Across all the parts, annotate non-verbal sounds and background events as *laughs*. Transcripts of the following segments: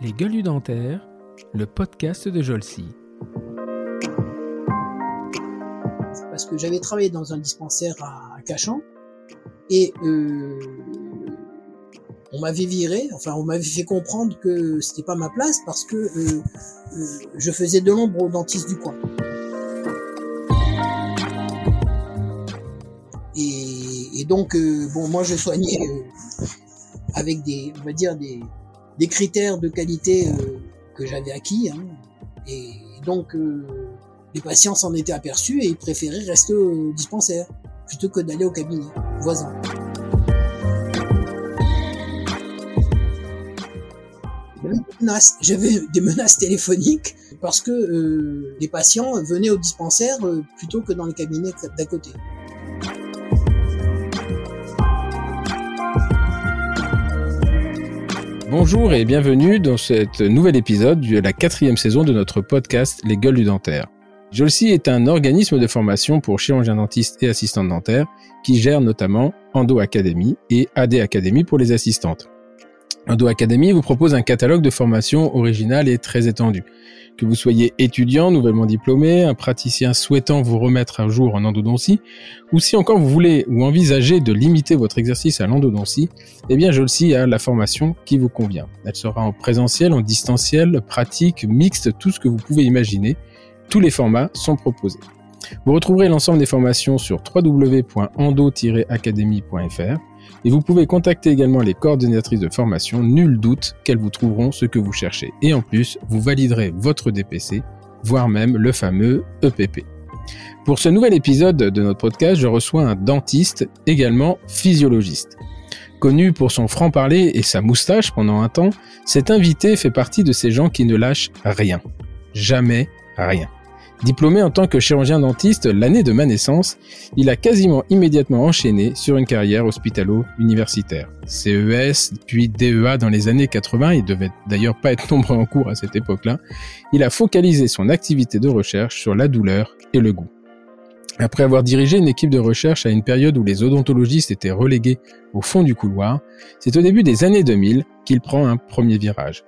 Les gueules dentaires, le podcast de Jolcy. Parce que j'avais travaillé dans un dispensaire à Cachan et euh, on m'avait viré, enfin on m'avait fait comprendre que c'était pas ma place parce que euh, euh, je faisais de l'ombre aux dentistes du coin. Et, donc bon moi je soignais avec des on va dire des, critères de qualité euh, que j'avais acquis hein. et donc euh, les patients s'en étaient aperçus et ils préféraient rester au dispensaire plutôt que d'aller au cabinet voisin. J'avais des menaces téléphoniques parce que euh, les patients venaient au dispensaire plutôt que dans les cabinets d'à côté. Bonjour et bienvenue dans cet nouvel épisode de la quatrième saison de notre podcast Les gueules du dentaire. Jolcy est un organisme de formation pour chirurgiens dentistes et assistantes dentaires qui gère notamment Endo Academy et AD Academy pour les assistantes. Endo Academy vous propose un catalogue de formation original et très étendu. Que vous soyez étudiant, nouvellement diplômé, un praticien souhaitant vous remettre à jour en endodontie, ou si encore vous voulez ou envisagez de limiter votre exercice à l'endodontie, eh bien Jolcy a la formation qui vous convient. Elle sera en présentiel, en distanciel, pratique, mixte, tout ce que vous pouvez imaginer. Tous les formats sont proposés. Vous retrouverez l'ensemble des formations sur www.endo-academy.fr et vous pouvez contacter également les coordinatrices de formation, nul doute qu'elles vous trouveront ce que vous cherchez. Et en plus, vous validerez votre DPC, voire même le fameux EPP. Pour ce nouvel épisode de notre podcast, je reçois un dentiste, également physiologiste. Connu pour son franc-parler et sa moustache pendant un temps, cet invité fait partie de ces gens qui ne lâchent rien. Jamais rien. Diplômé en tant que chirurgien dentiste l'année de ma naissance, il a quasiment immédiatement enchaîné sur une carrière hospitalo-universitaire. CES, puis DEA dans les années 80, il devait d'ailleurs pas être nombreux en cours à cette époque-là, il a focalisé son activité de recherche sur la douleur et le goût. Après avoir dirigé une équipe de recherche à une période où les odontologistes étaient relégués au fond du couloir, c'est au début des années 2000 qu'il prend un premier virage.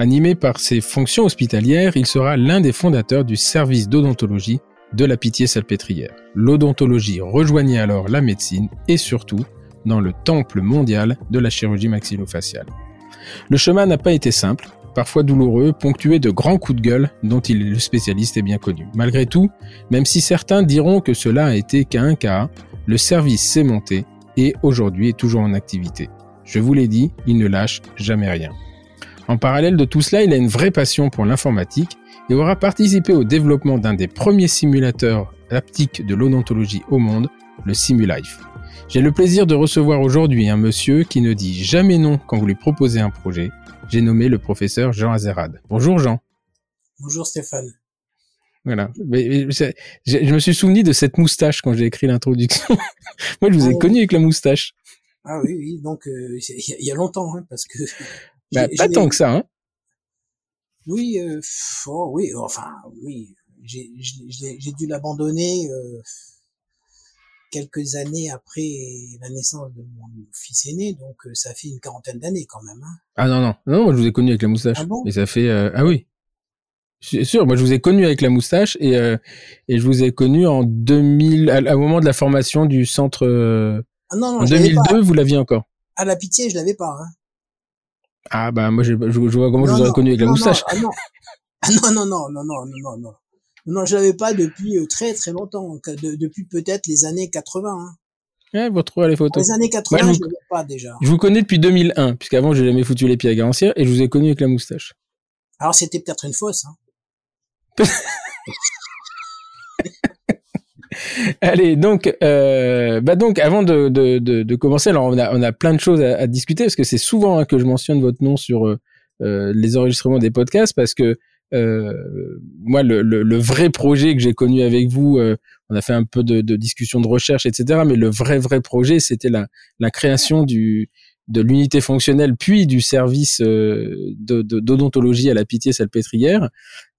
Animé par ses fonctions hospitalières, il sera l'un des fondateurs du service d'odontologie de la Pitié-Salpêtrière. L'odontologie rejoignait alors la médecine et surtout dans le temple mondial de la chirurgie maxillofaciale. Le chemin n'a pas été simple, parfois douloureux, ponctué de grands coups de gueule dont il le spécialiste et bien connu. Malgré tout, même si certains diront que cela a été qu'à un cas, le service s'est monté et aujourd'hui est toujours en activité. Je vous l'ai dit, il ne lâche jamais rien. En parallèle de tout cela, il a une vraie passion pour l'informatique et aura participé au développement d'un des premiers simulateurs haptiques de l'odontologie au monde, le Simulife. J'ai le plaisir de recevoir aujourd'hui un monsieur qui ne dit jamais non quand vous lui proposez un projet. J'ai nommé le professeur Jean Azerad. Bonjour Jean. Bonjour Stéphane. Voilà. Mais, je, je, me suis souvenu de cette moustache quand j'ai écrit l'introduction. *laughs* Moi, je vous ai Oh. connu avec la moustache. Ah oui, oui, donc euh, c'est- il y, a- il y a longtemps, hein, parce que... Bah, pas tant que ça, hein. Oui, euh, oh, oui, enfin, oui, j'ai dû l'abandonner euh, quelques années après la naissance de mon fils aîné, donc euh, ça fait une quarantaine d'années quand même. Hein. Ah non, non. Non, moi, je vous ai connu avec la moustache. Ah bon? Et ça fait... euh, Ah oui. C'est sûr, moi, je vous ai connu avec la moustache et, euh, et je vous ai connu en 2000, à- au moment de la formation du centre... euh, Ah non, non, en je l'avais pas. 2002, vous l'aviez encore. À la pitié, je l'avais pas. Hein. Ah bah moi je, je, je vois comment je vous aurais non, connu avec la non, moustache. Non, ah non. Ah non, non, non, non, non, non, non, non. Non, je l'avais pas depuis euh, très très longtemps, de- depuis peut-être les années 80. Hein. Ouais, vous retrouvez les photos. Les années 80, Moi, je je vous- l'avais pas déjà. Je vous connais depuis 2001, puisqu'avant j'ai jamais foutu les pieds à Garancière et je vous ai connu avec la moustache. Alors c'était peut-être une fausse. Hein. *laughs* *laughs* Allez, donc, euh, bah donc, avant de, de, de, commencer, alors on a, on a plein de choses à, discuter parce que c'est souvent hein, que je mentionne votre nom sur euh, euh, les enregistrements des podcasts parce que moi, le, le, vrai projet que j'ai connu avec vous, on a fait un peu de, de discussion de recherche, etc. Mais le vrai vrai projet, c'était la, la création du de l'unité fonctionnelle puis du service d'odontologie à la pitié salpêtrière.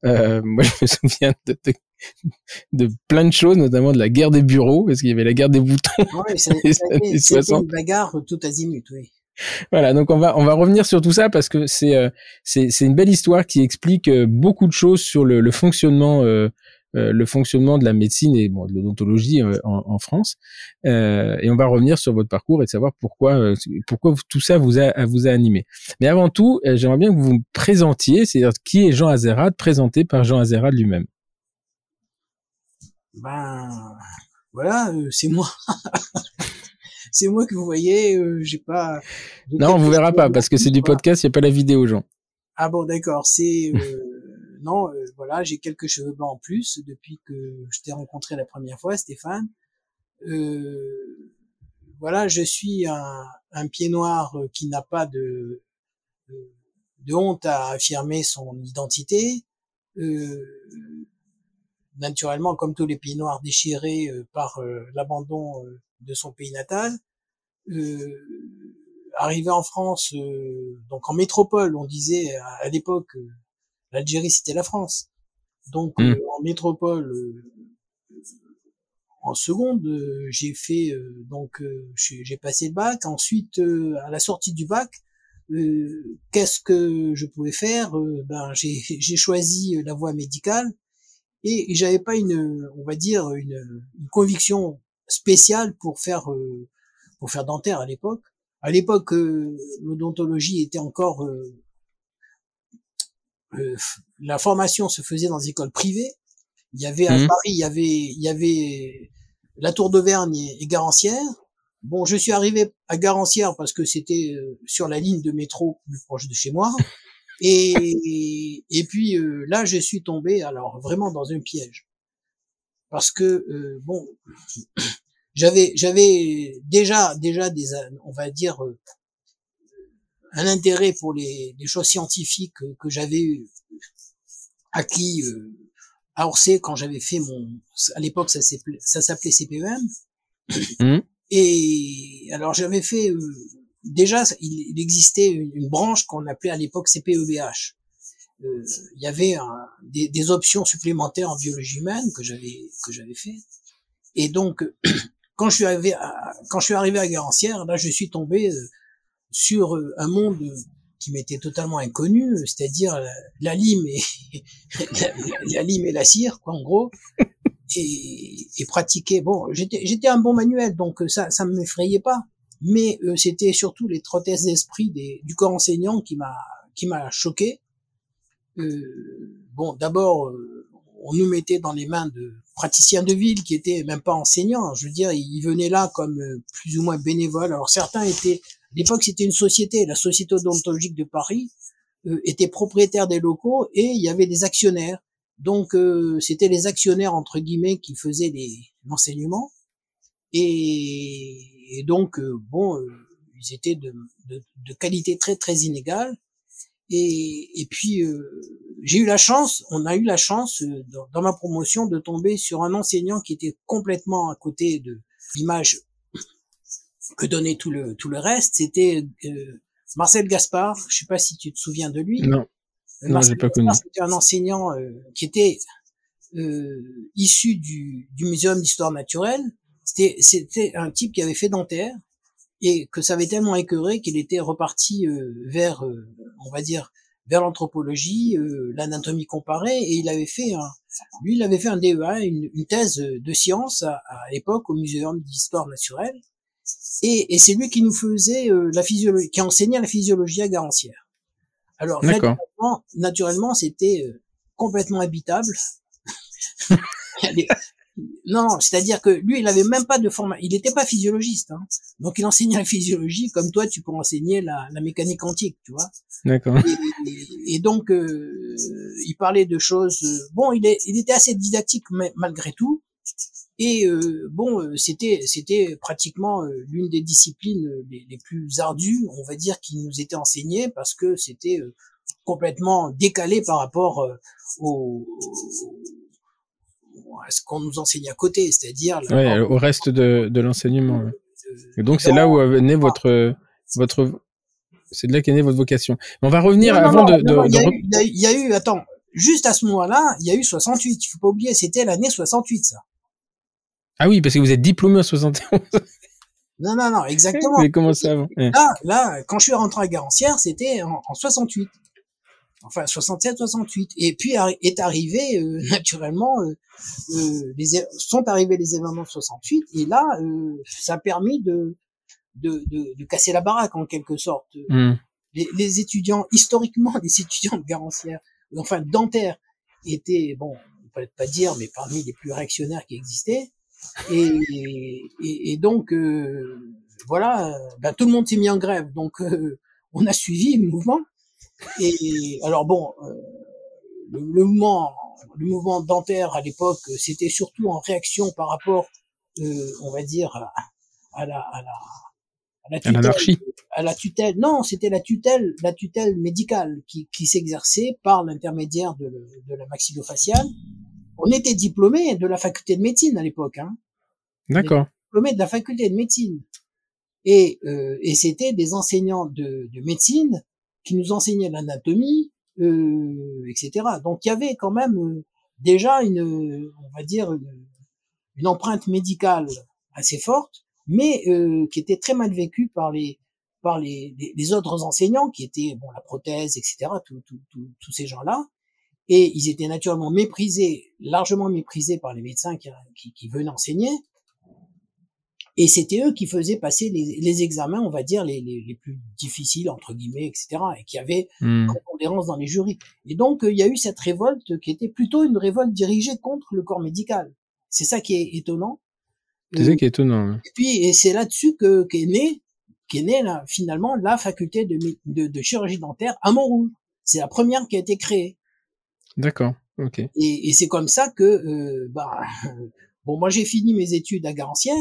Moi, je me *laughs* souviens de, *laughs* de, plein de choses, notamment de la guerre des bureaux, parce qu'il y avait la guerre des boutons. Ouais, *laughs* ça, Les ça a été- années c'était 60. une bagarre tout azimut, oui. voilà, donc on va on va revenir sur tout ça parce que c'est euh, c'est une belle histoire qui explique euh, beaucoup de choses sur le, le fonctionnement euh, le fonctionnement de la médecine et bon, de l'odontologie en, en, France. et on va revenir sur votre parcours et savoir pourquoi pourquoi tout ça vous a vous a animé. Mais avant tout, j'aimerais bien que vous vous présentiez, c'est-à-dire qui est Jean Azerad, présenté par Jean Azerad lui-même. Ben voilà, c'est moi. *laughs* c'est moi que vous voyez. Euh, j'ai pas. Non, on vous verra pas parce que c'est du podcast. Il n'y a pas la vidéo, gens. Ah bon, d'accord. C'est *laughs* euh, non, euh, voilà, j'ai quelques cheveux blancs en plus depuis que je t'ai rencontré la première fois, Stéphane. voilà, je suis un, un pied noir qui n'a pas de, de honte à affirmer son identité. Naturellement, comme tous les pieds noirs déchirés par l'abandon de son pays natal. Euh, arrivé en France, euh, donc en métropole, on disait à, l'époque, euh, l'Algérie c'était la France. Donc mmh. en métropole, en seconde, j'ai fait donc j'ai passé le bac. Ensuite, à la sortie du bac, qu'est-ce que je pouvais faire? Ben j'ai choisi la voie médicale et, j'avais pas une, on va dire une, une conviction spécial pour faire euh, pour faire dentaire à l'époque. À l'époque, euh, l'odontologie était encore euh, la formation se faisait dans des écoles privées. Il y avait à mmh. Paris, il y avait il y avait la Tour d'Auvergne et Garancière. Bon, je suis arrivé à Garancière parce que c'était sur la ligne de métro plus proche de chez moi. Et, et puis là, je suis tombé alors vraiment dans un piège parce que bon, *clears throat* j'avais j'avais déjà déjà des on va dire euh, un intérêt pour les, les choses scientifiques que j'avais acquis euh, à Orsay quand j'avais fait mon à l'époque ça s'appelait ça s'appelait CPEM mmh. et alors j'avais fait euh, déjà il, existait une, branche qu'on appelait à l'époque CPEBH il y avait des, des, options supplémentaires en biologie humaine que j'avais que j'avais fait. Et donc *clears throat* quand je suis arrivé à, quand je suis arrivé à Garancière, là, je suis tombé euh, sur euh, un monde qui m'était totalement inconnu, c'est-à-dire la, lime et *laughs* la, lime et la cire, quoi, en gros, et, et pratiquer. Bon, j'étais j'étais un bon manuel, donc euh, ça ça me m'effrayait pas, mais c'était surtout les trotesses d'esprit du corps enseignant qui m'a qui m'a choqué. Euh, bon, d'abord, on nous mettait dans les mains de praticiens de ville qui étaient même pas enseignants. Je veux dire, ils venaient là comme euh, plus ou moins bénévoles. Alors certains étaient, à l'époque c'était une société, la Société odontologique de Paris euh, était propriétaire des locaux et il y avait des actionnaires. Donc euh, c'était les actionnaires entre guillemets qui faisaient l'enseignement. Et, et, donc bon, ils étaient de, de, de, qualité très très inégale. Et, et puis j'ai eu la chance, on a eu la chance euh, dans, ma promotion de tomber sur un enseignant qui était complètement à côté de l'image que donnait tout le tout le reste. C'était euh, Marcel Gaspard. Je sais pas si tu te souviens de lui. Non. Euh, non, j'ai pas connu. C'était un enseignant qui était issu du, du muséum d'histoire naturelle. C'était c'était un type qui avait fait dentaire et que ça avait tellement écœuré qu'il était reparti vers, on va dire, vers l'anthropologie, euh, l'anatomie comparée, et il avait fait un, lui, il avait fait un DEA, une, une thèse de science à, l'époque au Muséum d'histoire naturelle, et, et c'est lui qui nous faisait euh, la physiologie, qui enseignait la physiologie à Garancière. Alors naturellement, naturellement, c'était euh, complètement habitable. *laughs* Non, c'est-à-dire que lui, il avait même pas de formation. Il n'était pas physiologiste, hein. donc il enseignait la physiologie comme toi, tu peux enseigner la, la mécanique quantique, tu vois. D'accord. Et, donc, euh, il parlait de choses. Euh, bon, il, est, il était assez didactique mais, malgré tout. Et euh, bon, c'était c'était pratiquement l'une des disciplines les, les, plus ardues, on va dire, qui nous était enseignée parce que c'était complètement décalé par rapport au à ce qu'on nous enseigne à côté, c'est-à-dire au reste de, de l'enseignement. Et donc c'est là où est né votre votre c'est de là qu'est née votre vocation. on va revenir avant de. il, y a eu, attends, juste à ce moment-là, il y a eu 68. Il faut pas oublier, c'était l'année 68, ça. Ah oui, parce que vous êtes diplômé en 71. *laughs* Non, non, non, exactement. Mais comment ça avant Là, là, quand je suis rentré à Garancière, c'était en, en 68 enfin 67 68 et puis est arrivé euh, *laughs* naturellement euh, euh, les sont arrivés les événements de 68 et là ça a permis de de, de de, casser la baraque en quelque sorte. Hmm. les, les, étudiants historiquement les étudiants de Garancière enfin dentaire étaient bon on peut pas dire mais parmi les plus réactionnaires qui existaient. Et, et, et donc voilà ben, tout le monde s'est mis en grève. Donc on a suivi le mouvement et alors bon, euh, le, mouvement, le mouvement dentaire à l'époque, c'était surtout en réaction par rapport, euh, on va dire, à, la, à la, à la tutelle, à la tutelle. Non, c'était la tutelle, la tutelle médicale qui, qui s'exerçait par l'intermédiaire de, de la maxillofaciale. On était diplômé de la faculté de médecine à l'époque. Hein. D'accord. Diplômé de la faculté de médecine. Et, euh, et c'était des enseignants de, de médecine qui nous enseignait l'anatomie, euh, etc. Donc il y avait quand même euh, déjà une, on va dire, une, empreinte médicale assez forte, mais euh, qui était très mal vécue par les par les, les, autres enseignants qui étaient bon la prothèse, etc. Tous ces gens-là, et ils étaient naturellement méprisés, largement méprisés par les médecins qui, qui, qui venaient enseigner. Et c'était eux qui faisaient passer les, les, examens, on va dire, les, les, les, plus difficiles, entre guillemets, etc., et qui avaient mmh. prépondérance dans les jurys. Et donc, euh, il y a eu cette révolte qui était plutôt une révolte dirigée contre le corps médical. C'est ça qui est étonnant. C'est ça qui est étonnant. Et puis, et c'est là-dessus que qu'est né, qu'est né là, finalement la faculté de, de, de chirurgie dentaire à Montrouge. C'est la première qui a été créée. D'accord. Ok. Et, et c'est comme ça que, euh, bah, *laughs* bon, moi j'ai fini mes études à Garancière.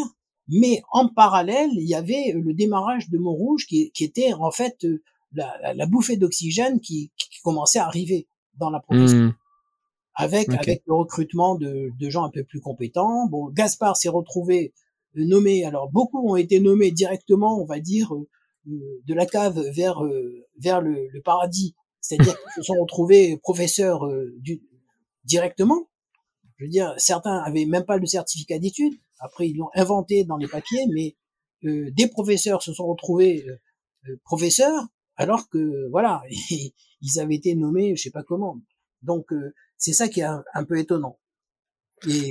Mais en parallèle, il y avait le démarrage de Montrouge qui, qui était en fait euh, la, la, bouffée d'oxygène qui, qui, commençait à arriver dans la profession. Mmh. Avec, avec le recrutement de, de, gens un peu plus compétents. Bon, Gaspard s'est retrouvé euh, nommé, alors beaucoup ont été nommés directement, on va dire, euh, de la cave vers, vers le, le paradis. C'est-à-dire qu'ils se sont retrouvés professeurs du, directement. Je veux dire, certains avaient même pas le certificat d'études. Après, ils l'ont inventé dans les papiers, mais euh, des professeurs se sont retrouvés euh, euh, professeurs, alors que voilà, *laughs* ils avaient été nommés, je sais pas comment. Donc c'est ça qui est un, peu étonnant.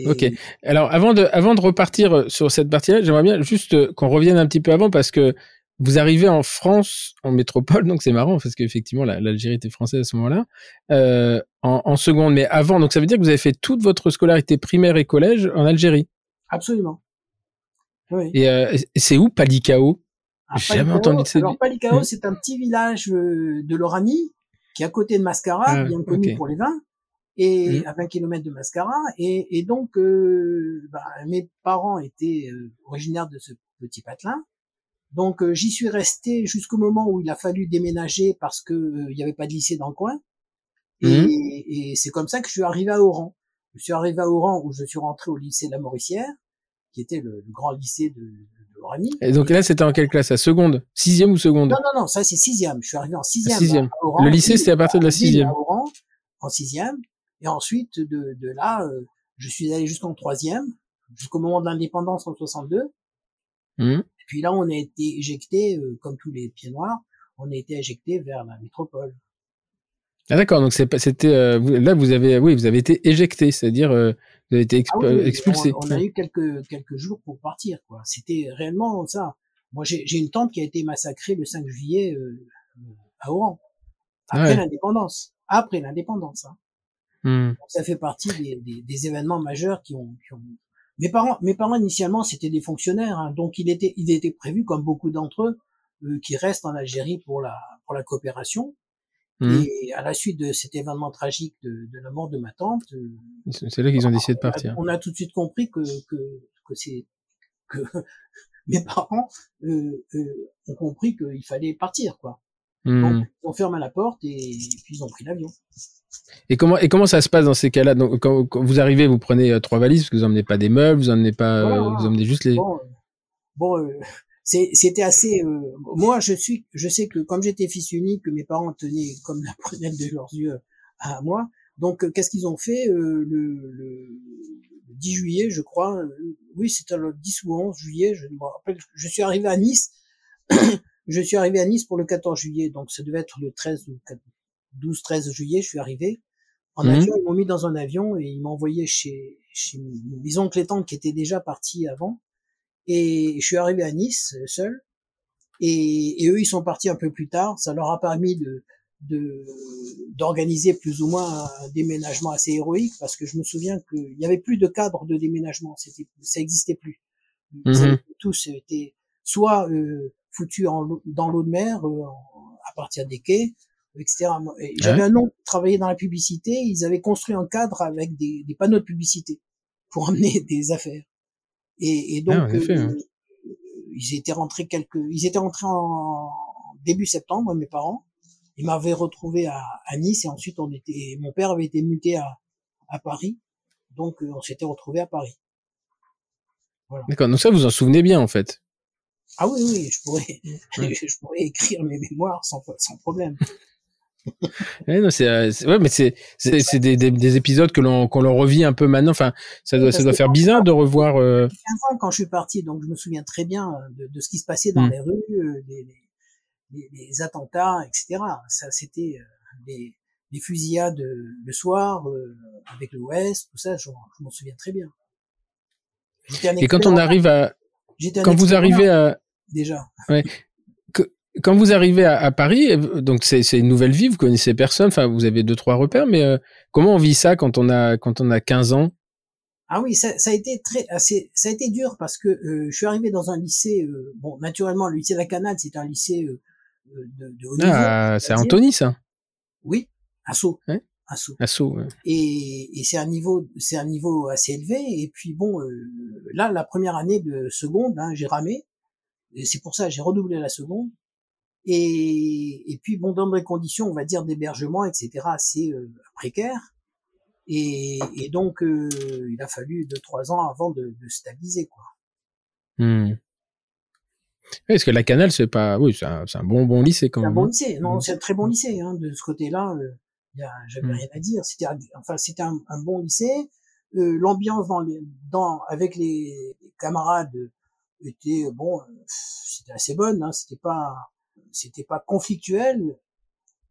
Ok. Alors avant de avant de repartir sur cette partie-là, j'aimerais bien juste qu'on revienne un petit peu avant parce que vous arrivez en France, en métropole, donc c'est marrant parce qu'effectivement l'Algérie était française à ce moment-là, euh, en, seconde, mais avant, donc ça veut dire que vous avez fait toute votre scolarité primaire et collège en Algérie? Absolument. Oui. Et euh, c'est où Palikao? Ah, J'ai jamais entendu de ça. Alors Palikao, c'est un petit village euh, de l'Oranie qui est à côté de Mascara, ah, bien connu pour les vins, et mmh. à 20 km de Mascara. Et, et donc, euh, bah, mes parents étaient euh, originaires de ce petit patelin. Donc, euh, j'y suis resté jusqu'au moment où il a fallu déménager parce que il n'y avait pas de lycée dans le coin. Et, mmh. et c'est comme ça que je suis arrivé à Oran. Je suis arrivé à Oran où je suis rentré au lycée de la Mauricière, qui était le, grand lycée de, de, Et donc là, c'était en quelle classe? À seconde? Sixième ou seconde? Non, non, non, ça c'est sixième. Je suis arrivé en sixième. sixième. le lycée, c'était à partir de la sixième. À Oran, en sixième. Et ensuite, de, de là, euh, je suis allé jusqu'en troisième, jusqu'au moment de l'indépendance en 62. Mmh. Et puis là, on a été éjecté, euh, comme tous les pieds noirs, on a été éjecté vers la métropole. Ah d'accord, donc c'était euh, là vous avez oui vous avez été éjecté, c'est-à-dire euh, vous avez été ah expulsé. On, a eu quelques quelques jours pour partir quoi. C'était réellement ça. Moi j'ai une tante qui a été massacrée le 5 juillet euh, à Oran après l'indépendance. Après l'indépendance. Hein. Hmm. Ça fait partie des, des, des, événements majeurs qui ont, qui ont... Mes parents mes parents initialement c'était des fonctionnaires hein, donc il était il était prévu comme beaucoup d'entre eux euh, qui restent en Algérie pour la pour la coopération Mmh. Et à la suite de cet événement tragique de, de la mort de ma tante, euh, c'est là qu'ils ont décidé de partir. On a, tout de suite compris que que, que c'est que *laughs* mes parents euh, euh, ont compris qu'il fallait partir, quoi. Mmh. Donc, ils ont fermé la porte et, puis ils ont pris l'avion. Et comment et comment ça se passe dans ces cas-là? Donc quand, vous arrivez, vous prenez euh, trois valises parce que vous emmenez pas des meubles, vous emmenez pas, euh, vous emmenez juste les. Bon, bon c'était assez. Euh, moi, je suis, je sais que comme j'étais fils unique, que mes parents tenaient comme la prunelle de leurs yeux à moi. Donc, euh, qu'est-ce qu'ils ont fait euh, le, le, 10 juillet, je crois. Oui, c'était le 10 ou 11 juillet, je me rappelle. Je suis arrivé à Nice. *clears throat* je suis arrivé à Nice pour le 14 juillet, donc ça devait être le 13 ou 12, 13 juillet, je suis arrivé. En mmh. avion, ils m'ont mis dans un avion et ils m'ont envoyé chez, chez mes oncles et tantes qui étaient déjà partis avant. Et je suis arrivé à Nice seul. Et, et, eux, ils sont partis un peu plus tard. Ça leur a permis de d'organiser plus ou moins un déménagement assez héroïque parce que je me souviens qu'il y avait plus de cadre de déménagement. C'était, ça existait plus. Mmh. Tous étaient soit euh, foutus en, dans l'eau de mer euh, à partir des quais, etc. J'avais un nom travaillé dans la publicité. Ils avaient construit un cadre avec des, des panneaux de publicité pour *laughs* amener des affaires. Et, et donc, ah, euh, ils étaient rentrés quelques, ils étaient rentrés en début septembre, mes parents. Ils m'avaient retrouvé à, à, Nice et ensuite on était, mon père avait été muté à, à Paris, donc euh, on s'était retrouvé à Paris. Voilà. D'accord, donc ça vous en souvenez bien en fait. Ah oui, oui, je pourrais, *laughs* je pourrais écrire mes mémoires sans, sans problème *laughs* ouais, non, c'est, euh, ouais, mais c'est, c'est, c'est des, des, des, épisodes que l'on, qu'on leur revit un peu maintenant. Enfin, ça doit, ça doit faire bizarre de revoir. Euh... 15 ans quand je suis parti, donc je me souviens très bien euh, de, de ce qui se passait dans mm. les rues, euh, les, les, les, attentats, etc. Ça, c'était les, les fusillades le soir avec l'Ouest, tout ça, je, je m'en souviens très bien. Et quand on arrive à, quand vous arrivez à, déjà. Ouais quand vous arrivez à, Paris, donc c'est une nouvelle vie, vous connaissez personne, enfin vous avez deux trois repères, mais euh, comment on vit ça quand on a quand on a 15 ans? Ah oui, ça, ça, a été très assez, ça a été dur parce que euh, je suis arrivé dans un lycée, euh, bon naturellement le lycée de la Canale c'est un lycée de, de haut niveau. Ah, c'est Antony ça? Oui, à Sceaux. Ouais. À Sceaux. Ouais. Et, et c'est un niveau, c'est un niveau assez élevé. Et puis bon, là la première année de seconde, hein, j'ai ramé. Et c'est pour ça que j'ai redoublé la seconde. Et, et puis bon, dans des conditions, on va dire d'hébergement, etc., assez euh, précaires. Et, et donc, euh, il a fallu deux trois ans avant de, de stabiliser, quoi. Hmm. Est-ce que la Canal, c'est pas, oui, c'est un, un, bon bon lycée quand même. C'est un bon lycée, non, c'est un très bon lycée. Hein, de ce côté-là, euh, j'avais hmm. rien à dire. C'était, enfin, c'était un, un, bon lycée. Euh, l'ambiance dans, les, dans avec les, camarades était bon, c'était assez bonne. Hein, c'était pas c'était pas conflictuel,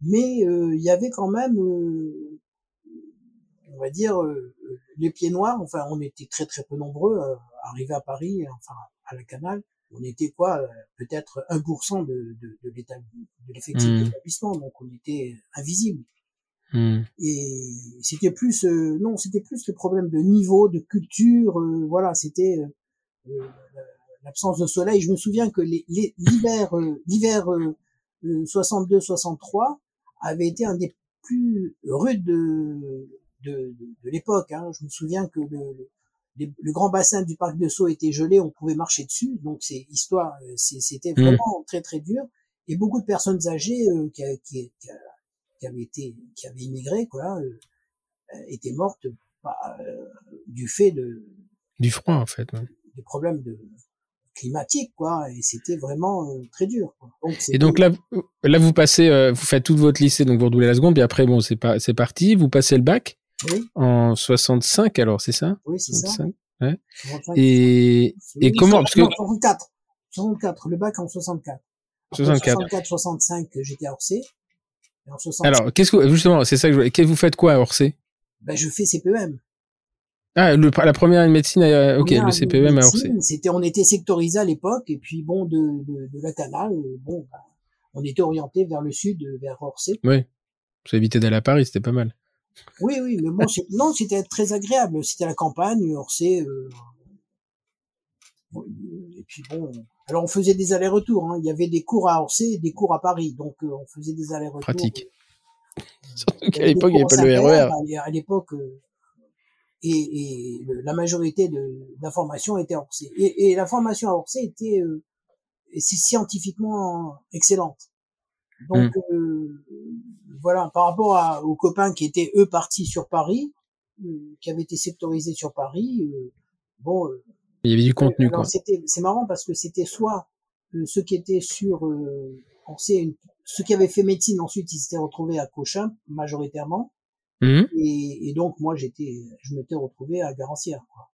mais euh, il y avait quand même, euh, on va dire, euh, les pieds noirs. Enfin, on était très très peu nombreux à arriver à Paris, enfin à la Canal. On était quoi, peut-être 1% de, de, de l'effectif de mmh. l'établissement, donc on était invisible. Mmh. Et c'était plus, non, c'était plus le problème de niveau, de culture, voilà, c'était l'absence de soleil. Je me souviens que l'hiver, euh, l'hiver 62-63 euh, euh, avait été un des plus rudes de, de, de, l'époque. Hein. Je me souviens que le, le, grand bassin du parc de Sceaux était gelé, on pouvait marcher dessus. Donc c'est histoire, c'était mmh. vraiment très très dur. Et beaucoup de personnes âgées qui, qui, qui, avaient été, qui avaient immigré, quoi, étaient mortes bah, du fait de du froid en fait. Ouais. Des problèmes de climatique, quoi. Et c'était vraiment euh, très dur. Quoi. Donc, et donc là, là, vous passez, euh, vous faites tout votre lycée, donc vous redoublez la seconde, puis après, bon, c'est pas, c'est parti. Vous passez le bac. Oui. En 65, alors, c'est ça? Oui, c'est ça. Ouais. Et, et comment parce que... 64. 64, le bac en 64. 64. 64, 65, j'étais à Orsay. Alors, qu'est-ce que, justement, c'est ça que je... Vous faites quoi à Orsay? Ben, je fais CPEM. Ah, le, la première médecine, euh, ok, le CPEM à Orsay. C'était, on était sectorisé à l'époque, et puis bon, de, de, de la canal, euh, bon, bah, on était orienté vers le sud, vers Orsay. Oui. Ça évitait d'aller à Paris, c'était pas mal. Oui, oui, mais bon, non, c'était très agréable. C'était la campagne, Orsay. Euh, et puis bon, alors on faisait des allers-retours. Hein. Il y avait des cours à Orsay et des cours à Paris, donc euh, on faisait des allers-retours. Pratique. Surtout qu'à l'époque, il n'y avait pas le RER. E à l'époque, et, et la majorité d'informations étaient à Orsay. Et, et la formation à Orsay était euh, scientifiquement excellente. Donc mmh. euh, voilà, par rapport à, aux copains qui étaient eux partis sur Paris, euh, qui avaient été sectorisés sur Paris, euh, bon. Il y avait du contenu quoi. C'est marrant parce que c'était soit ceux qui étaient sur Orsay, ceux qui avaient fait médecine ensuite ils s'étaient retrouvés à Cochin majoritairement, Mmh. Et, et, donc moi j'étais, je m'étais retrouvé à Garancière. Quoi.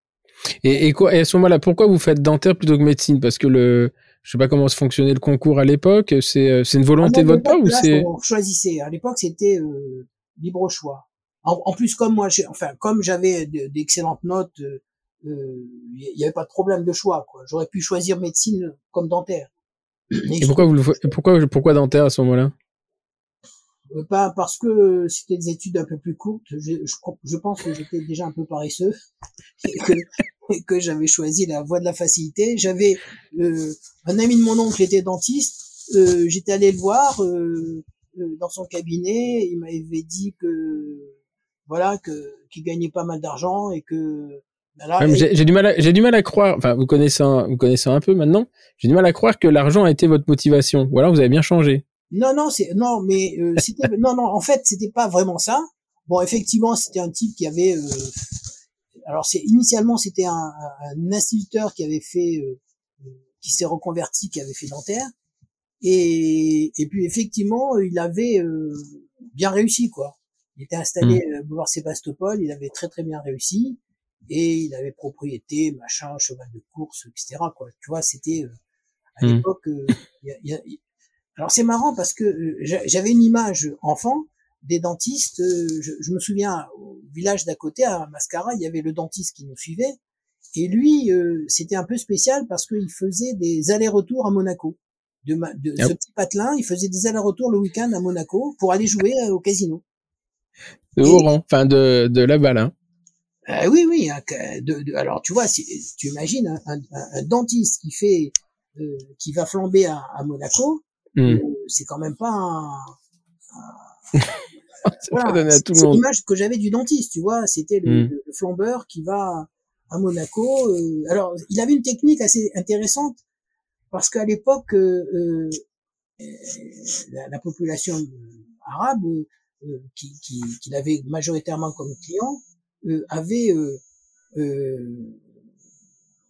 Et, et, quoi, et à ce moment-là, pourquoi vous faites dentaire plutôt que médecine? Parce que le, je sais pas comment se fonctionnait le concours à l'époque. C'est, euh, c'est une volonté ah de votre part ou c'est On choisissait. À l'époque, c'était euh, libre choix. En, en, plus, comme moi, enfin, comme j'avais d'excellentes notes, il euh, n'y avait pas de problème de choix. Quoi. J'aurais pu choisir médecine comme dentaire. Et pourquoi vous le, pourquoi pourquoi dentaire à ce moment-là? Pas parce que c'était des études un peu plus courtes. Je, je, je pense que j'étais déjà un peu paresseux *laughs* et que, que j'avais choisi la voie de la facilité. J'avais euh, un ami de mon oncle était dentiste. Euh, J'étais allé le voir euh, euh, dans son cabinet. Il m'avait dit que voilà que qu'il gagnait pas mal d'argent et que j'ai du mal j'ai du mal à croire enfin vous connaissez un, vous connaissez un peu maintenant j'ai du mal à croire que l'argent a été votre motivation ou alors vous avez bien changé non non c'est non mais euh, *laughs* c'était non non en fait c'était pas vraiment ça bon effectivement c'était un type qui avait euh, alors c'est initialement c'était un, un, instituteur qui avait fait euh, qui s'est reconverti qui avait fait dentaire et et puis effectivement il avait bien réussi quoi il était installé mmh. boulevard Sébastopol il avait très très bien réussi et il avait propriété, machin, cheval de course, etc. Quoi. Tu vois, c'était euh, à mmh. l'époque. Euh, y a, Alors c'est marrant parce que euh, j'avais une image enfant des dentistes. Je, je, me souviens au village d'à côté, à Mascara, il y avait le dentiste qui nous suivait. Et lui, c'était un peu spécial parce qu'il faisait des allers-retours à Monaco. De, de ce petit patelin, il faisait des allers-retours le week-end à Monaco pour aller jouer au casino. De Oran, enfin de, de la balle. Hein. Euh, oui, oui. Hein, de, de, alors, tu vois, si, tu imagines un, un, un, dentiste qui fait, euh, qui va flamber à, à Monaco, mm. euh, c'est quand même pas un. un *laughs* voilà, c'est l'image que j'avais du dentiste, tu vois. C'était le, mm. le, flambeur qui va à Monaco. Euh, alors, il avait une technique assez intéressante parce qu'à l'époque, euh, la, la, population arabe, qui, qui, qui l'avait majoritairement comme client, euh, avait euh, euh,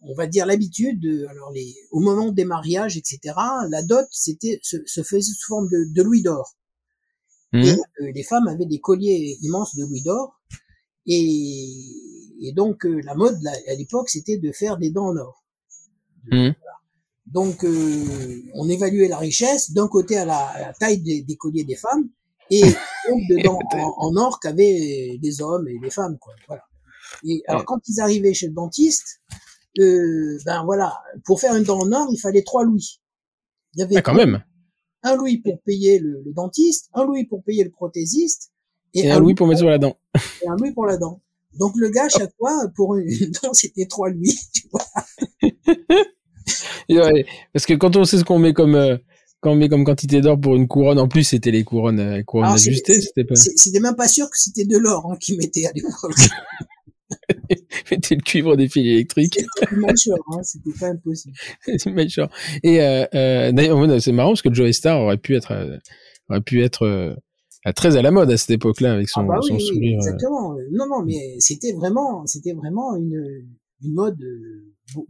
on va dire l'habitude, alors les, au moment des mariages, etc., la dot c'était se, se faisait sous forme de, de louis d'or. Mmh. Et les femmes avaient des colliers immenses de louis d'or, et, et, donc la mode à l'époque c'était de faire des dents en or. Mmh. Donc on évaluait la richesse d'un côté à la, taille des, des, colliers des femmes et donc dedans *laughs* en, en, or qu'avaient les hommes et les femmes quoi voilà et alors quand ils arrivaient chez le dentiste euh, ben voilà pour faire une dent en or il fallait trois louis il y avait ah, quand même un louis pour payer le, le, dentiste un louis pour payer le prothésiste et, un, louis pour mettre sur la dent *laughs* et un louis pour la dent donc le gars chaque fois pour une, dent c'était trois louis *laughs* tu vois parce que quand on sait ce qu'on met comme euh, quand on met comme quantité d'or pour une couronne, en plus c'était les couronnes, euh, couronnes ajustées, c'était pas. C'était même pas sûr que c'était de l'or hein, qu'ils mettaient à l'époque. *laughs* *laughs* Mettez le cuivre des fils électriques. C'était majeur, hein, c'était pas impossible. *laughs* c'est majeur. Et euh, euh, d'ailleurs, c'est marrant parce que Joe Star aurait pu être, euh, aurait pu être très à la mode à cette époque-là avec son, ah bah oui, son sourire. Exactement. Non, non, mais c'était vraiment, c'était vraiment une, une mode.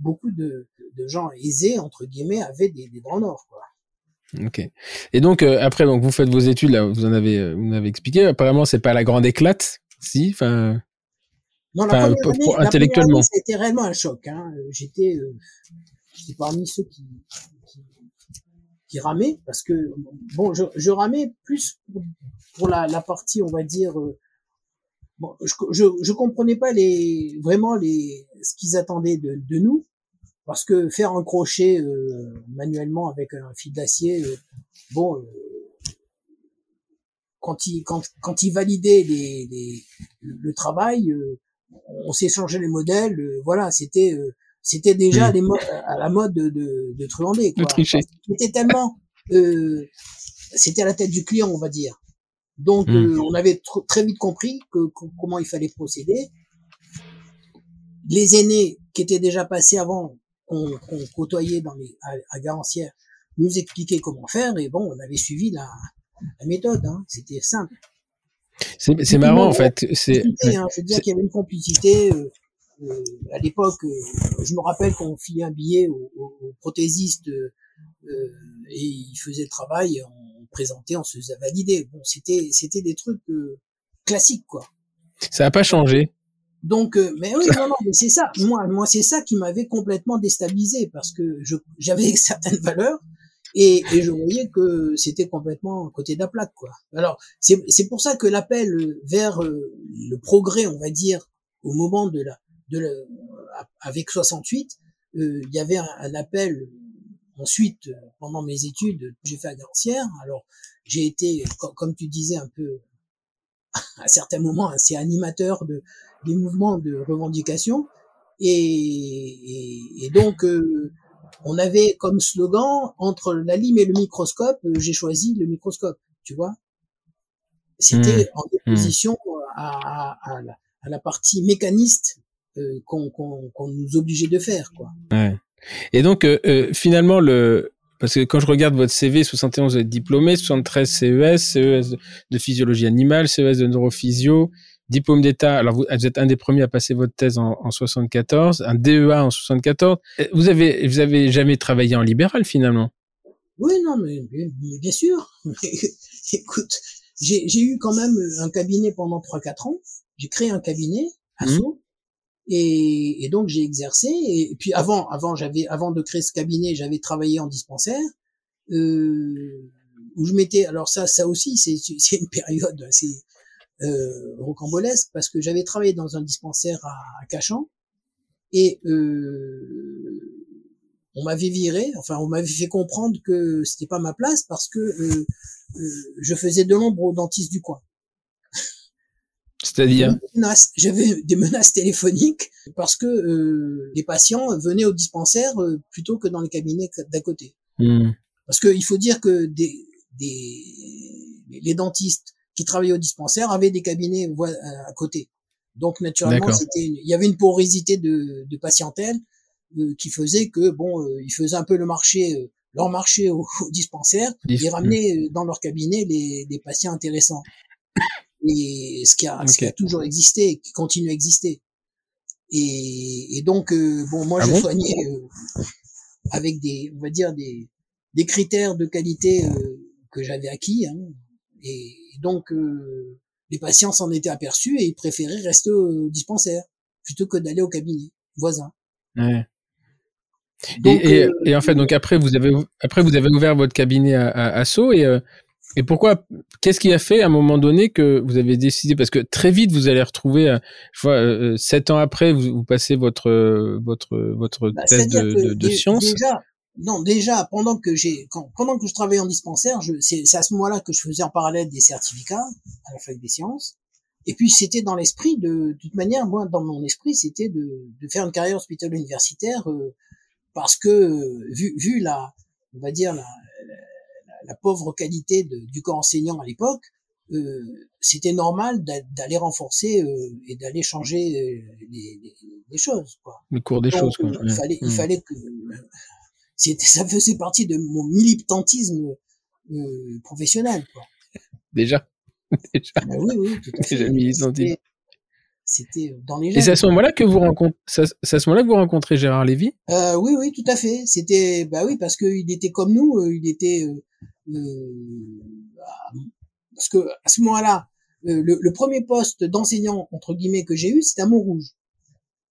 beaucoup de, de gens aisés entre guillemets avaient des, des dents or, quoi. Ok. Et donc après, donc vous faites vos études là, vous en avez, vous en avez expliqué. Apparemment, c'est pas la grande éclate, si. Enfin. Non, la première année, intellectuellement. C'était réellement un choc. Hein. J'étais, euh, parmi ceux qui, qui, qui, ramaient parce que bon, je, je ramais plus pour, pour la, la, partie, on va dire. Euh, bon, je, je, je comprenais pas les vraiment les ce qu'ils attendaient de, de nous parce que faire un crochet euh, manuellement avec un fil d'acier, euh, bon, euh, quand il quand, quand il validait les, les le travail, on s'échangeait les modèles, voilà, c'était c'était déjà mmh. à la mode de, de, de truander. Quoi. C'était tellement, c'était à la tête du client, on va dire. Donc, mmh. on avait très vite compris que, comment il fallait procéder. Les aînés qui étaient déjà passés avant qu'on côtoyait dans les, à, à Garancière nous expliquaient comment faire et bon, on avait suivi la, la méthode, hein, c'était simple. C'est marrant en fait. C'est. Hein, je veux dire qu'il y avait une complicité. Euh, euh, à l'époque, euh, je me rappelle qu'on filait un billet au, au, prothésiste euh, et il faisait le travail, on présentait, on se faisait valider. Bon, c'était c'était des trucs classiques quoi. Ça n'a pas changé. Donc, euh, mais oui, non, non, mais c'est ça. Moi, moi, c'est ça qui m'avait complètement déstabilisé parce que je, j'avais *laughs* certaines valeurs et, et je voyais que c'était complètement côté la plaque, quoi. Alors, c'est, c'est pour ça que l'appel vers euh, le progrès, on va dire, au moment de la, de la, avec 68, euh, il y avait un, appel. Ensuite, pendant mes études, j'ai fait à Garcière. Alors, j'ai été, comme tu disais, un peu *laughs* à certains moments assez animateur de des mouvements de revendication et, et, donc euh, on avait comme slogan entre la lime et le microscope euh, j'ai choisi le microscope tu vois c'était mmh. en mmh. opposition à, à, la, à, la, partie mécaniste euh, qu'on nous obligeait de faire quoi ouais. et donc finalement le parce que quand je regarde votre CV, 71 vous êtes diplômé, 73 CES, CES de physiologie animale, CES de neurophysio, diplôme d'État. Alors vous, êtes un des premiers à passer votre thèse en, en 74, un DEA en 74. Vous avez vous avez jamais travaillé en libéral finalement? Oui, non, mais, bien sûr. *laughs* Écoute, j'ai eu quand même un cabinet pendant 3-4 ans. J'ai créé un cabinet à mmh. Sceaux. Et, et, donc j'ai exercé. Et, puis avant, avant j'avais, avant de créer ce cabinet, j'avais travaillé en dispensaire euh, où je m'étais. Alors ça, ça aussi, c'est une période assez euh, rocambolesque parce que j'avais travaillé dans un dispensaire à, à Cachan et euh, on m'avait viré. Enfin, on m'avait fait comprendre que c'était pas ma place parce que euh, euh je faisais de l'ombre aux dentistes du coin. C'est-à-dire J'avais des menaces téléphoniques parce que euh, les patients venaient au dispensaire euh, plutôt que dans les cabinets d'à côté. Hmm. Parce qu'il faut dire que des, des, les dentistes qui travaillaient au dispensaire avaient des cabinets à côté. Donc naturellement, c'était il y avait une porosité de, de patientèle euh, qui faisait que bon, euh, ils faisaient un peu le marché, leur marché au, *laughs* dispensaire, et ramenaient dans leur cabinet les, les patients intéressants. Et ce qui a, ce qui a toujours existé, qui continue à exister. Et, et donc, euh, bon, moi, ah je soignais euh, avec des, on va dire des, des critères de qualité euh, que j'avais acquis, hein, et, donc les patients s'en étaient aperçus et ils préféraient rester au dispensaire plutôt que d'aller au cabinet voisin. Ouais. et, et, en fait, donc après vous avez après vous avez ouvert votre cabinet à, à, à Sceaux et et pourquoi Qu'est-ce qui a fait à un moment donné que vous avez décidé Parce que très vite vous allez retrouver, euh, je vois, euh, euh, sept ans après, vous, passez votre votre votre bah, thèse de, de, sciences. Déjà, non, déjà pendant que j'ai pendant que je travaillais en dispensaire, c'est à ce moment-là que je faisais en parallèle des certificats à la fac des sciences. Et puis c'était dans l'esprit de, de toute manière, moi dans mon esprit, c'était de, de faire une carrière hospitalière universitaire parce que vu vu la on va dire la, la pauvre qualité du corps enseignant à l'époque, euh, c'était normal d'aller renforcer euh, et d'aller changer euh, les, choses. Quoi. Le cours des choses. Quoi. Il, fallait, il fallait que ça faisait partie de mon militantisme professionnel. Quoi. Déjà. *laughs* Déjà. Ah oui, oui. Déjà militantisme. C'était dans les. Et c'est à ce moment-là que vous rencontrez, c'est à ce moment-là que vous rencontrez Gérard Lévy? Euh, oui, oui, tout à fait. C'était, bah oui, parce qu'il était comme nous, il était euh, parce que à ce moment-là, euh, le, le, premier poste d'enseignant entre guillemets que j'ai eu, c'était à Montrouge.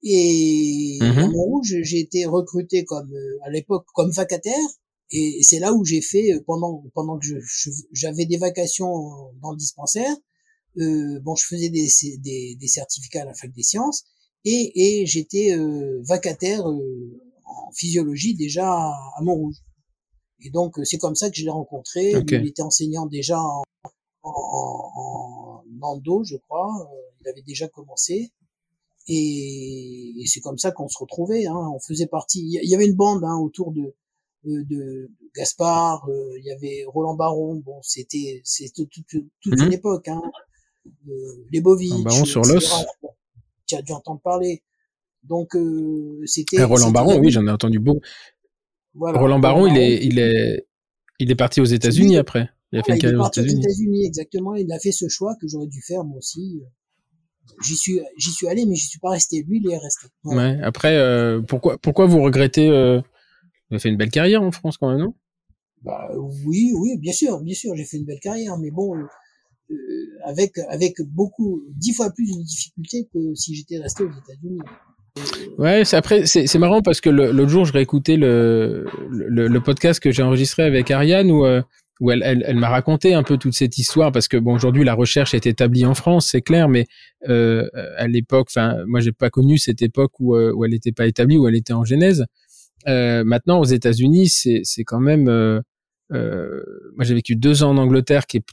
Et mmh à Montrouge, j'ai été recruté comme euh, à l'époque comme vacataire. Et c'est là où j'ai fait pendant pendant que j'avais des vacations dans le dispensaire. Euh, bon, je faisais des, des, des, certificats à la fac des sciences et, et j'étais euh, vacataire en physiologie déjà à Montrouge. Et donc, c'est comme ça que je l'ai rencontré. Il était enseignant déjà en, en, en je crois. Euh, il avait déjà commencé. Et, c'est comme ça qu'on se retrouvait. Hein. On faisait partie. Il y avait une bande hein, autour de, de, de Gaspard. Euh, il y avait Roland Baron. Bon, c'était c'était toute, toute une mhm. époque. Hein. Euh, les Bovic. Baron sur l'os. Tu as dû entendre parler. Donc c'était. Roland Baron, oui, j'en ai entendu beaucoup. Roland Baron, il est, il est, il est parti aux États-Unis après. Il a fait une carrière aux États-Unis. exactement. Il a fait ce choix que j'aurais dû faire moi aussi. J'y suis, j'y suis allé, mais je suis pas resté. Lui, il est resté. Ouais. Après, euh, pourquoi, pourquoi vous regrettez euh... Vous avez fait une belle carrière en France quand même, non? Bah oui, oui, bien sûr, bien sûr, j'ai fait une belle carrière, mais bon, avec avec beaucoup dix fois plus de difficultés que si j'étais resté aux États-Unis. Ouais, c'est après c'est c'est marrant parce que l'autre jour je réécoutais le, le, le podcast que j'ai enregistré avec Ariane où où elle, elle, elle m'a raconté un peu toute cette histoire parce que bon aujourd'hui la recherche est établie en France c'est clair mais euh, à l'époque enfin moi j'ai pas connu cette époque où, euh, où elle n'était pas établie où elle était en genèse. Euh, maintenant aux États-Unis c'est c'est quand même euh, euh, moi j'ai vécu deux ans en Angleterre qui est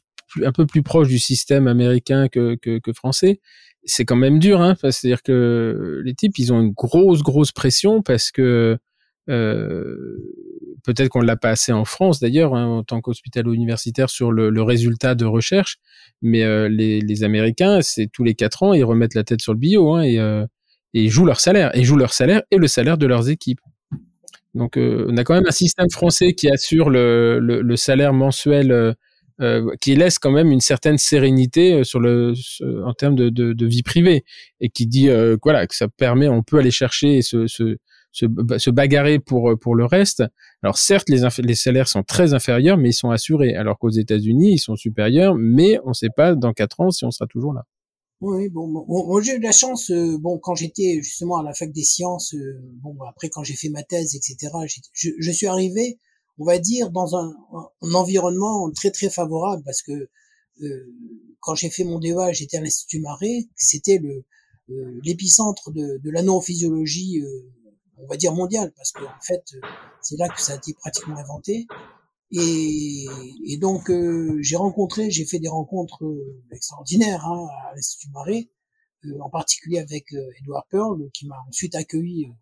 un peu plus proche du système américain que que, que français. C'est quand même dur hein c'est-à-dire que les types ils ont une grosse grosse pression parce que euh, peut-être qu'on l'a pas assez en France d'ailleurs hein, en tant qu'hospitalo-universitaire sur le, résultat de recherche, mais euh, les, Américains, c'est tous les quatre ans, ils remettent la tête sur le bio hein, et, euh, et, ils jouent leur salaire, et jouent leur salaire et le salaire de leurs équipes. Donc euh, on a quand même un système français qui assure le, salaire mensuel, qui laisse quand même une certaine sérénité sur le en termes de, vie privée et qui dit voilà que ça permet, on peut aller chercher ce se, se, bagarrer pour pour le reste. Alors certes, les, les salaires sont très inférieurs, mais ils sont assurés. Alors qu'aux États-Unis, ils sont supérieurs, mais on ne sait pas dans quatre ans si on sera toujours là. Oui, bon, bon, j'ai eu de la chance. Euh, bon, quand j'étais justement à la fac des sciences, euh, bon, après quand j'ai fait ma thèse, etc., je, je, suis arrivé, on va dire, dans un, un environnement très très favorable parce que euh, quand j'ai fait mon DEA, j'étais à l'Institut Marais, c'était le euh, l'épicentre de, de l'anophysiologie on va dire mondial, parce qu'en en fait, c'est là que ça a été pratiquement inventé. Et, et donc, euh, j'ai rencontré, j'ai fait des rencontres euh, extraordinaires hein, à l'Institut Marais, euh, en particulier avec Edward Pearl, qui m'a ensuite accueilli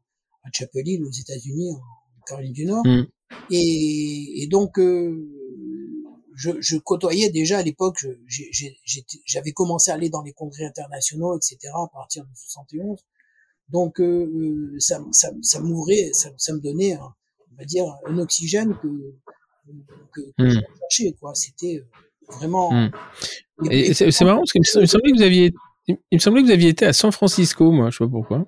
à Chapel Hill, aux États-Unis, en Caroline du Nord. Mm. Et, et, donc, je, je, côtoyais déjà à l'époque, j'avais commencé à aller dans les congrès internationaux, etc., à partir de 71. Donc euh, euh, ça, ça, ça m'ouvrait, ça, ça, me donnait, un, on va dire, un oxygène que que, que mmh. cherchais, quoi. C'était euh, vraiment. Mmh. Et, c'est marrant parce qu'il me semblait que vous aviez, il me semblait que vous aviez été à San Francisco, moi, je sais pas pourquoi.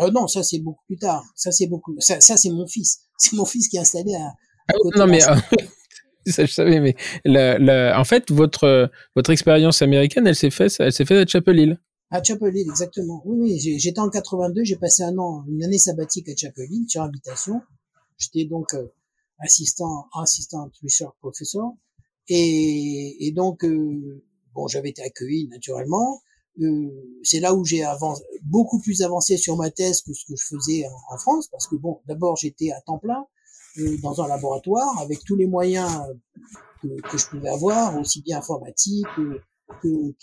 Euh, non, ça c'est beaucoup plus tard. Ça c'est beaucoup. Ça, ça c'est mon fils. *laughs* C'est mon fils qui est installé à. à ah, non mais. *laughs* ça je savais, mais la, la, en fait, votre votre expérience américaine, elle s'est faite, elle s'est faite à Chapel Hill. À Chapel Hill, exactement. Oui, oui, j'étais en 82, j'ai passé un an, une année sabbatique à Chapel Hill, sur invitation. J'étais donc euh, assistant, assistant research professor. Et, et donc, euh, bon, j'avais été accueilli naturellement. Euh, c'est là où j'ai beaucoup plus avancé sur ma thèse que ce que je faisais en, France, parce que bon, d'abord j'étais à temps plein euh, dans un laboratoire avec tous les moyens que, que, je pouvais avoir, aussi bien informatique, que que,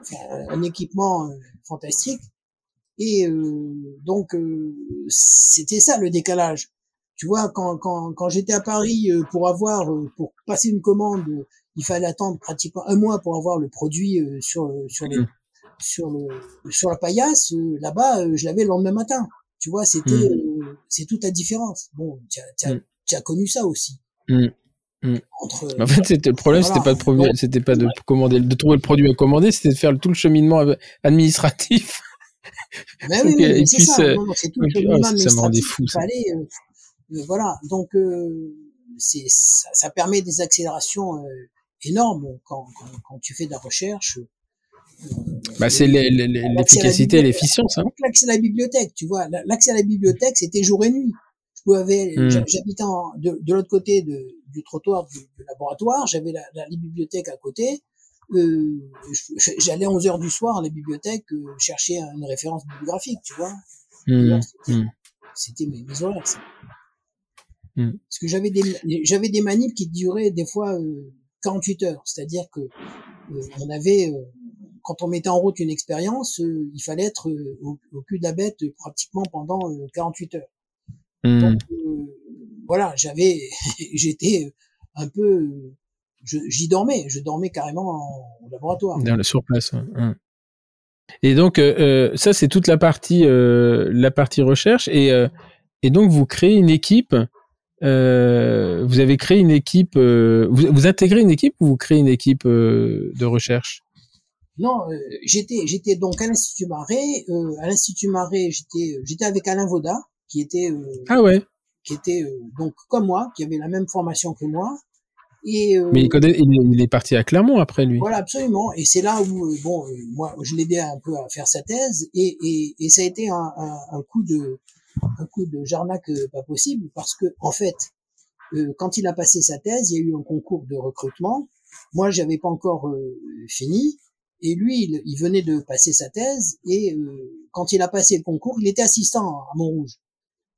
enfin, un équipement euh, fantastique. Et euh, donc euh, c'était ça le décalage. Tu vois, quand, quand, quand j'étais à Paris pour avoir, pour passer une commande, il fallait attendre pratiquement un mois pour avoir le produit sur sur les mmh. sur le sur la paillasse. Là-bas, je l'avais le lendemain matin. Tu vois, c'était mmh. c'est toute la différence. Bon, tu as, mmh. as, connu ça aussi. Mm. en fait, c'était le problème, c'était pas de c'était pas de commander, de trouver le produit à commander, c'était de faire tout le cheminement administratif. *laughs* Mais oui, oui c'est ça. c'est tout le cheminement oh, administratif. Fou, fallait, euh, euh, voilà. Donc, euh, c'est ça, ça, permet des accélérations euh, énormes quand, quand, quand, tu fais de la recherche. bah, c'est l'efficacité et l'efficience. Hein. L'accès à la bibliothèque, tu vois, l'accès à la bibliothèque, c'était jour et nuit. Je mmh. j'habitais de, de l'autre côté de, du trottoir du, du laboratoire, j'avais la, la, bibliothèque à côté. Euh, J'allais à 11 heures du soir à la bibliothèque euh, chercher une référence bibliographique, tu vois. Mmh. C'était mmh. mes, mes horaires. Ça. Mmh. Parce que j'avais des j'avais des manips qui duraient des fois euh, 48 heures, c'est-à-dire que euh, on avait euh, quand on mettait en route une expérience, euh, il fallait être au, au, cul de la bête pratiquement pendant 48 heures. Donc, mmh. voilà, j'avais, *laughs* j'étais un peu, j'y dormais, je dormais carrément en, laboratoire. Dans le surplace. Hein. Et donc euh, euh, ça c'est toute la partie euh, la partie recherche et euh, et donc vous créez une équipe. Euh, vous avez créé une équipe. Vous, vous, intégrez une équipe ou vous créez une équipe de recherche? Non, j'étais j'étais donc à l'institut Marais. à l'institut Marais, j'étais j'étais avec Alain Vauda qui était ah ouais qui était donc comme moi, qui avait la même formation que moi Et, euh, Mais il, connaît, il, est parti à Clermont après lui. Voilà, absolument. Et c'est là où, bon, moi, je l'aidais un peu à faire sa thèse, et, et, et ça a été un, un, un, coup de un coup de jarnac pas possible, parce que en fait, quand il a passé sa thèse, il y a eu un concours de recrutement. Moi, j'avais pas encore fini, et lui, il, il, venait de passer sa thèse, et quand il a passé le concours, il était assistant à Montrouge.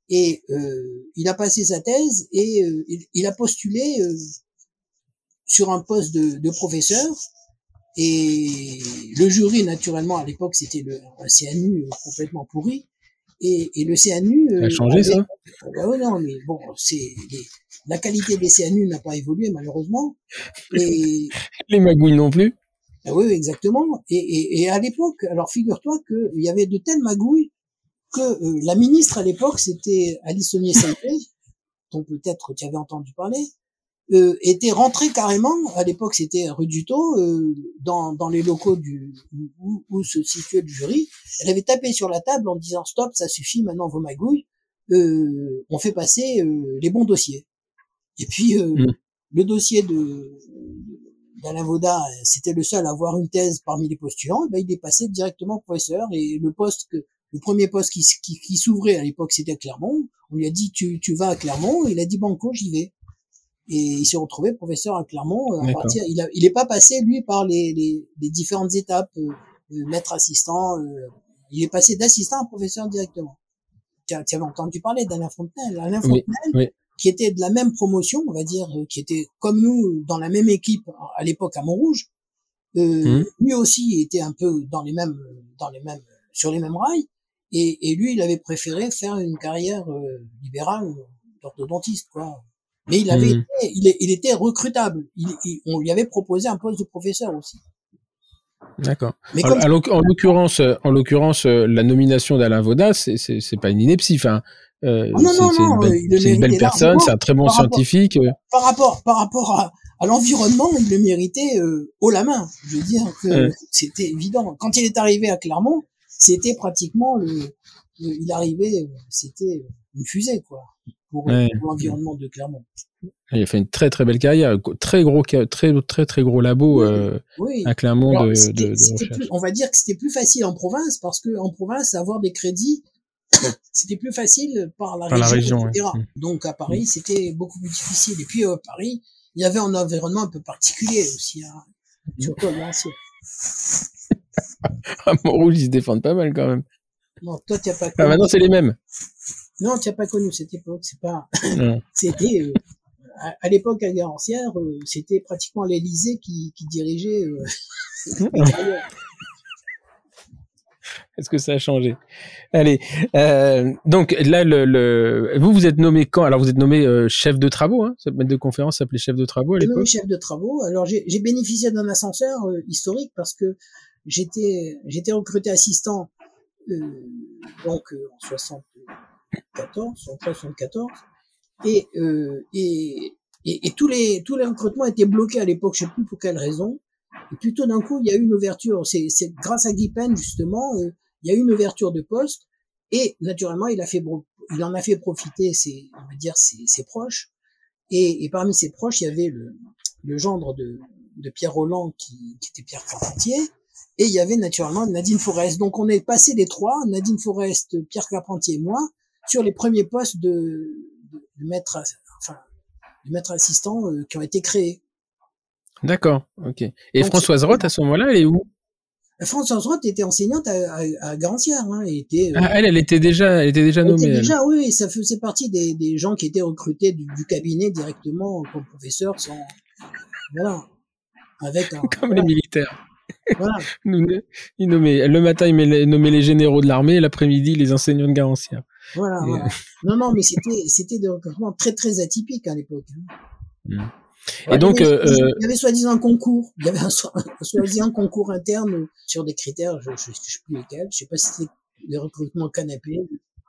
Et euh, il a passé sa thèse et euh, il, a postulé euh, sur un poste de, de, professeur. Et le jury, naturellement, à l'époque, c'était le un CNU complètement pourri. Et, et le CNU. ça a changé ça? Ah Non, mais bon, c'est la qualité des CNU n'a pas évolué malheureusement. Et *laughs* les magouilles non plus. Ah oui, exactement. Et, et, et à l'époque, alors figure-toi qu'il y avait de telles magouilles que euh, la ministre à l'époque, c'était Alice Saunier Sainté, dont peut-être tu avais entendu parler, euh, était rentrée carrément, à l'époque c'était rue du Taux, euh, dans, dans les locaux du, où, où, se situait le jury, elle avait tapé sur la table en disant stop, ça suffit, maintenant vos magouilles, euh, on fait passer euh, les bons dossiers. Et puis mmh. le dossier de d'Alain Vauda, c'était le seul à avoir une thèse parmi les postulants, ben, il est passé directement professeur et le poste que le premier poste qui, qui, qui s'ouvrait à l'époque, c'était à Clermont. On lui a dit, tu, tu vas à Clermont. Il a dit, banco, j'y vais. Et il s'est retrouvé professeur à Clermont. À partir, il, a, il est pas passé, lui, par les, les, les différentes étapes, euh, euh maître assistant. Euh, il est passé d'assistant à professeur directement. Tu, tu avais entendu parler d'Alain Fontenelle. Alain Fontenelle, qui était de la même promotion, on va dire, euh, qui était comme nous, dans la même équipe à l'époque à Montrouge. Euh, mmh. Lui aussi était un peu dans les mêmes, dans les mêmes, sur les mêmes rails. Et, et, lui, il avait préféré faire une carrière euh, libérale d'orthodontiste, quoi. Mais il avait, hmm. été, il, il, était recrutable. Il, on lui avait proposé un poste de professeur aussi. D'accord. En, l'occurrence, en l'occurrence, euh, la nomination d'Alain Vauda, c'est pas une ineptie. Enfin, euh, non, non, non, c'est une belle, personne, c'est un très bon scientifique. Euh. par rapport, par rapport à, à l'environnement, il le méritait euh, haut la main. Je veux dire que c'était évident. Quand il est arrivé à Clermont, c'était pratiquement le, il arrivait, c'était une fusée quoi pour, l'environnement de Clermont. Il a fait une très très belle carrière, très gros très très très gros labo euh, à Clermont de, de, de on va dire que c'était plus facile en province parce que en province avoir des crédits *coughs* c'était plus facile par la région, etc. Donc à Paris, c'était beaucoup plus difficile. Et puis à Paris, il y avait un environnement un peu particulier aussi, hein, surtout à. *laughs* à Montrouge, ils se défendent pas mal quand même. Non, toi, tu n'as pas connu. Ah, maintenant, c'est les mêmes. Non, tu n'as pas connu cette époque. C'est pas. *laughs* *laughs* c'était. Euh, à, l'époque, à Garancière, euh, c'était pratiquement l'Élysée qui, qui dirigeait. Euh, Est-ce que ça a changé? Allez, donc là, le, le, vous, vous êtes nommé quand? Alors, vous êtes nommé chef de travaux, hein Cette maître de conférence s'appelait chef de travaux à l'époque chef de travaux. Alors, j'ai bénéficié d'un ascenseur historique parce que j'étais j'étais recruté assistant euh, donc en 74, 74, et, et, et, et tous les tous les recrutements étaient bloqués à l'époque. Je sais plus pour quelle raison. Et tout d'un coup, il y a eu une ouverture. C'est grâce à Guy Penn, justement, euh, il y a eu une ouverture de poste. Et naturellement, il, a fait, il en a fait profiter ses, on va dire, ses, ses proches. Et, et, parmi ses proches, il y avait le, le gendre de, de Pierre Roland, qui, qui, était Pierre Carpentier. Et il y avait naturellement Nadine Forest. Donc on est passé des trois, Nadine Forest, Pierre Carpentier et moi, sur les premiers postes de, de, maître, enfin, de maître assistant euh, qui ont été créés. D'accord, ok. Et Françoise Roth, à ce moment-là, elle est où? Françoise Roth était enseignante à, à, Garancière. Hein, elle, était, euh, ah, elle, elle était déjà, elle était déjà nommée. Était déjà, oui, ça faisait partie des, des gens qui étaient recrutés du, du, cabinet directement comme professeur, sans, voilà, avec un, *laughs* comme les militaires. Voilà. *laughs* il nommait, le matin, il nommait les généraux de l'armée, l'après-midi, les enseignants de Garancière. Voilà. voilà. non, non, mais c'était, c'était des recrutements très, très atypiques à l'époque. Hein. Mmh. Et donc, il y avait, euh, avait soi-disant un concours. Il y avait un, soi-disant concours interne sur des critères, je ne sais plus lesquels. Je sais pas si c'était des recrutements canapés.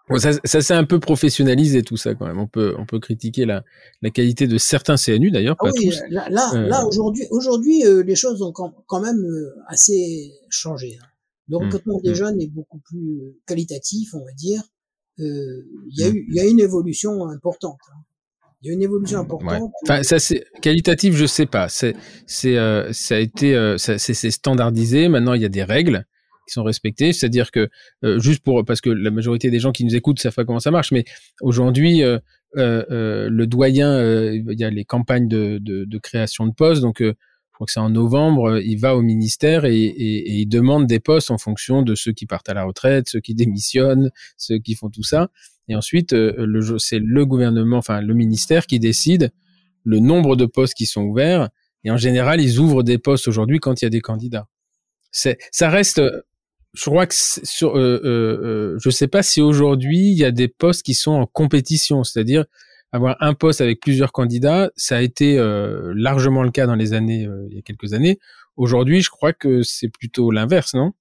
Bon, ça, ça s'est un peu professionnalisé tout ça quand même. On peut, on peut critiquer la, la qualité de certains CNU d'ailleurs, ah oui, Là, là, euh... là aujourd'hui, aujourd'hui, euh, les choses ont quand, même euh, assez changé. Hein. Le mmh, recrutement des mmh. jeunes est beaucoup plus qualitatif, on va dire. Il y a mmh. eu, il y a une évolution importante. Hein Il y a une évolution importante. Enfin, ça c'est qualitatif, je sais pas. C'est c'est euh, ça a été euh, c'est standardisé. Maintenant, il y a des règles qui sont respectées. C'est-à-dire que euh, juste pour parce que la majorité des gens qui nous écoutent savent pas comment ça marche, mais aujourd'hui euh, euh, le doyen, il y a les campagnes de, de, création de postes, donc je crois que c'est en novembre, il va au ministère et, il demande des postes en fonction de ceux qui partent à la retraite, ceux qui démissionnent, ceux qui font tout ça. Et ensuite, euh, c'est le gouvernement, enfin le ministère qui décide le nombre de postes qui sont ouverts. Et en général, ils ouvrent des postes aujourd'hui quand il y a des candidats. Ça reste, je crois que sur, euh, euh, euh, je sais pas si aujourd'hui il y a des postes qui sont en compétition, c'est-à-dire avoir un poste avec plusieurs candidats, ça a été euh, largement le cas dans les années, il y a quelques années. Aujourd'hui, je crois que c'est plutôt l'inverse, non?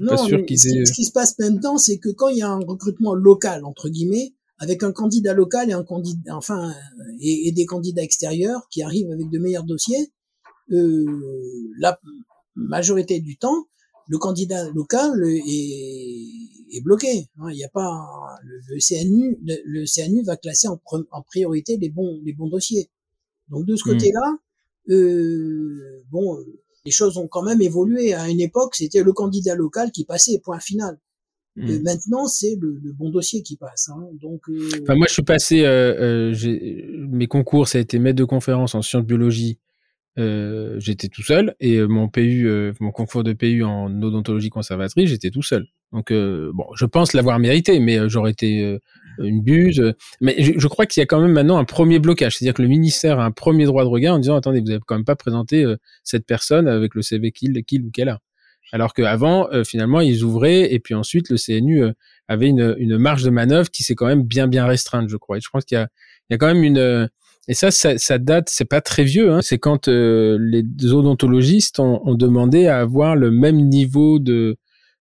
Non, ce, qui, se passe maintenant, c'est que quand il y a un recrutement local entre guillemets, avec un candidat local et un candidat, enfin, et, des candidats extérieurs qui arrivent avec de meilleurs dossiers, euh, la majorité du temps, le candidat local est, est bloqué. Hein. Il n'y a pas le, CNU, le, CNU va classer en, en, priorité les bons les bons dossiers. Donc de ce hmm. côté-là, euh, bon les choses ont quand même évolué. À une époque, c'était le candidat local qui passait, point final. Hmm. maintenant, c'est le, bon dossier qui passe. Hein. Donc, euh, enfin, moi, je suis passé. Euh, euh mes concours, ça a été maître de conférence en sciences biologie. Euh, j'étais tout seul et mon PU, mon concours de PU en odontologie conservatrice, j'étais tout seul. Donc bon, je pense l'avoir mérité, mais j'aurais été une buse. Mais je, crois qu'il y a quand même maintenant un premier blocage, c'est-à-dire que le ministère a un premier droit de regard en disant attendez, vous n'avez quand même pas présenté euh, cette personne avec le CV qu'il qu'il ou qu'elle a. Alors qu'avant, euh, finalement, ils ouvraient et puis ensuite le CNU euh, avait une, une marge de manœuvre qui s'est quand même bien bien restreinte, je crois. Et je pense qu'il y a, il y a quand même une et ça, ça, ça date, c'est pas très vieux. Hein, c'est quand les odontologistes ont, ont demandé à avoir le même niveau de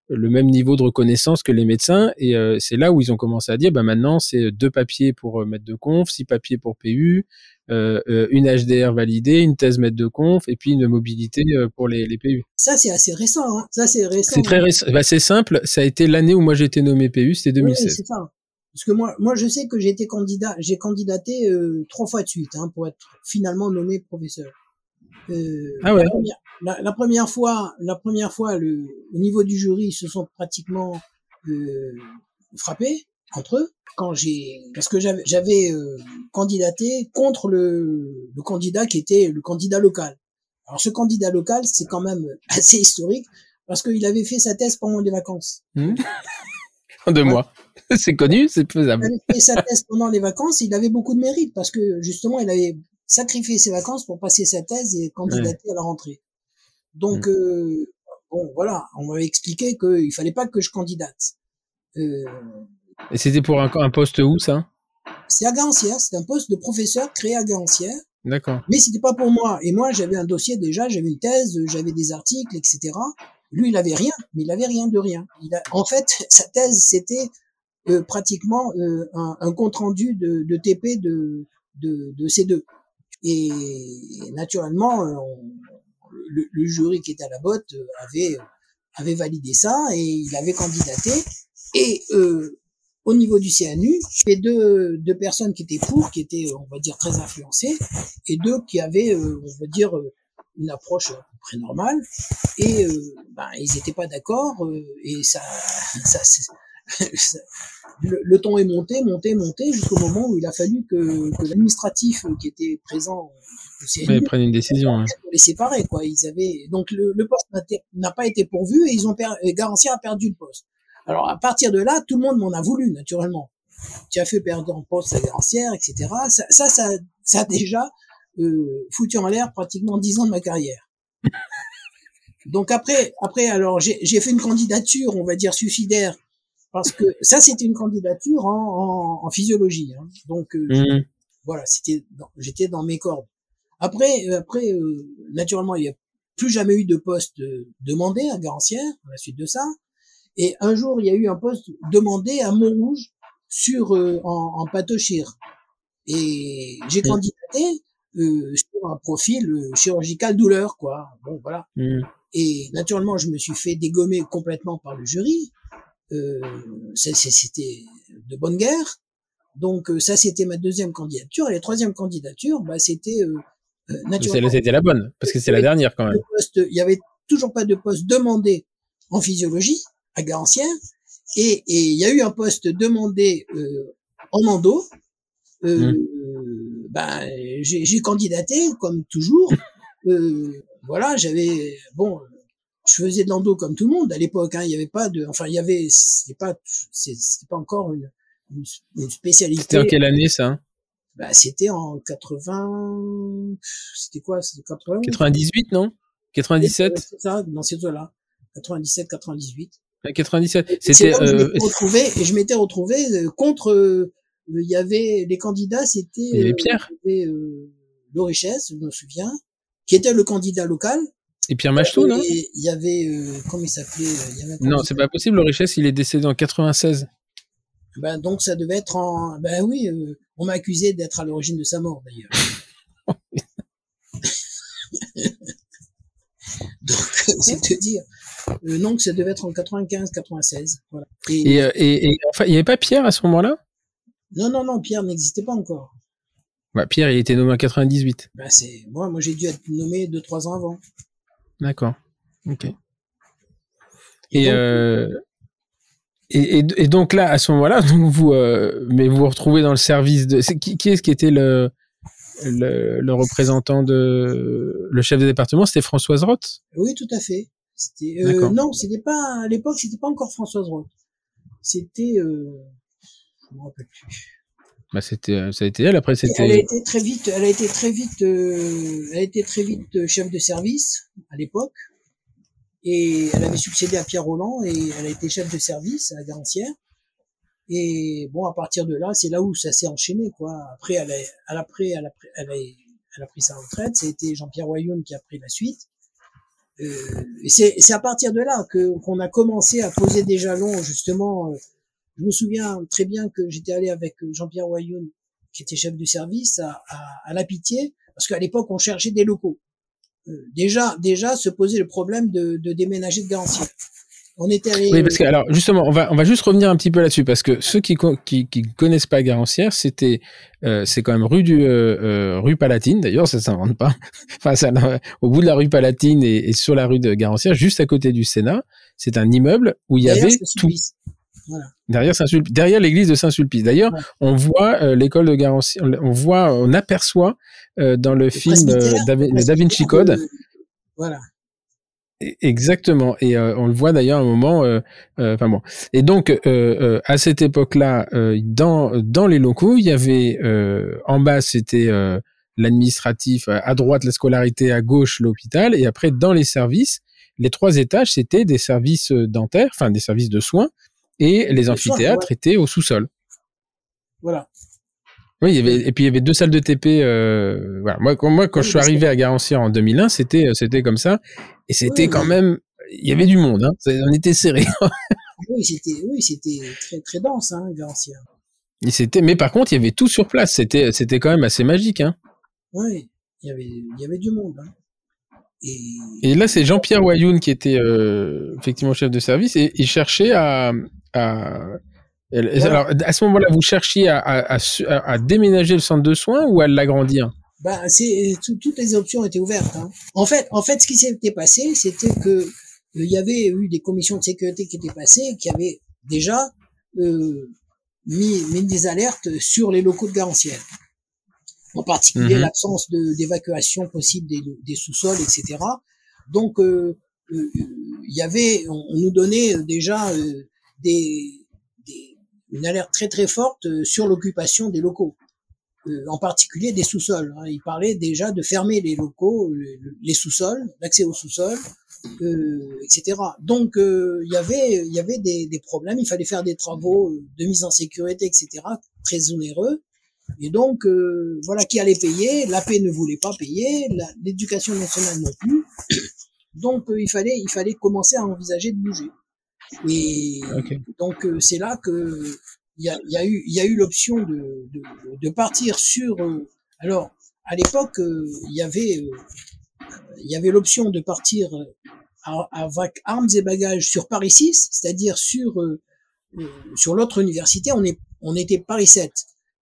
le même niveau de reconnaissance que les médecins. Et euh, c'est là où ils ont commencé à dire, bah maintenant c'est deux papiers pour euh, mettre de conf, six papiers pour PU, euh, euh une HDR validée, une thèse maître de conf, et puis une mobilité pour les, les PU. Ça c'est assez récent. Hein ça c'est récent. C'est très récent. Bah, c'est simple. Ça a été l'année où moi j'ai été nommé PU, c'était 2016. Oui. Parce que moi, moi, je sais que j'ai été candidat, j'ai candidaté trois fois de suite hein, pour être finalement nommé professeur. Euh, ah ouais la, première fois, la première fois, le, au niveau du jury, ils se sont pratiquement euh, frappés entre eux quand j'ai parce que j'avais j'avais euh, candidaté contre le, le candidat qui était le candidat local. Alors ce candidat local, c'est quand même *laughs* assez historique parce qu'il avait fait sa thèse pendant les vacances. Mmh. *laughs* en deux mois. C'est connu, c'est faisable. Il avait fait sa thèse pendant les vacances, il avait beaucoup de mérite parce que justement, il avait sacrifié ses vacances pour passer sa thèse et candidater à la rentrée. Donc, mmh. euh, bon, voilà, on m'avait expliqué qu'il fallait pas que je candidate. Euh, Et c'était pour un, un, poste où, ça? C'est à Garancière, c'est un poste de professeur créé à Garancière. D'accord. Mais c'était pas pour moi. Et moi, j'avais un dossier déjà, j'avais une thèse, j'avais des articles, etc. Lui, il avait rien, mais il avait rien de rien. En fait, sa thèse, c'était euh, pratiquement euh, un, un, compte rendu de, de TP de, de, de ces deux. Et naturellement, on, le, jury qui était à la botte euh, avait avait validé ça et il avait candidaté. Et euh, au niveau du CNU, avait deux, deux personnes qui étaient pour, qui étaient, on va dire, très influencées, et deux qui avaient, euh, on va dire, une approche à peu près normale. Et ben, ils n'étaient pas d'accord, et ça, *laughs* ça, *laughs* le, le, ton est monté, monté, monté, jusqu'au moment où il a fallu que, que l'administratif qui était présent ils prennent une décision. Hein. Pour les séparer, quoi. Ils avaient donc le, le poste n'a pas été pourvu et ils ont Garantia a perdu le poste. Alors à partir de là, tout le monde m'en a voulu naturellement. Tu as fait perdre un poste à Garancière, etc. Ça, ça, ça, ça a déjà euh, foutu en l'air pratiquement dix ans de ma carrière. *laughs* Donc après, après, alors j'ai fait une candidature, on va dire suicidaire, parce que ça c'était une candidature en, en, en physiologie. Hein. Donc euh, mmh. voilà, c'était, j'étais dans mes cordes. Après, euh, après, euh, naturellement, il n'y a plus jamais eu de poste euh, demandé à Garancière à la suite de ça. Et un jour, il y a eu un poste demandé à Montrouge sur en, en pathochir. Et j'ai mmh. candidaté sur un profil chirurgical douleur, quoi. Bon, voilà. Mmh. Et naturellement, je me suis fait dégommer complètement par le jury. Euh, C'était de bonne guerre. Donc ça c'était ma deuxième candidature. Et la troisième candidature, bah, c'était naturellement. C'était la bonne parce que c'est la dernière quand même. il y avait toujours pas de poste demandé en physiologie à Garancière et il y a eu un poste demandé en endo. Euh, mmh. Ben, j'ai candidaté comme toujours. Euh, voilà, j'avais bon, je faisais de l'endo comme tout le monde à l'époque. Hein, il y avait pas de, enfin, il y avait, c'était pas, c'était pas encore une, une, spécialité. C'était en quelle année ça? Bah, c'était en 80, c'était quoi, c'était 80 98, non? 97 C'est ça, dans ces eaux-là. 97, 98. 97. C'était. Euh... et je m'étais retrouvé euh, Euh, il y avait les candidats, c'était. Avait Pierre. Il y avait euh, je me souviens, qui était le candidat local. Et Pierre Machetot, non? Il y avait, euh, comment il s'appelait Non, c'est pas possible. Richesse, il est décédé en 96. Ben donc ça devait être en. Ben oui, euh, on m'a accusé d'être à l'origine de sa mort d'ailleurs. *laughs* *laughs* donc *laughs* c'est te dire. Euh, non, ça devait être en 95, 96. Voilà. Et, et, et, enfin, il n'y avait pas Pierre à ce moment-là? Non, non, non, Pierre n'existait pas encore. Bah, Pierre, il était nommé en 98. Bah, c'est moi, moi j'ai dû être nommé deux trois ans avant. D'accord. Ok. Et, euh, et, et, donc là, à ce moment-là, *laughs* vous, euh, mais vous vous retrouvez dans le service de. qui, qui est-ce qui était le, le, le, représentant de le chef de département? C'était Françoise Roth? Oui, tout à fait. Euh, non, c'était pas à l'époque, c'était pas encore Françoise Roth. C'était, je me rappelle plus. Bah c'était euh, ça a été elle après c'était elle a été très vite elle a été très vite euh, elle a été très vite euh, chef de service à l'époque. Et elle avait succédé à Pierre Roland et elle a été chef de service à Garancière et bon à partir de là c'est là où ça s'est enchaîné quoi. Après elle a, elle a pris elle a, elle a, elle a pris sa retraite. C'était Jean-Pierre Royoum qui a pris la suite. Euh, et c'est à partir de là que qu'on a commencé à poser des jalons justement je me souviens très bien que j'étais allé avec Jean-Pierre Wayoun, qui était chef de service, à, à, La Pitié, parce qu'à l'époque, on cherchait des locaux. Euh, déjà, déjà se posait le problème de, de déménager de Garancière. On était allé... Oui, parce que alors justement, on va on va juste revenir un petit peu là-dessus parce que ceux qui qui, qui connaissent pas Garancière, c'était euh, c'est quand même rue du euh, euh rue Palatine. D'ailleurs, ça s'invente pas. *laughs* enfin, ça, au bout de la rue Palatine et, et, sur la rue de Garancière, juste à côté du Sénat, c'est un immeuble où il y avait tout. Derrière derrière l'église de Saint-Sulpice. D'ailleurs, on voit euh, l'école de garantie, on, voit, on aperçoit euh, dans le, film euh, Da, Vinci Code. Voilà. E, exactement. Et on le voit d'ailleurs à un moment. Enfin bon. Et donc à cette époque-là, dans dans les locaux, il y avait en bas c'était l'administratif, à droite la scolarité, à gauche l'hôpital, et après dans les services, les trois étages c'était des services dentaires, enfin des services de soins et les amphithéâtres étaient au sous-sol. Voilà. Oui, il y avait, et puis il y avait deux salles de TP. Euh, voilà. Moi, quand, moi, quand je suis arrivé à Garancière en 2001, c'était, c'était comme ça, et c'était quand même, il y avait du monde, hein. on était serré. *laughs* oui, c'était, oui, c'était très, très dense, hein, Garancière. Et c'était, mais par contre, il y avait tout sur place. C'était, c'était quand même assez magique, hein. Oui, il y avait, il y avait du monde. Hein. Et, là, c'est Jean-Pierre Wayoun qui était euh, effectivement chef de service et il cherchait à. à Alors, à ce moment-là, vous cherchiez à, à, à, déménager le centre de soins ou à l'agrandir? Bah, toutes les options étaient ouvertes. Hein. En fait, en fait, ce qui s'était passé, c'était que euh, il y avait eu des commissions de sécurité qui étaient passées, qui avaient déjà euh, mis, mis des alertes sur les locaux de garantière en particulier mhm. l'absence d'évacuation possible des, des sous-sols, etc. Donc, euh, euh, il y avait, on, nous donnait déjà euh, des, des, une alerte très très forte sur l'occupation des locaux, en particulier des sous-sols. Hein. Il parlait déjà de fermer les locaux, les sous-sols, l'accès aux sous-sols, etc. Donc, il y avait, il y avait des, des problèmes. Il fallait faire des travaux de mise en sécurité, etc. Très onéreux. Et donc, euh, voilà qui allait payer. La paix ne voulait pas payer, l'éducation nationale non plus. Donc, euh, il fallait, il fallait commencer à envisager de bouger. Et donc, euh, c'est là que il y a, y a, eu, il y a eu l'option de, de, de, partir sur. alors, à l'époque, il y avait, il y avait l'option de partir avec armes et bagages sur Paris 6, c'est-à-dire sur sur l'autre université. On est, on était Paris 7.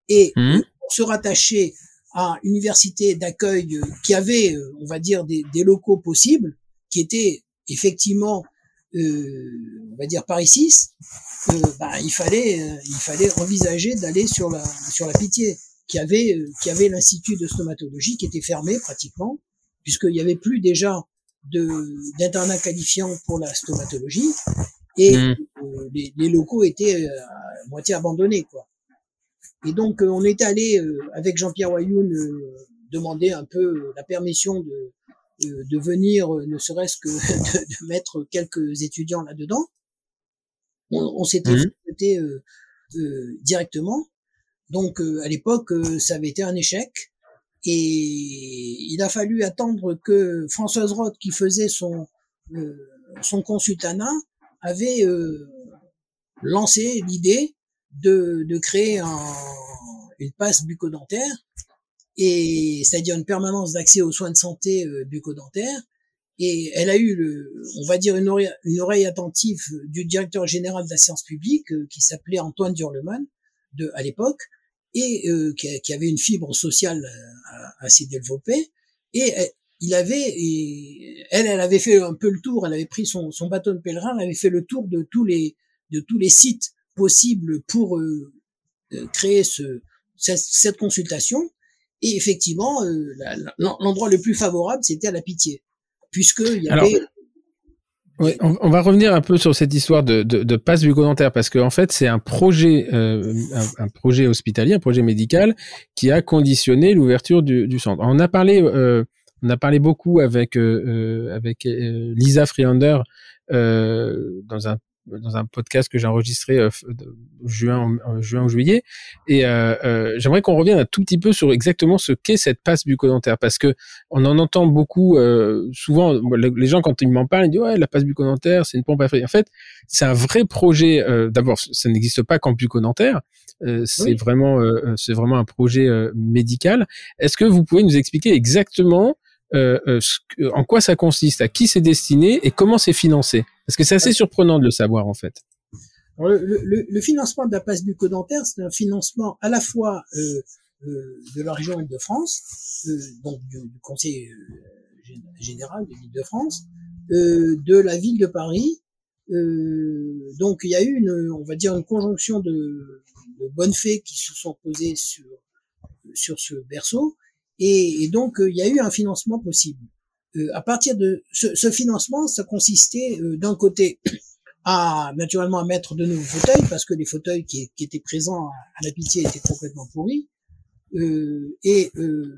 Et mmh. pour se rattacher à une université d'accueil qui avait, on va dire, des, des locaux possibles, qui étaient effectivement euh, on va dire Paris 6, euh, bah, il fallait euh, il fallait envisager d'aller sur la sur la Pitié, qui avait qui avait l'institut de stomatologie qui était fermé pratiquement, puisqu'il y avait plus déjà de d'internat qualifiant pour la stomatologie et mmh. les, les, locaux étaient à moitié abandonnés quoi. Et donc on est allé avec Jean-Pierre Wayoun demander un peu la permission de de venir, euh, ne serait-ce que *laughs* de, mettre quelques étudiants là-dedans. On, s'était mmh. euh, euh, directement. Donc à l'époque, ça avait été un échec. Et il a fallu attendre que Françoise Roth, qui faisait son son consultanat, avait lancé l'idée de, de créer un, une passe bucco-dentaire et c'est-à-dire une permanence d'accès aux soins de santé euh, bucco-dentaires. Et elle a eu, le, on va dire, une oreille, une oreille attentive du directeur général de la science publique, euh, qui s'appelait Antoine Durleman, de, à l'époque, et euh, qui, qui, avait une fibre sociale assez développée. Et il avait, et elle, elle avait fait un peu le tour. Elle avait pris son, son bâton de pèlerin, elle avait fait le tour de tous les, de tous les sites possibles pour créer ce, cette, consultation. Et effectivement, euh, l'endroit le plus favorable, c'était à la Pitié, puisque il y avait. oui, on, va revenir un peu sur cette histoire de, de, de passe bucco-dentaire parce qu'en en fait c'est un projet, euh, un, projet hospitalier, un projet médical qui a conditionné l'ouverture du, du, centre. On a parlé, euh, on a parlé beaucoup avec avec Lisa Freelander dans un dans un podcast que j'ai enregistré euh, juin, juin ou juillet. Et euh, euh, j'aimerais qu'on revienne un tout petit peu sur exactement ce qu'est cette passe bucco-dentaire, parce que on en entend beaucoup. Euh, souvent, les gens quand ils m'en parlent, ils disent ouais, la passe bucco-dentaire, c'est une pompe à fric. En fait, c'est un vrai projet. Euh, D'abord, ça n'existe pas qu'en bucco-dentaire. c'est vraiment, c'est vraiment un projet médical. Est-ce que vous pouvez nous expliquer exactement euh, euh en quoi ça consiste, à qui c'est destiné et comment c'est financé. Parce que c'est assez surprenant de le savoir en fait. le, financement de la passe bucco-dentaire, c'est un financement à la fois euh, euh, de la région Île-de-France, euh, donc du, Conseil euh, général de l'Île-de-France, de la ville de Paris. donc il y a eu une, on va dire, une conjonction de, de bonnes fées qui se sont posées sur sur ce berceau et, donc, euh, il y a eu un financement possible. Euh, à partir de ce, ce financement, ça consistait euh, d'un côté *coughs* à naturellement à mettre de nouveaux fauteuils parce que les fauteuils qui, qui étaient présents à, la pitié étaient complètement pourris. Euh, et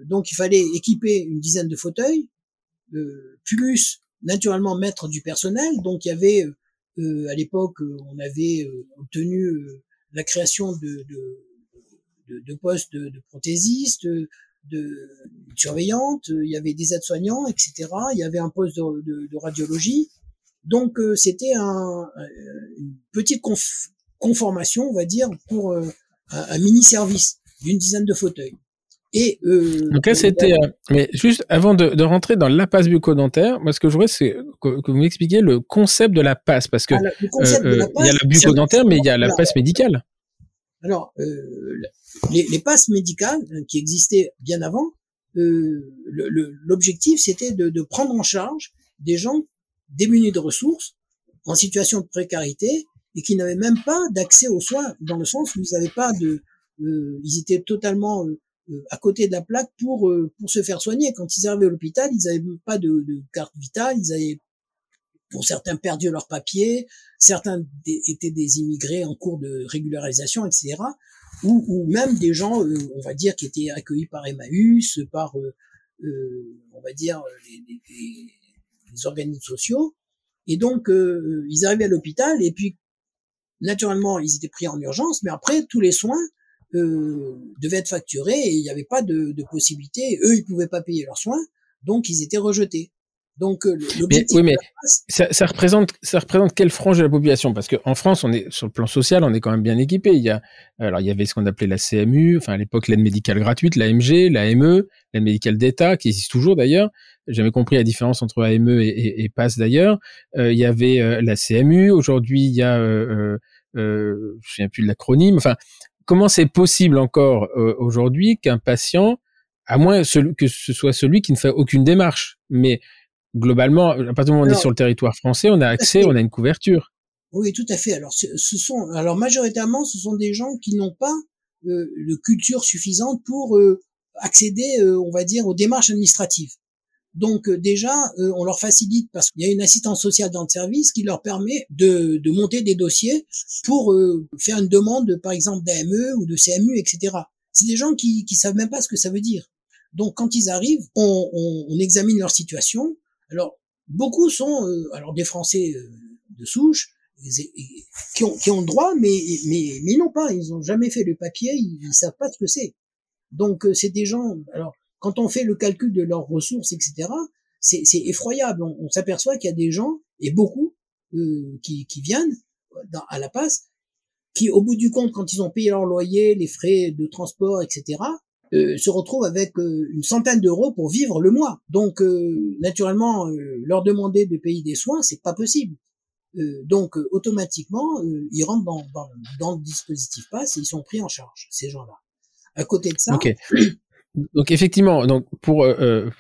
donc il fallait équiper une dizaine de fauteuils, plus naturellement mettre du personnel. Donc il y avait à l'époque on avait obtenu la création de, de, de, de postes de, de prothésistes, de surveillante, il y avait des aides-soignants, etc. Il y avait un poste de, de, radiologie. Donc euh, c'était un, euh, une petite conformation, on va dire, pour euh, un, mini-service d'une dizaine de fauteuils. Et euh, donc là c'était, mais juste avant de, de, rentrer dans la passe bucco-dentaire, moi ce que je voudrais c'est que, vous m'expliquiez le concept de la passe parce que il y a la bucco-dentaire mais il y a la passe médicale. Alors les, les, passes médicales euh, qui existaient bien avant, euh, l'objectif c'était de, de, prendre en charge des gens démunis de ressources, en situation de précarité et qui n'avaient même pas d'accès aux soins, dans le sens où ils n'avaient pas de, euh, ils étaient totalement euh, euh, à côté de la plaque pour pour se faire soigner. Quand ils arrivaient à l'hôpital, ils n'avaient pas de, de, carte vitale, ils avaient pour certains perdu leurs papiers, certains étaient des immigrés en cours de régularisation, etc ou, ou même des gens, euh, on va dire, qui étaient accueillis par Emmaüs, par, euh, euh, on va dire, les, les, les, organismes sociaux. Et donc, ils arrivaient à l'hôpital et puis, naturellement, ils étaient pris en urgence, mais après, tous les soins euh, devaient être facturés et il n'y avait pas de, de possibilité. Eux, ils pouvaient pas payer leurs soins, donc ils étaient rejetés. Donc euh. Oui, mais ça, ça, représente ça représente quelle frange de la population? Parce qu'en France, on est sur le plan social, on est quand même bien équipé. Il y a alors il y avait ce qu'on appelait la CMU, enfin à l'époque l'aide médicale gratuite, l'AMG, l'AME, l'aide médicale d'État qui existe toujours d'ailleurs. J'ai jamais compris la différence entre AME et, et, et PASS d'ailleurs. Euh, il y avait euh, la CMU. Aujourd'hui, il y a euh, euh, je ne souviens plus de l'acronyme. Enfin, comment c'est possible encore aujourd'hui qu'un patient, à moins que ce soit celui qui ne fait aucune démarche, mais globalement, à partir du moment où on est sur le territoire français, on a accès, on a une couverture. Oui, tout à fait. Alors, ce, sont, alors majoritairement, ce sont des gens qui n'ont pas euh, de culture suffisante pour euh, accéder, euh, on va dire, aux démarches administratives. Donc déjà, on leur facilite parce qu'il y a une assistance sociale dans le service qui leur permet de, de monter des dossiers pour faire une demande, par exemple, d'AME ou de CMU, etc. C'est des gens qui qui savent même pas ce que ça veut dire. Donc quand ils arrivent, on, on, on examine leur situation. Alors beaucoup sont alors des Français de souche, qui ont, qui ont le droit, mais, mais, mais non pas, ils ont jamais fait le papier, ils, ils savent pas ce que c'est. Donc, euh, c'est des gens, alors, quand on fait le calcul de leurs ressources, etc., c'est effroyable. On, s'aperçoit qu'il y a des gens, et beaucoup, euh, qui, qui viennent à la passe, qui, au bout du compte, quand ils ont payé leur loyer, les frais de transport, etc., euh, se retrouvent avec euh, une centaine d'euros pour vivre le mois. Donc, euh, naturellement, leur demander de payer des soins, c'est pas possible. Donc automatiquement, ils rentrent dans, le dispositif pass et ils sont pris en charge, ces gens-là. À côté de ça. Donc effectivement, donc pour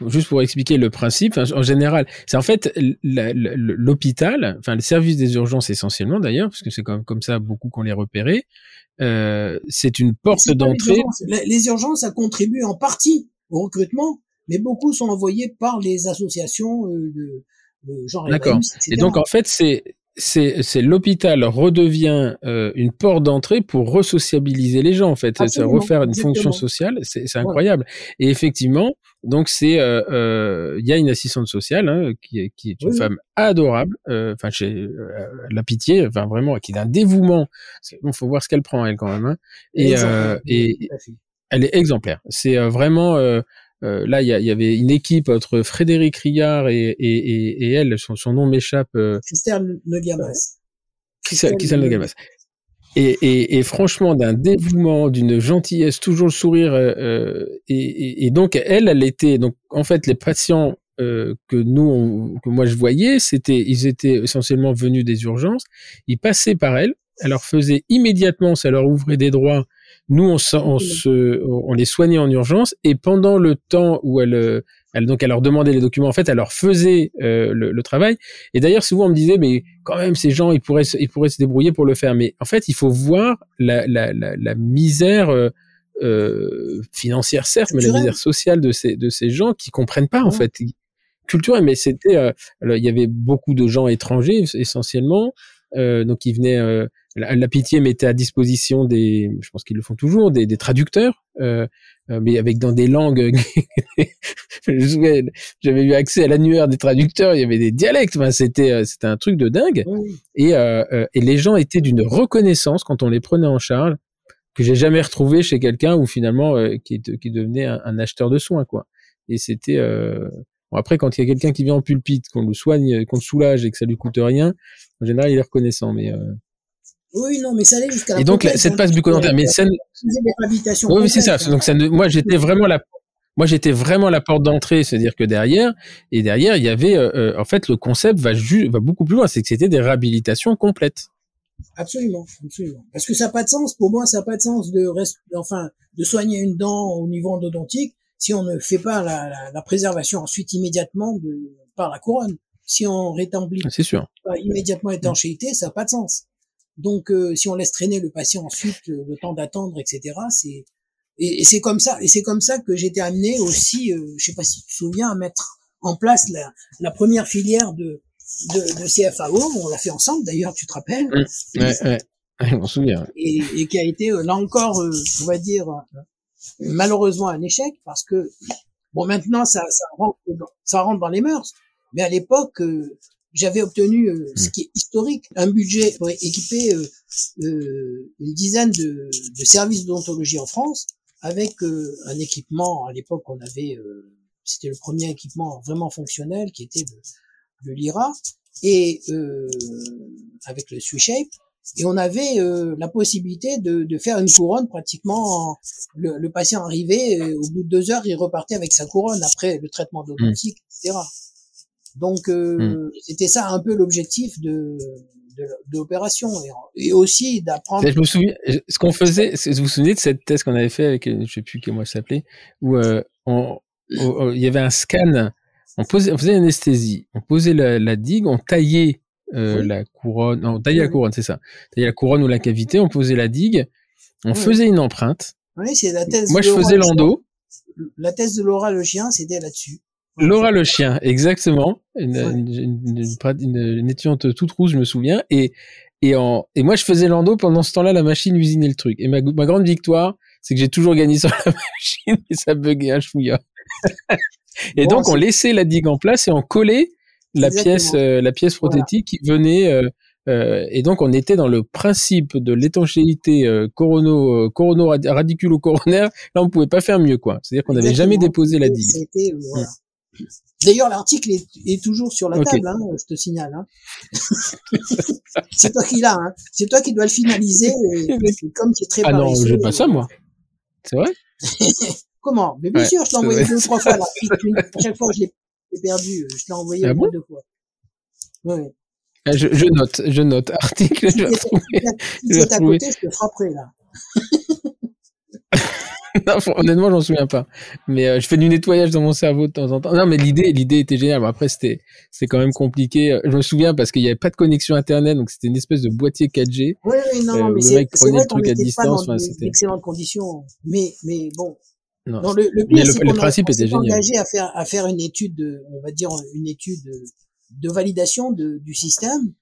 juste pour expliquer le principe, en général, c'est en fait l'hôpital, enfin le service des urgences essentiellement d'ailleurs, parce que c'est comme comme ça beaucoup qu'on les repéré. C'est une porte d'entrée. Les, les, urgences, ça contribue en partie au recrutement, mais beaucoup sont envoyés par les associations de, de genre. D'accord. Et donc en fait, c'est c'est l'hôpital redevient euh, une porte d'entrée pour resociabiliser les gens en fait, c'est refaire une fonction sociale, c'est incroyable. Et effectivement, donc c'est euh, euh, il y a une assistante sociale hein, qui, est, qui est une femme adorable, enfin chez la pitié, enfin vraiment qui a un dévouement. Il faut voir ce qu'elle prend elle quand même. Hein. Et, et elle est exemplaire. C'est vraiment euh, là, il y, avait une équipe entre Frédéric Rillard et, et, et, elle, son, son nom m'échappe. Euh, Christelle Nogamas. Christelle, Nogamas. Et, et, franchement, d'un dévouement, d'une gentillesse, toujours le sourire. Euh, et, donc, elle, elle était. Donc, en fait, les patients que nous, que moi je voyais, c'était, ils étaient essentiellement venus des urgences. Ils passaient par elle. Elle leur faisait immédiatement, ça leur ouvrait des droits nous, on, on, se, on les soignait en urgence et pendant le temps où elle, euh, elle donc elle leur demandait les documents, en fait, elle leur faisait euh, le, travail. Et d'ailleurs, souvent on me disait, mais quand même, ces gens, ils pourraient, ils pourraient se débrouiller pour le faire. Mais en fait, il faut voir la, la, la, la misère. Euh, euh financière certes, mais la misère sociale de ces de ces gens qui comprennent pas en fait culturel. Mais c'était, il y avait beaucoup de gens étrangers essentiellement, euh, donc ils venaient la, pitié mettait à disposition des, je pense qu'ils le font toujours, des, des traducteurs, euh, euh mais avec dans des langues. *laughs* J'avais eu accès à l'annuaire des traducteurs, il y avait des dialectes, enfin, c'était euh, c'était un truc de dingue. Et, euh, euh, et les gens étaient d'une reconnaissance quand on les prenait en charge que j'ai jamais retrouvé chez quelqu'un ou finalement qui, qui devenait un, acheteur de soins quoi. Et c'était bon, après quand il y a quelqu'un qui vient en pulpite, qu'on le soigne, qu'on le soulage et que ça lui coûte rien, en général il est reconnaissant, mais oui, non, mais ça allait jusqu'à la. Et donc, cette passe bucco-dentaire, mais ça. Oui, c'est ça. Donc, ça moi, j'étais vraiment la. Moi, j'étais vraiment la porte d'entrée, c'est-à-dire que derrière, et derrière, il y avait, euh, euh, en fait, le concept va, va beaucoup plus loin, c'est que c'était des réhabilitations complètes. Absolument, absolument. Parce que ça n'a pas de sens, pour moi, ça n'a pas de sens de, enfin, de soigner une dent au niveau endodontique si on ne fait pas la, la, la préservation ensuite immédiatement de, par la couronne. Si on rétablit c'est sûr. pas immédiatement étanchéité, ça n'a pas de sens. Donc, euh, si on laisse traîner le patient ensuite, euh, le temps d'attendre, etc., c'est et, c'est comme ça. Et c'est comme ça que j'étais amené aussi, euh, je sais pas si tu te souviens, à mettre en place la, la première filière de, de, de CFAO. On l'a fait ensemble, d'ailleurs, tu te rappelles mmh. Ouais, ouais. Je m'en souviens. Et, et, qui a été là encore, on va dire, malheureusement un échec parce que bon, maintenant ça, ça rentre, ça rentre dans les mœurs. Mais à l'époque, j'avais obtenu euh, ce hmm. qui est historique, un budget pour équiper euh, euh, une dizaine de, de, services d'odontologie en France, avec un équipement. À l'époque, on avait, c'était le premier équipement vraiment fonctionnel, qui était le, le Lyra, et avec le SwiShape. Et on avait la possibilité de, de, faire une couronne pratiquement. Le, le patient arrivait, au bout de deux heures, il repartait avec sa couronne après le traitement d'odontique, etc. Donc euh, hmm. c'était ça un peu l'objectif de, de, l'opération et, aussi d'apprendre. Je me souviens, ce qu'on faisait, vous vous souvenez de cette thèse qu'on avait fait avec, je sais plus mois ça s'appelait, où euh, on, il y avait un scan, on, posait, on faisait l'anesthésie, on posait la, la, digue, on taillait euh, la couronne, non, on taillait la couronne, c'est ça, taillait la couronne ou la cavité, on posait la digue, on faisait une empreinte. Oui, c'est la thèse. Moi, je faisais l'endo. La thèse de Laura le chien, c'était là-dessus. Laura le chien, exactement. Une, une, étudiante toute rouge, je me souviens. Et, et, en, et moi, je faisais l'endo pendant ce temps-là, la machine usinait le truc. Et ma, ma grande victoire, c'est que j'ai toujours gagné sur *laughs* la machine et ça buguait un chouïa. et donc, on laissait la digue en place et on collait la pièce, euh, la pièce prothétique qui venait. Euh, euh, et donc, on était dans le principe de l'étanchéité euh, corono, corono radiculo-coronaire. Là, on pouvait pas faire mieux, quoi. C'est-à-dire qu'on n'avait jamais déposé la digue. Voilà. D'ailleurs, l'article est, toujours sur la table, hein, je te signale. Hein. *laughs* c'est toi qui l'as, hein. c'est toi qui dois le finaliser. *laughs* comme tu es très Ah non, je pas ça, moi. C'est vrai? *laughs* Comment? Mais bien sûr, je l'ai envoyé deux ou trois fois. L'article. À chaque fois, je l'ai perdu. Je l'ai envoyé ah bon? deux fois. Ouais. Ah, je, je, note, je note. Article, je vais retrouver. Si à côté, je te frapperai là. *laughs* non, honnêtement, j'en souviens pas. Mais euh, je fais du nettoyage dans mon cerveau de temps en temps. Non, mais l'idée, l'idée était géniale. Bon, après, c'était, c'est quand même compliqué. Je me souviens parce qu'il n'y avait pas de connexion internet, donc c'était une espèce de boîtier 4G. Oui, oui, non, euh, mais c'est, c'est vrai. Pas dans enfin, excellentes conditions. Mais, mais bon. Non, non le, le, pire, le, le principe était génial. engagé à faire, à faire une étude, de, on va dire une étude de, validation de, du système.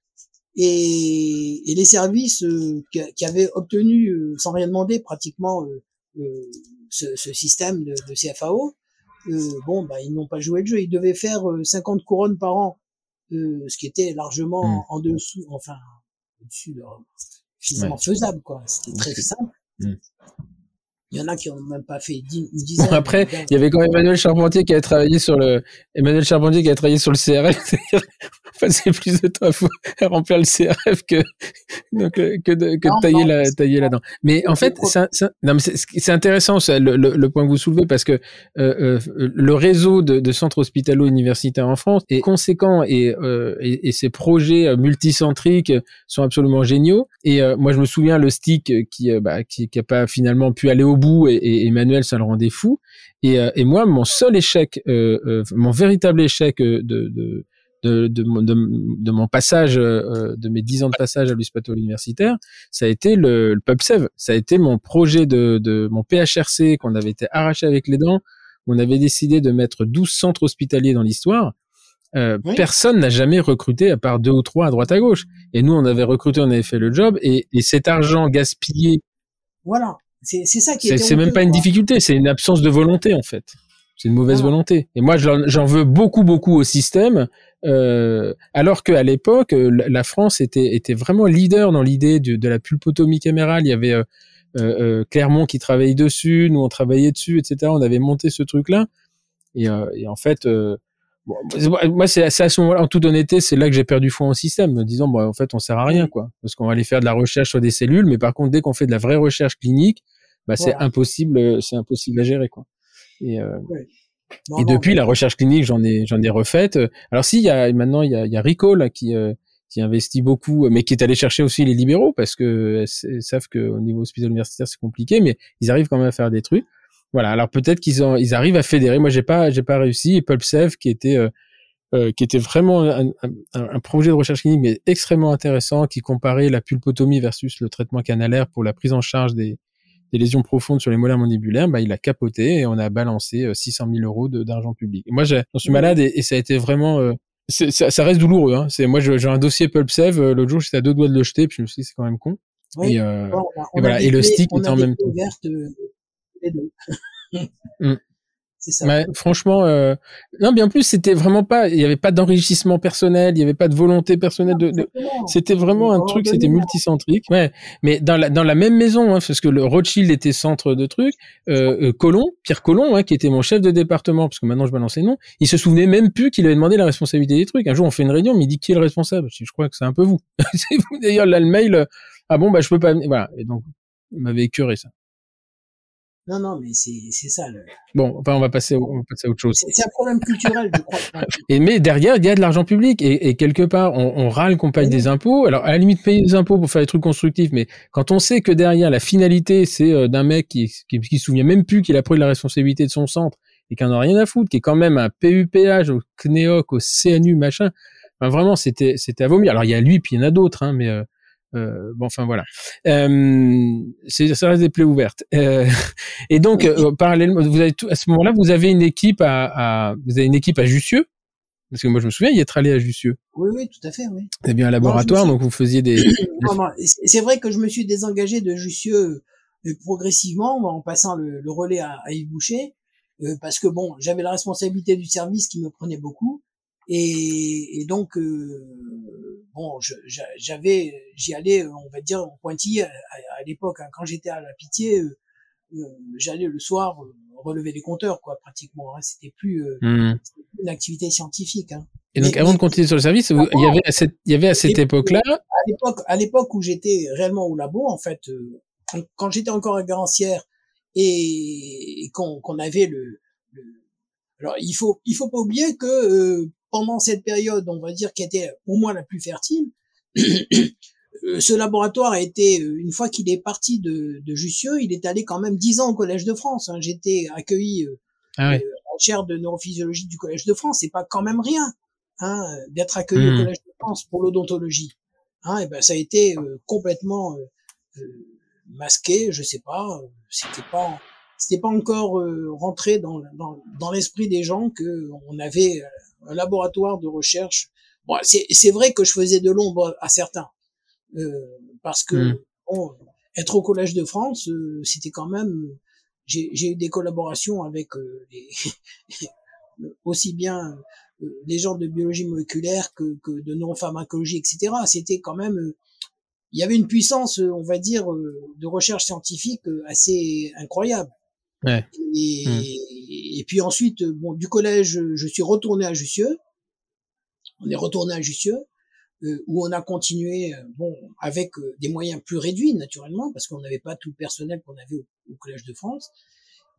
Et, et les services euh, qui, qui, avaient obtenu, euh, sans rien demander, pratiquement euh, euh, ce, ce, système de, de CFAO, euh, bon, bah, ils n'ont pas joué le jeu. Ils devaient faire 50 euh, couronnes par an, ce qui était largement mmh. en dessous, enfin, au-dessus de, finalement faisable, quoi. C'était très simple. Mmh. Il y en a qui ont même pas fait une dizaine. *laughs* après, il y avait quand même Emmanuel Charpentier qui a travaillé sur le, Emmanuel Charpentier qui a travaillé sur le CRF. *laughs* *laughs* passer plus de temps à remplir le CRF que donc, euh, que de, que de tailler la tailler là-dedans. Mais en fait, c'est intéressant ça, le, le, point que vous soulevez parce que euh, euh, le réseau de, de centres hospitalo-universitaires en France est conséquent et, euh, et, et, ces projets multicentriques sont absolument géniaux. Et moi, je me souviens le stick qui bah, qui, qui a pas finalement pu aller au bout et, et Emmanuel ça le rendait fou. Et, et moi, mon seul échec, mon véritable échec de, de de, de, de, mon passage, euh, de mes dix ans de passage à l'USPATO universitaire, ça a été le, le PubSev. Ça a été mon projet de, de mon PHRC qu'on avait été arraché avec les dents. On avait décidé de mettre 12 centres hospitaliers dans l'histoire. Euh, Personne n'a jamais recruté à part deux ou trois à droite à gauche. Et nous, on avait recruté, on avait fait le job. Et, et cet argent gaspillé. Voilà. C'est ça qui est. C'est même pas une difficulté, c'est une absence de volonté en fait. C'est une mauvaise volonté. Et moi, j'en veux beaucoup, beaucoup au système, euh, alors qu'à l'époque, euh, la France était, était vraiment leader dans l'idée de, de, la pulpotomie camérale. Il y avait euh, euh, Clermont qui travaillait dessus, nous on travaillait dessus, etc. On avait monté ce truc-là. Et, et, en fait, bon, moi, c'est à ce moment-là, en toute honnêteté, c'est là que j'ai perdu foi au système, me disant, bon, en fait, on sert à rien, quoi. Parce qu'on va aller faire de la recherche sur des cellules, mais par contre, dès qu'on fait de la vraie recherche clinique, bah, c'est impossible, c'est impossible à gérer, quoi. Et, euh, et depuis, la recherche clinique, j'en ai, j'en ai refaite. Alors si, il y a maintenant, il y a, il y a Rico là qui euh, qui investit beaucoup, mais qui est allé chercher aussi les libéraux parce que savent qu'au niveau hospital universitaire c'est compliqué, mais ils arrivent quand même à faire des trucs. Voilà. Alors peut-être qu'ils ont, ils arrivent à fédérer. Moi, j'ai pas, j'ai pas réussi. Et Pulpsev, qui était euh, euh, qui était vraiment un, un, un, projet de recherche clinique mais extrêmement intéressant, qui comparait la pulpotomie versus le traitement canalaire pour la prise en charge des, des lésions profondes sur les molaires mandibulaires, bah, il a capoté et on a balancé 600 euh, 000 euros d'argent public. moi, j'en suis malade et, ça a été vraiment... Euh, ça, ça, reste douloureux. Hein. C'est moi, j'ai un dossier PulpSev. Euh, l'autre jour, j'étais à deux doigts de le jeter, puis je me suis dit c'est quand même con. et, euh, et, voilà. et le stick est en même temps. Mmh franchement, euh... non, bien plus, c'était vraiment pas, il y avait pas d'enrichissement personnel, il y avait pas de volonté personnelle de, c'était vraiment un truc, c'était multicentrique. Ouais, mais dans la dans la même maison, hein, parce que le Rothschild était centre de trucs. Euh, euh, Colomb, Pierre Colomb, hein, qui était mon chef de département, parce que maintenant je balance les noms, il se souvenait même plus qu'il avait demandé la responsabilité des trucs. Un jour, on fait une réunion, mais il dit qui est le responsable? Je, crois que c'est un peu vous. *laughs* c'est vous d'ailleurs là le mail. Ah bon, bah je peux pas. Voilà. Et donc, m'avait écœuré ça. Non, non, mais c'est ça. Le... Bon, enfin, on va passer, on va passer à autre chose. C'est un problème culturel, je crois. *laughs* et mais derrière, il y a de l'argent public et, et, quelque part, on, on râle qu'on paye des impôts. Alors, à la limite, payer des impôts pour faire des trucs constructifs, mais quand on sait que derrière, la finalité, c'est euh, d'un mec qui, qui, qui se souvient même plus qu'il a pris la responsabilité de son centre et qui en a rien à foutre, qui est quand même un PUPH au CNEOC, au CNU, machin. Enfin, vraiment, c'était, c'était à vomir. Alors, il y a lui, puis il y en a d'autres, hein, mais euh, euh, bon, enfin voilà. Euh, c'est ça reste des plaies ouvertes. Euh, et donc, euh, parallèlement, vous avez tout, à ce moment-là, vous avez une équipe à, à, vous avez une équipe à Jussieu, parce que moi je me souviens y être allé à Jussieu. Oui, oui, tout à fait, oui. C'est bien un laboratoire, donc vous faisiez des. *coughs* c'est vrai que je me suis désengagé de Jussieu euh, progressivement en passant le, le relais à, à, Yves Boucher, euh, parce que bon, j'avais la responsabilité du service qui me prenait beaucoup, et, et donc bon, j'avais, j'y allais, on va dire, en pointillé à, l'époque. Hein, quand j'étais à la Pitié, euh, euh, j'allais le soir euh, relever les compteurs, quoi, pratiquement. Hein, c'était plus, mmh. une activité scientifique. Hein. Et donc, avant de continuer sur le service, il y avait à cette, il y avait à cette époque-là. À l'époque, à l'époque où j'étais réellement au labo, en fait, quand j'étais encore à Garancière et, qu'on avait le, le, alors il faut, il faut pas oublier que pendant cette période, on va dire, qui était pour moi la plus fertile, *clears throat* euh, ce laboratoire a été, euh, une fois qu'il est parti de, de Jussieu, il est allé quand même dix ans au Collège de France. Hein. J'étais accueilli euh, ah en chaire de neurophysiologie du Collège de France. C'est pas quand même rien hein, d'être accueilli au hmm. Collège de France pour l'odontologie. Hein, et ben ça a été complètement masqué, je sais pas. C'était pas, c'était pas encore rentré dans, dans, dans l'esprit des gens que on avait un laboratoire de recherche. Bon, c'est vrai que je faisais de l'ombre à certains, euh, parce que hmm. bon, être au Collège de France, euh, c'était quand même. J'ai eu des collaborations avec euh, les, *laughs* aussi bien euh, les gens de biologie moléculaire que, que de neuropharmacologie, etc. C'était quand même il y avait une puissance, on va dire, de recherche scientifique assez incroyable. Ouais. Et, hmm. Et, puis ensuite, bon, du collège, je suis retourné à Jussieu. On est retourné à Jussieu, euh, où on a continué, euh, bon, avec euh, des moyens plus réduits naturellement, parce qu'on n'avait pas tout le personnel qu'on avait au, collège de France.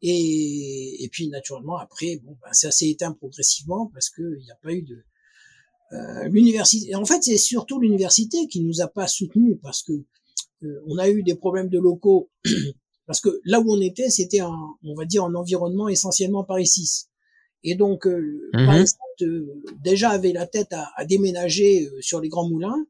Et, puis naturellement après, bon, ben, ça s'est éteint progressivement parce que il n'y a pas eu de euh, l'université. En fait, c'est surtout l'université qui nous a pas soutenus parce que on a eu des problèmes de locaux Parce que là où on était, c'était un, on va dire, un environnement essentiellement Paris 6. Et donc, euh, mhm. Paris 7, euh, déjà avait la tête à, à déménager euh, sur les grands moulins.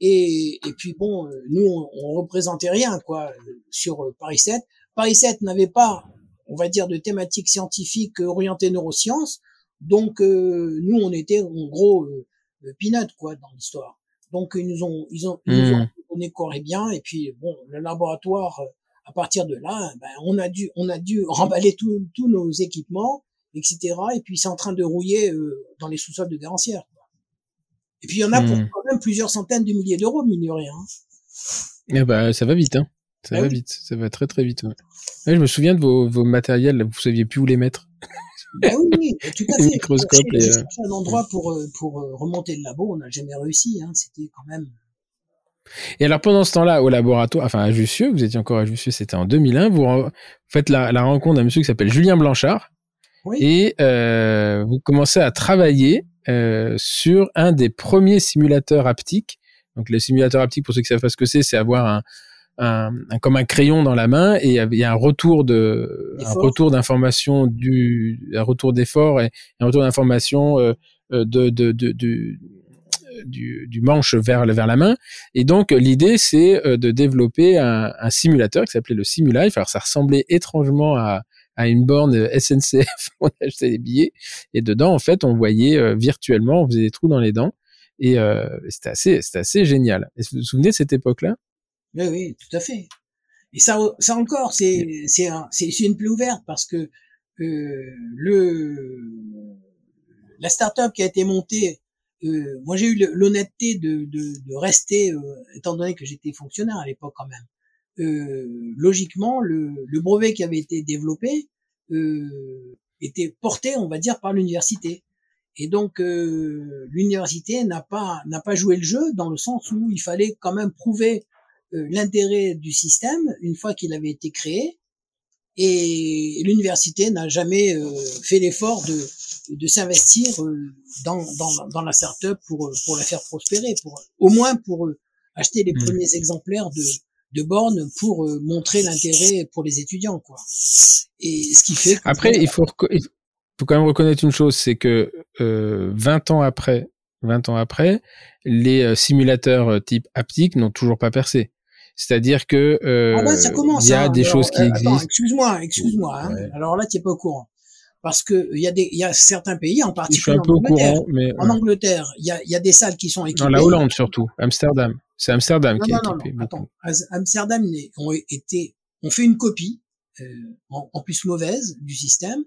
Et, et puis bon, nous, on, on, représentait rien, quoi, sur Paris 7. Paris 7 n'avait pas, on va dire, de thématique scientifique orientée neurosciences. Donc, nous, on était, en gros, euh, peanut, quoi, dans l'histoire. Donc, ils nous ont, ils ont, ils nous ont mhm. donné corps et bien. Et puis, bon, le laboratoire à partir de là, ben, on a dû, on a dû remballer tous nos équipements, etc. Et puis c'est en train de rouiller euh, dans les sous-sols de Garancière. Et puis il y en a pour hmm. quand même plusieurs centaines de milliers d'euros, mine de rien. Eh ben, ça va vite, hein. Ça ah va vite, ça va très très vite. je me souviens de vos, vos matériels, vous saviez plus où les mettre. Ben oui, oui, tout à *laughs* fait. Microscope et euh... un endroit pour euh, pour euh, remonter le labo, on n'a jamais réussi. Hein. C'était quand même et alors pendant ce temps-là, au laboratoire, enfin à Jussieu, vous étiez encore à Jussieu, c'était en 2001, vous faites la, la rencontre d'un monsieur qui s'appelle Julien Blanchard, oui. et euh, vous commencez à travailler euh, sur un des premiers simulateurs haptiques. Donc les simulateurs haptiques, pour ceux qui savent pas ce que c'est, c'est avoir un, un, un, comme un crayon dans la main et il y a un retour de un retour d'information du un retour d'effort et un retour d'information euh, de, de, de, de du, du, manche vers, vers la main. Et donc, l'idée, c'est euh, de développer un, un simulateur qui s'appelait le Simulife. Alors, ça ressemblait étrangement à, à une borne SNCF *laughs* où on achetait des billets. Et dedans, en fait, on voyait euh, virtuellement, on faisait des trous dans les dents. Et euh, c'était assez, assez génial. vous vous souvenez de cette époque-là? Oui, oui, tout à fait. Et ça, ça encore, c'est, c'est, un, c'est, une plaie ouverte parce que euh, le, la start-up qui a été montée euh, moi j'ai eu l'honnêteté de, de, de, rester, euh, étant donné que j'étais fonctionnaire à l'époque quand même. Euh, logiquement, le, le, brevet qui avait été développé euh, était porté, on va dire, par l'université. Et donc euh, l'université n'a pas n'a pas joué le jeu dans le sens où il fallait quand même prouver l'intérêt du système une fois qu'il avait été créé. Et l'université n'a jamais fait l'effort de, de s'investir dans, dans, dans la start-up pour, pour la faire prospérer, pour, au moins pour acheter les mmh. premiers exemplaires de, de bornes pour montrer l'intérêt pour les étudiants, quoi. Et ce qui fait. Après, il faut, il faut quand même reconnaître une chose, c'est que euh, 20 ans après, 20 ans après, les euh, simulateurs euh, type haptique n'ont toujours pas percé. C'est-à-dire que euh, ah bah, il y a hein. des choses qui existent. Excuse-moi, excuse-moi. Hein. Alors là, tu n'es pas au courant. Parce que il y a des, il y a certains pays, en particulier en Angleterre. Courant, mais, en Angleterre, il y a, il y a des salles qui sont équipées. Dans la Hollande surtout, Amsterdam. C'est Amsterdam qui est équipé. attends, Amsterdam ont été, ont fait une copie euh, en, en, plus mauvaise du système,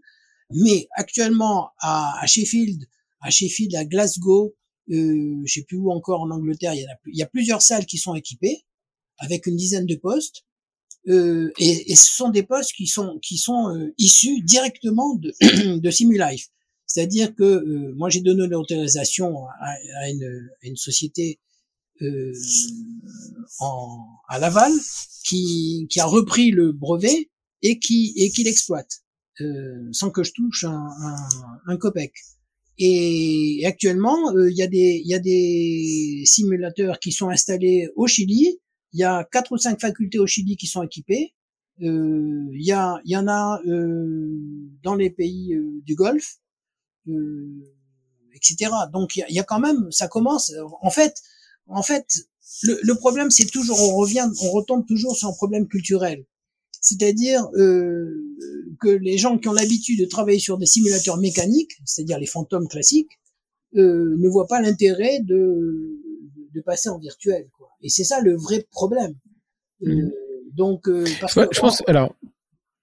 mais actuellement à, à Sheffield, à Sheffield, à Glasgow, euh, je sais plus où encore en Angleterre, il y, a, il y a plusieurs salles qui sont équipées avec une dizaine de postes. Euh, et, et, ce sont des postes qui sont qui sont euh, issus directement de, *clears throat* de Simulife. C'est-à-dire que euh, moi j'ai donné l'autorisation à, à, une, à, une, société euh, en, à Laval qui, qui a repris le brevet et qui et qui l'exploite sans que je touche un, un, un copec. Et, actuellement, euh, il y a des il y a des simulateurs qui sont installés au Chili. Il y a quatre ou cinq facultés au Chili qui sont équipées. Euh, il y a il y en a euh, dans les pays du Golfe, etc. Donc il y a, quand même ça commence. En fait en fait le, le problème c'est toujours on revient on retombe toujours sur un problème culturel. C'est-à-dire euh, que les gens qui ont l'habitude de travailler sur des simulateurs mécaniques, c'est-à-dire les fantômes classiques, euh, ne voient pas l'intérêt de, de passer en virtuel. Quoi. Et c'est ça le vrai problème. Euh, mmh. donc, euh, parce que, je pense. Alors,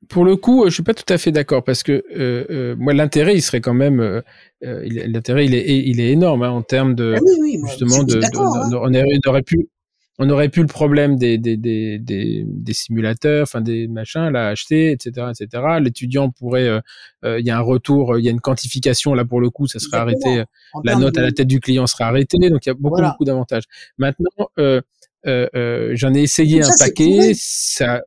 pour le coup, je suis pas tout à fait d'accord parce que euh, moi l'intérêt, il serait quand même euh, l'intérêt, il est, il est énorme hein, en termes de ah oui, oui, justement de, de, hein. de, on aurait pu on aurait pu le problème des, des, des, des, des simulateurs, enfin des machins là acheter, etc., etc. L'étudiant pourrait, euh, euh, il y a un retour, il y a une quantification là pour le coup, ça serait arrêté, la note à la tête du client sera arrêtée, donc il y a beaucoup beaucoup d'avantages. Maintenant, euh, euh, j'en ai essayé un paquet, ça,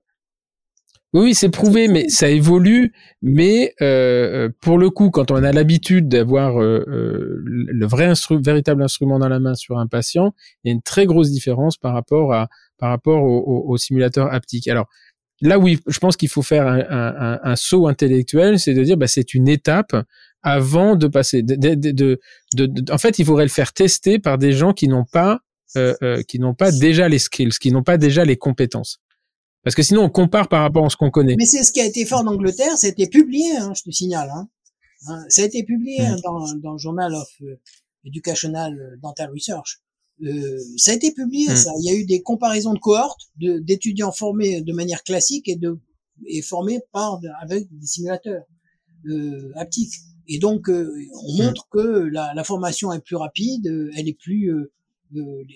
oui, c'est prouvé, mais ça évolue. Mais euh, pour le coup, quand on a l'habitude d'avoir euh, euh le vrai instru véritable instrument dans la main sur un patient, il y a une très grosse différence par rapport à par rapport au, au, au simulateur haptique. Alors là, oui, je pense qu'il faut faire un, un, un, saut intellectuel, c'est de dire, bah, c'est une étape avant de passer. De, de, de, de, en fait, il faudrait le faire tester par des gens qui n'ont pas euh, euh qui n'ont pas déjà les skills, qui n'ont pas déjà les compétences. Parce que sinon, on compare par rapport à ce qu'on connaît. Mais c'est ce qui a été fait en Angleterre, ça a été publié, hein, je te signale. Hein. hein ça a été publié hein, dans, dans, le Journal of euh, Educational Dental Research. Euh, ça a été publié, ça. Il y a eu des comparaisons de cohortes d'étudiants formés de manière classique et de et formés par avec des simulateurs euh, haptiques. Et donc, euh, on montre que la, la, formation est plus rapide, elle est plus euh,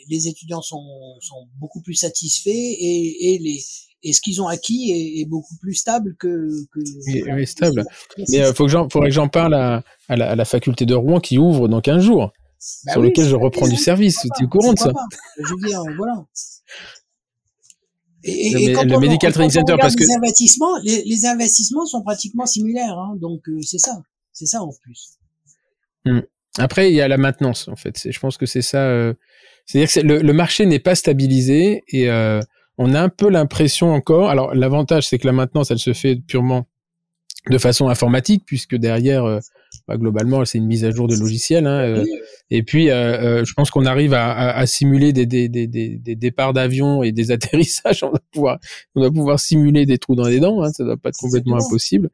les étudiants sont, sont beaucoup plus satisfaits et, et les et ce qu'ils ont acquis est, est, beaucoup plus stable que. que oui, stable. Mais il euh, faut que faudrait que j'en parle à, à, la, à, la, faculté de Rouen qui ouvre dans 15 jours, bah sur lequel je reprends du service. Tu es au courant de ça Je veux dire, voilà. Et, le, et quand le on, Medical Training Center, parce que. Les investissements, les, les investissements sont pratiquement similaires, hein, donc euh, c'est ça. C'est ça en plus. Hum. Après, il y a la maintenance, en fait. Je pense que c'est ça. Euh, C'est-à-dire que le, le, marché n'est pas stabilisé et euh, on a un peu l'impression encore. Alors l'avantage, c'est que la maintenance, elle se fait purement de façon informatique, puisque derrière, euh, bah, globalement, c'est une mise à jour de logiciel. Hein, euh, et puis, euh, je pense qu'on arrive à, à, simuler des, des, des, des départs d'avion et des *laughs* atterrissages. On va pouvoir, on va pouvoir simuler des trous dans les dents. Hein, ça doit pas être complètement impossible.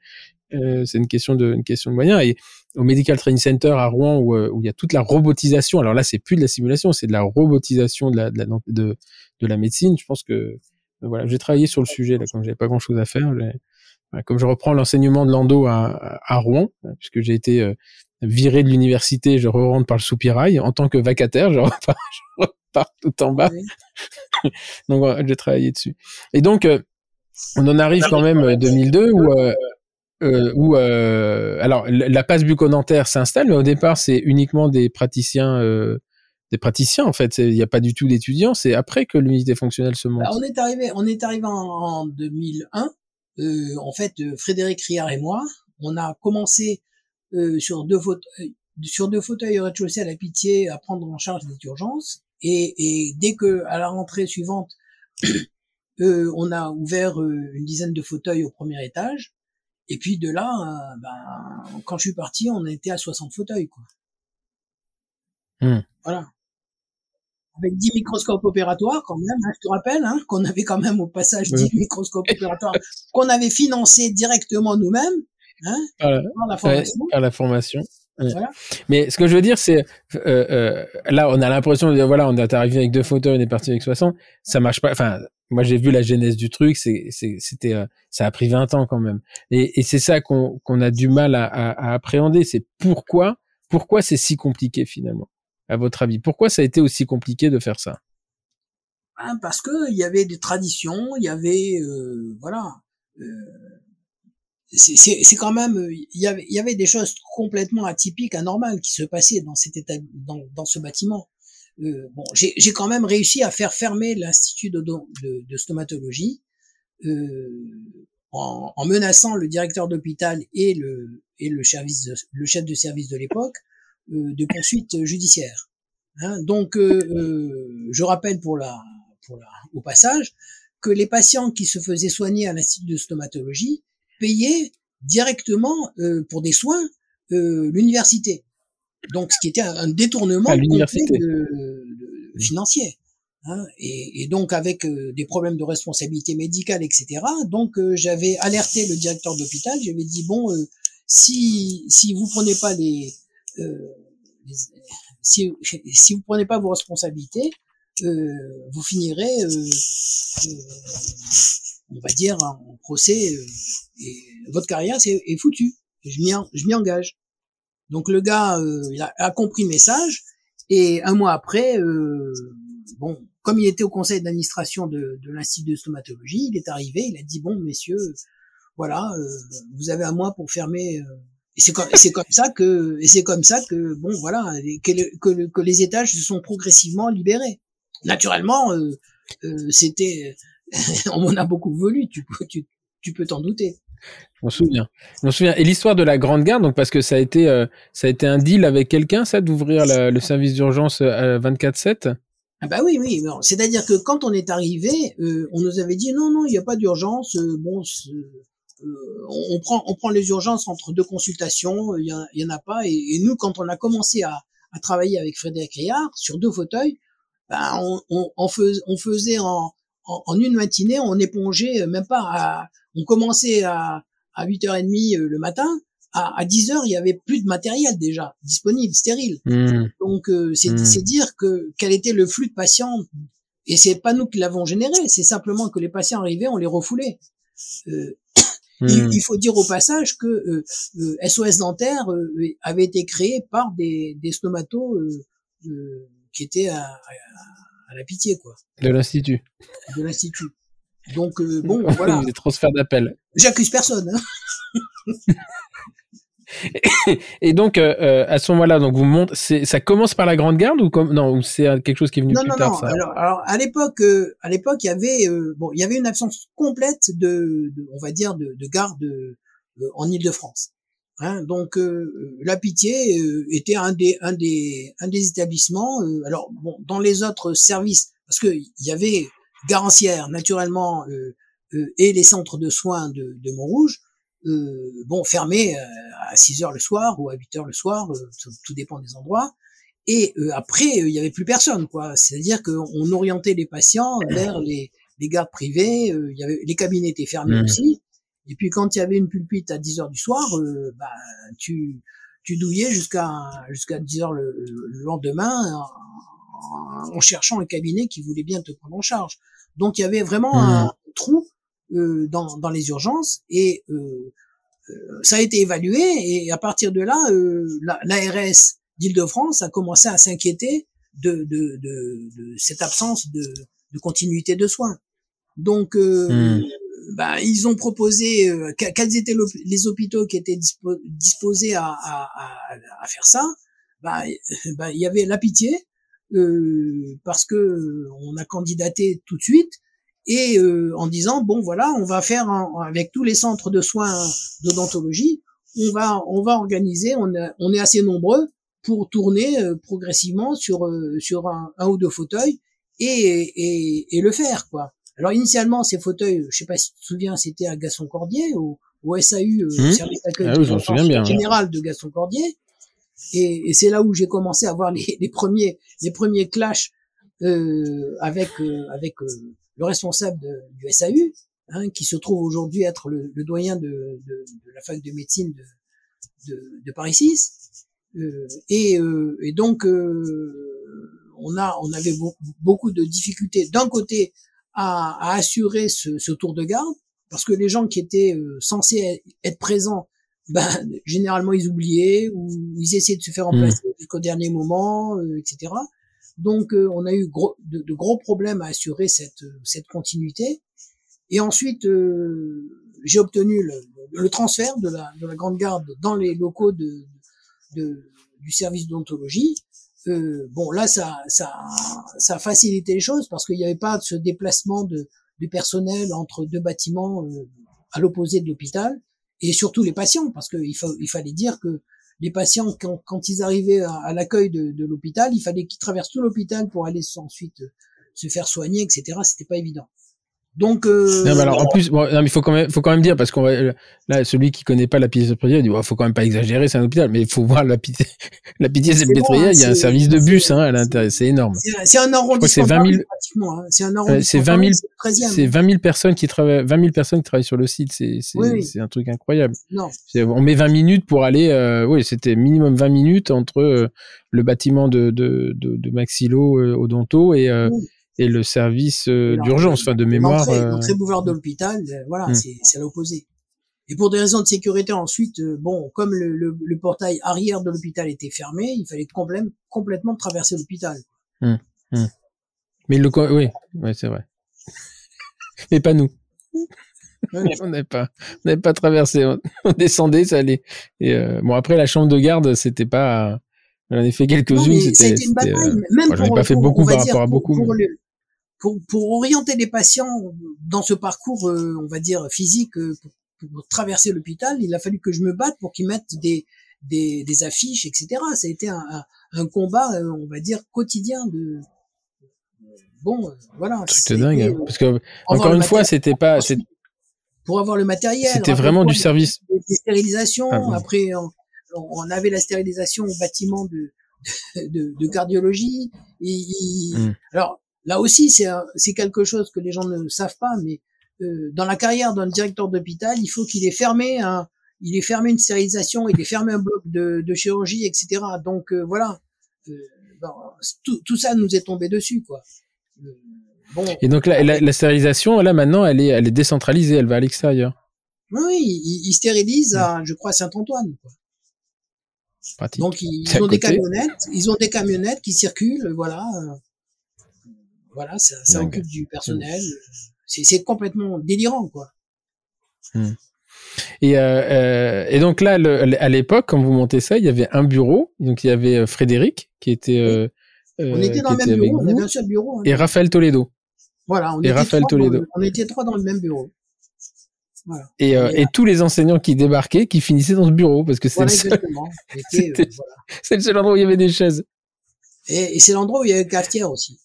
C'est une question de, une question de moyens. Et au Medical Training Center à Rouen, où, où il y a toute la robotisation. Alors là, c'est plus de la simulation, c'est de la robotisation de la, de la, de, de la médecine. Je pense que euh, voilà, j'ai travaillé sur le sujet là, quand j'avais pas grand chose à faire. Comme je reprends l'enseignement de l'endo à, à, Rouen, puisque j'ai été euh, viré de l'université, je re rentre par le soupirail en tant que vacataire, je *laughs* repars, je repars tout en bas. *laughs* donc voilà, j'ai travaillé dessus. Et donc euh, on en arrive quand même 2002 où euh, où euh, alors la passe bucco-dentaire s'installe, mais au départ c'est uniquement des praticiens euh, des praticiens en fait. Il n'y a pas du tout d'étudiants. C'est après que l'unité fonctionnelle se monte. on est arrivé, on est arrivé en, 2001 en fait, Frédéric Riard et moi, on a commencé sur deux fauteuils, sur deux fauteuils rez-de-chaussée à la Pitié à prendre en charge les urgences. Et, et dès que à la rentrée suivante, *coughs* euh, on a ouvert une dizaine de fauteuils au premier étage. Et puis de là, ben, quand je suis parti, on était à 60 fauteuils. Quoi. Hmm. Voilà avec 10 microscopes opératoires quand même, hein, je te rappelle, hein, qu'on avait quand même au passage 10 microscopes opératoires *laughs* qu'on avait financés directement nous-mêmes, hein, par la formation. par la formation. Voilà. Mais ce que je veux dire, c'est euh, euh, là, on a l'impression de dire voilà, on est arrivé avec deux fauteuils, on est parti avec 60. Ça marche pas. Enfin, moi, j'ai vu la genèse du truc. C'était, euh, ça a pris 20 ans quand même. Et, et c'est ça qu'on, qu'on a du mal à, à, à appréhender. C'est pourquoi, pourquoi c'est si compliqué finalement à votre avis? Pourquoi ça a été aussi compliqué de faire ça? Ben, Parce que il y avait des traditions, il y avait euh, voilà. Euh, c'est quand même il y avait y avait des choses complètement atypiques, anormales qui se passaient dans cet état dans, dans ce bâtiment. Euh, bon, j'ai quand même réussi à faire fermer l'institut de, de, de, stomatologie euh, en, en, menaçant le directeur d'hôpital et le et le service le chef de service de l'époque euh, de poursuite judiciaire. Hein. Donc, euh, euh, je rappelle pour la, pour la, au passage que les patients qui se faisaient soigner à l'institut de stomatologie payaient directement pour des soins l'université. Donc, ce qui était un, détournement financier. Hein, et, et, donc avec des problèmes de responsabilité médicale, etc. Donc j'avais alerté le directeur d'hôpital, j'avais dit bon, si si vous prenez pas les euh, si, si vous prenez pas vos responsabilités, euh, vous finirez, euh, on va dire, en procès, et votre carrière c'est, est foutue. Je m'y, je m'y engage. Donc le gars il a, compris le message et un mois après, bon, comme il était au conseil d'administration de, l'institut de stomatologie, il est arrivé, il a dit bon messieurs, voilà, vous avez un mois pour fermer et c'est comme, ça que, et c'est comme ça que, bon, voilà, que, les étages se sont progressivement libérés. Naturellement, euh, euh, c'était, *laughs* on m'en a beaucoup voulu, tu peux t'en douter. Je m'en souviens. Je. Et l'histoire de la Grande Garde, donc parce que ça a été, euh, ça a été un deal avec quelqu'un, ça, d'ouvrir le service d'urgence à 24/7. Ah bah oui, oui. C'est-à-dire que quand on est arrivé, euh, on nous avait dit non, non, il n'y a pas d'urgence. bon, euh, on, prend on prend les urgences entre deux consultations, il y, en, a pas. Et, nous, quand on a commencé à, travailler avec Frédéric Riard sur deux fauteuils, ben on, on, faisait en, en, une matinée, on épongeait euh, même pas. À, on commençait à, à 8h30 euh, le matin. À, à 10h, il y avait plus de matériel déjà disponible, stérile. Mmh. Donc mmh. c'est dire que quel était le flux de patients. Et c'est pas nous qui l'avons généré, c'est simplement que les patients arrivaient, on les refoulait. Euh, Hmm. Il, faut dire au passage que SOS euh, euh, dentaire euh, avait été créé par des, des stomatos qui étaient à, à, la pitié, quoi. De l'institut. De l'institut. Donc bon, *laughs* voilà. Des transferts d'appels. J'accuse personne. Hein. et donc euh, euh, à ce moment-là, donc vous montrez, ça commence par la Grande Garde ou comme non, ou c'est quelque chose qui est venu plus tard ça alors, alors, à l'époque, euh, à l'époque, il y avait bon, il y avait une absence complète de, de on va dire, de, de garde en Île-de-France. Hein, donc la Pitié était un des un des un des établissements. alors bon, dans les autres services, parce que il y avait Garancière naturellement et les centres de soins de, de Montrouge euh, bon, fermé euh, à 6 heures le soir ou à 8 heures le soir, euh, tout, dépend des endroits. Et après, il y avait plus personne, quoi. C'est-à-dire qu'on orientait les patients vers les, les gardes privées. il y avait, les cabinets étaient fermés mmh. aussi. Et puis quand il y avait une pulpite à 10 heures du soir, bah, tu, tu douillais jusqu'à jusqu'à 10 heures le, lendemain en, cherchant un cabinet qui voulait bien te prendre en charge. Donc il y avait vraiment mmh. un trou euh, dans, dans, les urgences et euh, euh, ça a été évalué et à partir de là, l'ARS d'Île-de-France a commencé à s'inquiéter de, de, de, de, cette absence de, de, continuité de soins. Donc, hmm. Bah, ils ont proposé quels étaient les hôpitaux qui étaient disposés à, faire ça. Bah, il y avait la pitié euh, parce que on a candidaté tout de suite et en disant bon voilà, on va faire avec tous les centres de soins d'odontologie, on va on va organiser, on, on est assez nombreux pour tourner progressivement sur sur un, un, ou deux fauteuils et, et, et le faire quoi. Alors initialement ces fauteuils, je sais pas si tu te souviens, c'était à Gaston Cordier au, au SAU, mmh. service d'accueil ah général de Gaston Cordier. Et, et c'est là où j'ai commencé à voir les, les, premiers les premiers clashs euh, avec euh, avec euh, le responsable de, du SAU, hein, qui se trouve aujourd'hui être le, le doyen de, de, de, la fac de médecine de, de, de Paris 6. Euh, et, et, donc on a on avait beaucoup de difficultés d'un côté à, à assurer ce, ce, tour de garde parce que les gens qui étaient censés être présents ben, généralement ils oubliaient ou ils essayaient de se faire remplacer mmh. jusqu'au dernier moment, euh, etc. Donc euh, on a eu gros, de, de, gros problèmes à assurer cette, cette continuité. Et ensuite, euh, j'ai obtenu le, le, transfert de la, de la Grande Garde dans les locaux de, de du service d'ontologie. Euh, bon, là, ça, ça, ça a facilité les choses parce qu'il n'y avait pas ce déplacement de, du personnel entre deux bâtiments à l'opposé de l'hôpital et surtout les patients, parce qu'il il fallait dire que les patients, quand, quand ils arrivaient à, l'accueil de, de l'hôpital, il fallait qu'ils traversent tout l'hôpital pour aller ensuite se faire soigner, etc. C'était pas évident. Donc, euh, non, mais alors en plus, bon, non, mais faut quand même, faut quand même dire parce qu'on va là, celui qui connaît pas la pitié salpêtrière, il dit, faut quand même pas exagérer, c'est un hôpital, mais il faut voir la pitié, *laughs* la pitié salpêtrière, il y a un service de bus hein, à l'intérieur, c'est énorme. C'est un arrondissement. C'est 20 000, hein. c'est un arrondissement. C'est 20 000, c'est 20 000 personnes qui travaillent, 20 000 personnes qui travaillent sur le site, c'est, c'est, oui, c'est un truc incroyable. Non. On met 20 minutes pour aller, euh, oui, c'était minimum 20 minutes entre euh, le bâtiment de, de, de, de Maxilo euh, Odonto et, euh, oui et le service euh, d'urgence, enfin de mémoire. L'entrée euh... boulevard de l'hôpital, euh, voilà, hmm. c'est à l'opposé. Et pour des raisons de sécurité ensuite, bon, comme le, le, le portail arrière de l'hôpital était fermé, il fallait complètement, complètement traverser l'hôpital. Mmh. Mmh. Mais le oui, ouais, c'est vrai. *laughs* Mais pas nous. *laughs* on n'avait pas, on n'avait pas traversé. On, descendait, ça allait. Et euh, bon, après la chambre de garde, c'était pas. On en a fait quelques-unes. C'était. Même moi, pour, pas fait beaucoup par rapport à beaucoup. Pour, le, pour, pour orienter les patients dans ce parcours, euh, on va dire physique, euh, pour, pour traverser l'hôpital, il a fallu que je me batte pour qu'ils mettent des, des, des, affiches, etc. Ça a été un, un, un, combat, euh, on va dire, quotidien de. Bon, voilà. C'était dingue, hein, parce que encore une fois, c'était pas. Pour avoir le matériel. C'était vraiment du service. Des, stérilisations. Ah, Après, on, on, avait la stérilisation au bâtiment de, de, de cardiologie. Et, mmh. Alors, Là aussi, c'est quelque chose que les gens ne savent pas, mais euh, dans la carrière d'un directeur d'hôpital, il faut qu'il ait fermé un, il ait fermé une stérilisation, il ait fermé un bloc de, de chirurgie, etc. Donc euh, voilà, euh, tout, tout, ça nous est tombé dessus, quoi. Euh, bon, Et donc la, la, la, stérilisation, là maintenant, elle est, elle est décentralisée, elle va à l'extérieur. Oui, ils, ils stérilisent à, je crois, Saint-Antoine. Pratique. Donc ils, ont des camionnettes, ils ont des camionnettes qui circulent, voilà. Voilà, ça, ça occupe du personnel. C'est complètement délirant, quoi. Hmm. Et, euh, euh, et, donc là, le, à l'époque, quand vous montez ça, il y avait un bureau. Donc il y avait euh, Frédéric qui était. Euh, on était dans le même bureau. On avait un seul bureau. Hein. Et Raphaël Toledo. Voilà. On et était Raphaël Toledo. on était trois dans le même bureau. Voilà. Et, tous les enseignants qui débarquaient, qui finissaient dans ce bureau, parce que c'est voilà, le, seul... *laughs* voilà. le seul endroit où il y avait des chaises. Et, c'est l'endroit où il y avait cafetière aussi.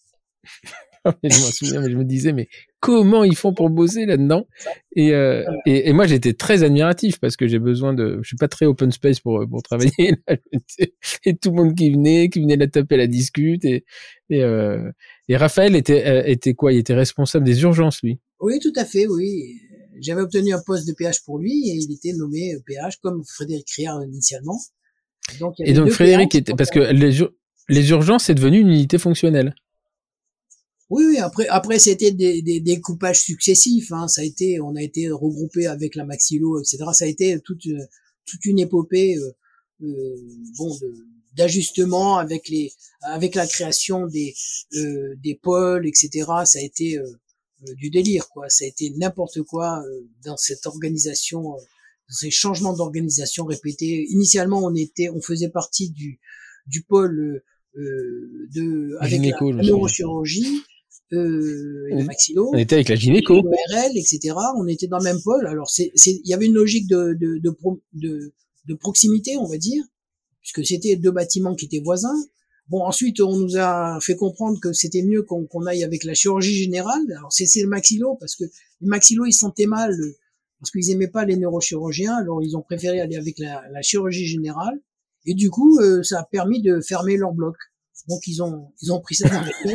Je m'en souviens, mais je me disais, mais comment ils font pour bosser là-dedans? Et, euh, et, et, moi, j'étais très admiratif parce que j'ai besoin de, je suis pas très open space pour pour travailler. *laughs* et tout le monde qui venait, qui venait la taper, la discute et et, euh, et Raphaël était euh, était quoi? Il était responsable des urgences, lui. Oui, tout à fait, oui. J'avais obtenu un poste de PH pour lui et il était nommé PH comme Frédéric Criard initialement. Donc, et donc Frédéric était parce que les, les urgences c'est devenu une unité fonctionnelle. Oui, oui, après, après c'était des, des, des, coupages successifs. Hein. Ça a été, on a été regroupé avec la Maxilo, etc. Ça a été toute, toute une épopée, euh, euh, bon, d'ajustement avec les, avec la création des, euh, des pôles, etc. Ça a été euh, euh, du délire, quoi. Ça a été n'importe quoi dans cette organisation, dans ces changements d'organisation répétés. Initialement, on était, on faisait partie du, du pôle de avec la neurochirurgie euh, et le maxillo. On était avec la gynéco. Etc. On était dans le même pôle. Alors, c'est, il y avait une logique de, de, de, de, de proximité, on va dire, puisque c'était deux bâtiments qui étaient voisins. Bon, ensuite, on nous a fait comprendre que c'était mieux qu'on aille avec la chirurgie générale. Alors, c'est le maxillo, parce que les maxillo, ils sentaient mal, parce qu'ils aimaient pas les neurochirurgiens, alors ils ont préféré aller avec la, la chirurgie générale. Et du coup, euh, ça a permis de fermer leur bloc. Donc, ils ont, ils ont pris ça dans les *laughs*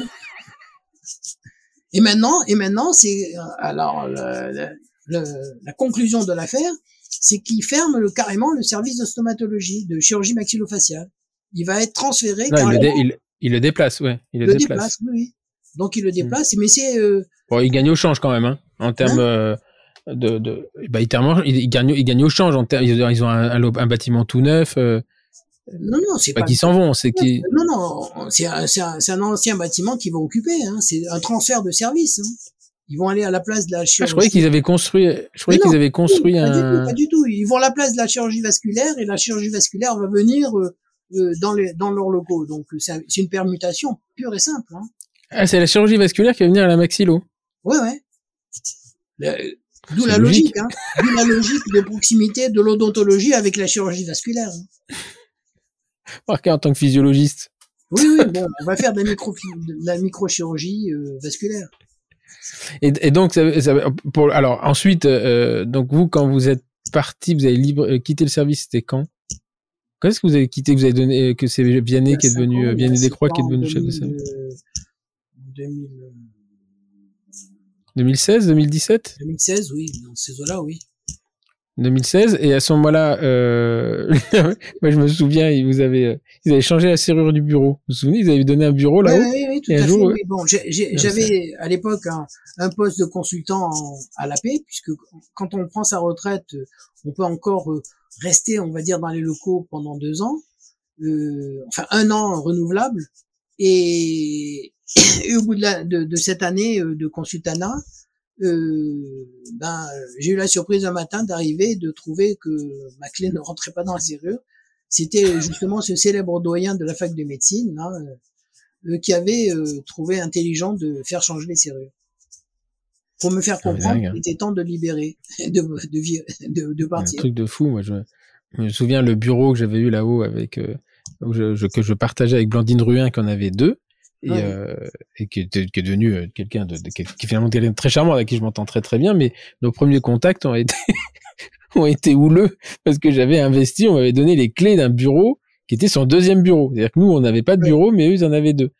Et maintenant, et maintenant, c'est, alors, le, le, la conclusion de l'affaire, c'est qu'ils ferment le, carrément le service de stomatologie, de chirurgie maxillofaciale il va être transféré. Non, il, il, le déplace, ouais. Il le, déplace. oui, Donc il le hmm. déplace, mais c'est. Euh... Bon, il gagne au change quand même, hein, en termes hein euh, de, de, bah, il, il, gagne, il gagne au change. En ils, ils ont un, un, bâtiment tout neuf. Euh, non, non, c'est pas, qu'ils s'en vont, c'est qui. Non, non, c'est un, un, un, ancien bâtiment qu'ils vont occuper. Hein. C'est un transfert de service. Hein. Ils vont aller à la place de la chirurgie. Ah, je croyais qu'ils avaient construit. Je croyais qu'ils avaient construit un. Pas du, tout, pas du tout. Ils vont à la place de la chirurgie vasculaire et la chirurgie vasculaire va venir euh, euh, dans, les, dans leurs locaux. Donc c'est une permutation pure et simple. Hein. Ah, c'est la chirurgie vasculaire qui va venir à la maxillo. Ouais, ouais. D'où la logique, hein. D'où la logique de proximité de l'odontologie avec la chirurgie vasculaire. Hein. *laughs* Marqué en tant que physiologiste. Oui, oui, bon, on va faire de la, micro, de la microchirurgie euh, vasculaire. Et, et donc, ça, ça, pour, alors ensuite, euh, donc vous, quand vous êtes parti, vous avez libre, euh, quitté le service, c'était quand? Quand est-ce que vous avez quitté, que vous avez donné, que c'est Vianney qui est devenu, euh, Vianney Descroix qui est devenu chef de service? 2016, 2017 2016, oui, dans ces eaux-là, oui. 2016 et à ce moment-là, euh... *laughs* moi je me souviens, ils vous avaient, euh, ils avaient changé la serrure du bureau. Vous vous souvenez, ils avaient donné un bureau là-haut. Oui, oui, oui, tout à fait. Oui. Bon, j'avais à l'époque un, un, poste de consultant à la paix, puisque quand on prend sa retraite, on peut encore euh, rester, on va dire, dans les locaux pendant deux ans, euh, enfin un an renouvelable. Et, *coughs* et au bout de, la, de, de, cette année euh, de consultanat, euh, ben, j'ai eu la surprise un matin d'arriver de trouver que ma clé ne rentrait pas dans la serrure. C'était justement ce célèbre doyen de la fac de médecine là, euh, qui avait euh, trouvé intelligent de faire changer les serrures pour me faire comprendre qu'il était temps de libérer, *laughs* de, de, de, de partir. Un truc de fou, moi je, me souviens le bureau que j'avais eu là-haut avec euh, je, que je partageais avec Blandine Ruin, qu'on avait deux. Et, euh, et qui, est, qui est devenu euh, quelqu'un de, qui, est, finalement quelqu'un de très charmant avec qui je m'entends très très bien mais nos premiers contacts ont été *laughs* ont été houleux parce que j'avais investi on m'avait donné les clés d'un bureau qui était son deuxième bureau c'est-à-dire que nous on n'avait pas de bureau mais eux ils en avaient deux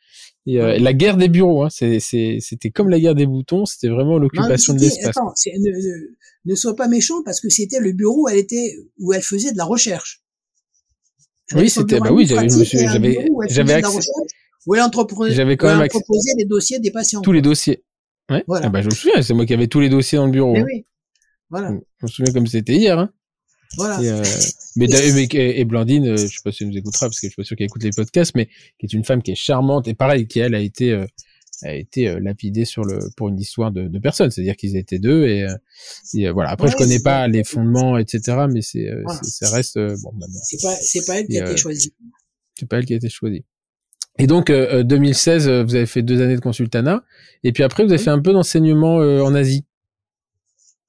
et euh, la guerre des bureaux, hein, c'était comme la guerre des boutons, c'était vraiment l'occupation de l'espace. Ne, ne, ne sois pas méchant parce que c'était le bureau où elle était, où elle faisait de la recherche. oui, c'était, bah oui, j'avais, j'avais, j'avais accès. Où elle entreposait, quand même entreposait les dossiers des patients. Tous les dossiers. Ouais. Voilà. Ah bah, je me souviens, c'est moi qui avais tous les dossiers dans le bureau. Mais hein. oui. Voilà. Je me souviens comme c'était hier. Hein. Voilà. Et, euh, mais, et, Blandine, euh, je sais pas si elle nous écoutera parce que je suis pas sûr qu'elle écoute les podcasts, mais qui est une femme qui est charmante et pareil, qui elle a été euh, a été euh, lapidée sur le pour une histoire de, de personnes, c'est-à-dire qu'ils étaient deux et, et voilà. Après, je connais pas les fondements, etc., mais c'est ça reste bon. C'est pas c'est pas elle qui a été choisie. C'est pas elle qui a été choisie. Et donc 2016, vous avez fait deux années de consultanat, et puis après vous avez fait un peu d'enseignement en Asie.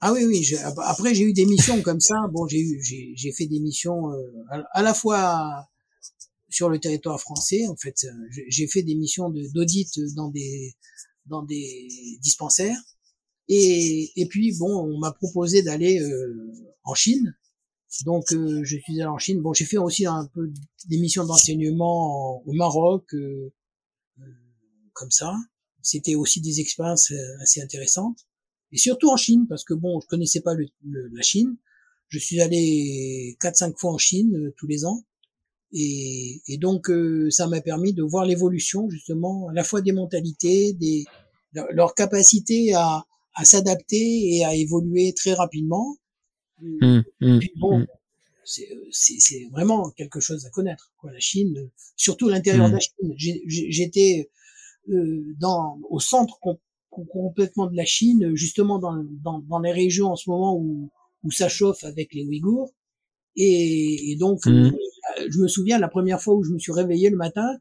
Ah oui, oui. après, j'ai eu des missions comme ça. Bon, j'ai eu, j'ai fait des missions euh, à, la fois sur le territoire français. En fait, euh, j'ai fait des missions d'audit dans des dans des dispensaires. Et, et puis bon, on m'a proposé d'aller euh, en Chine. Donc je suis allé en Chine. Bon, j'ai fait aussi un peu des missions d'enseignement au Maroc, comme ça. C'était aussi des expériences assez intéressantes et surtout en Chine, parce que bon, je connaissais pas le, la Chine. Je suis allé quatre cinq fois en Chine euh, tous les ans, et, et donc euh, ça m'a permis de voir l'évolution justement à la fois des mentalités, des leur, capacité à, à s'adapter et à évoluer très rapidement. Mmh, mmh, bon, mmh. c'est vraiment quelque chose à connaître. Quoi, la Chine, surtout l'intérieur de la Chine. J'étais euh, dans au centre complètement de la Chine, justement dans, dans, dans, les régions en ce moment où, où ça chauffe avec les Ouïghours. Et, et donc, euh, je me souviens la première fois où je me suis réveillé le matin,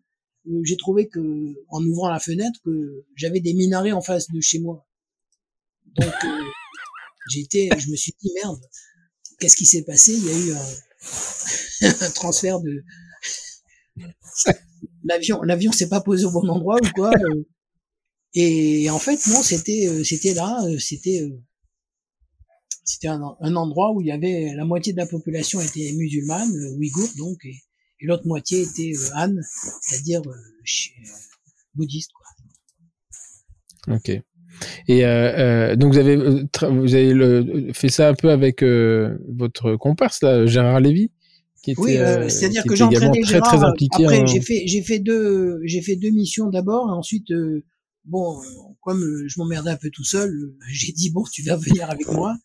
euh, j'ai trouvé que en ouvrant la fenêtre que j'avais des minarets en face de chez moi. Donc euh, j'étais, je me suis dit merde, qu'est-ce qui s'est passé? Il y a eu un, *laughs* un transfert de *laughs* l'avion, l'avion s'est pas posé au bon endroit ou quoi euh. Et en fait non, c'était c'était là, c'était c'était un, un, endroit où il y avait la moitié de la population était musulmane, ouïghour donc, et, l'autre moitié était euh, Han, c'est-à-dire euh, euh, bouddhiste. Quoi. Ok. Et euh, donc vous avez vous avez le, fait ça un peu avec votre comparse là, Gérard Lévy, qui était, oui, c'est-à-dire que j'ai entraîné très, Gérard. Très impliqué après, j'ai fait j'ai fait deux j'ai fait deux missions d'abord, et ensuite bon comme je m'emmerdais un peu tout seul, *laughs* j'ai dit bon tu vas venir avec moi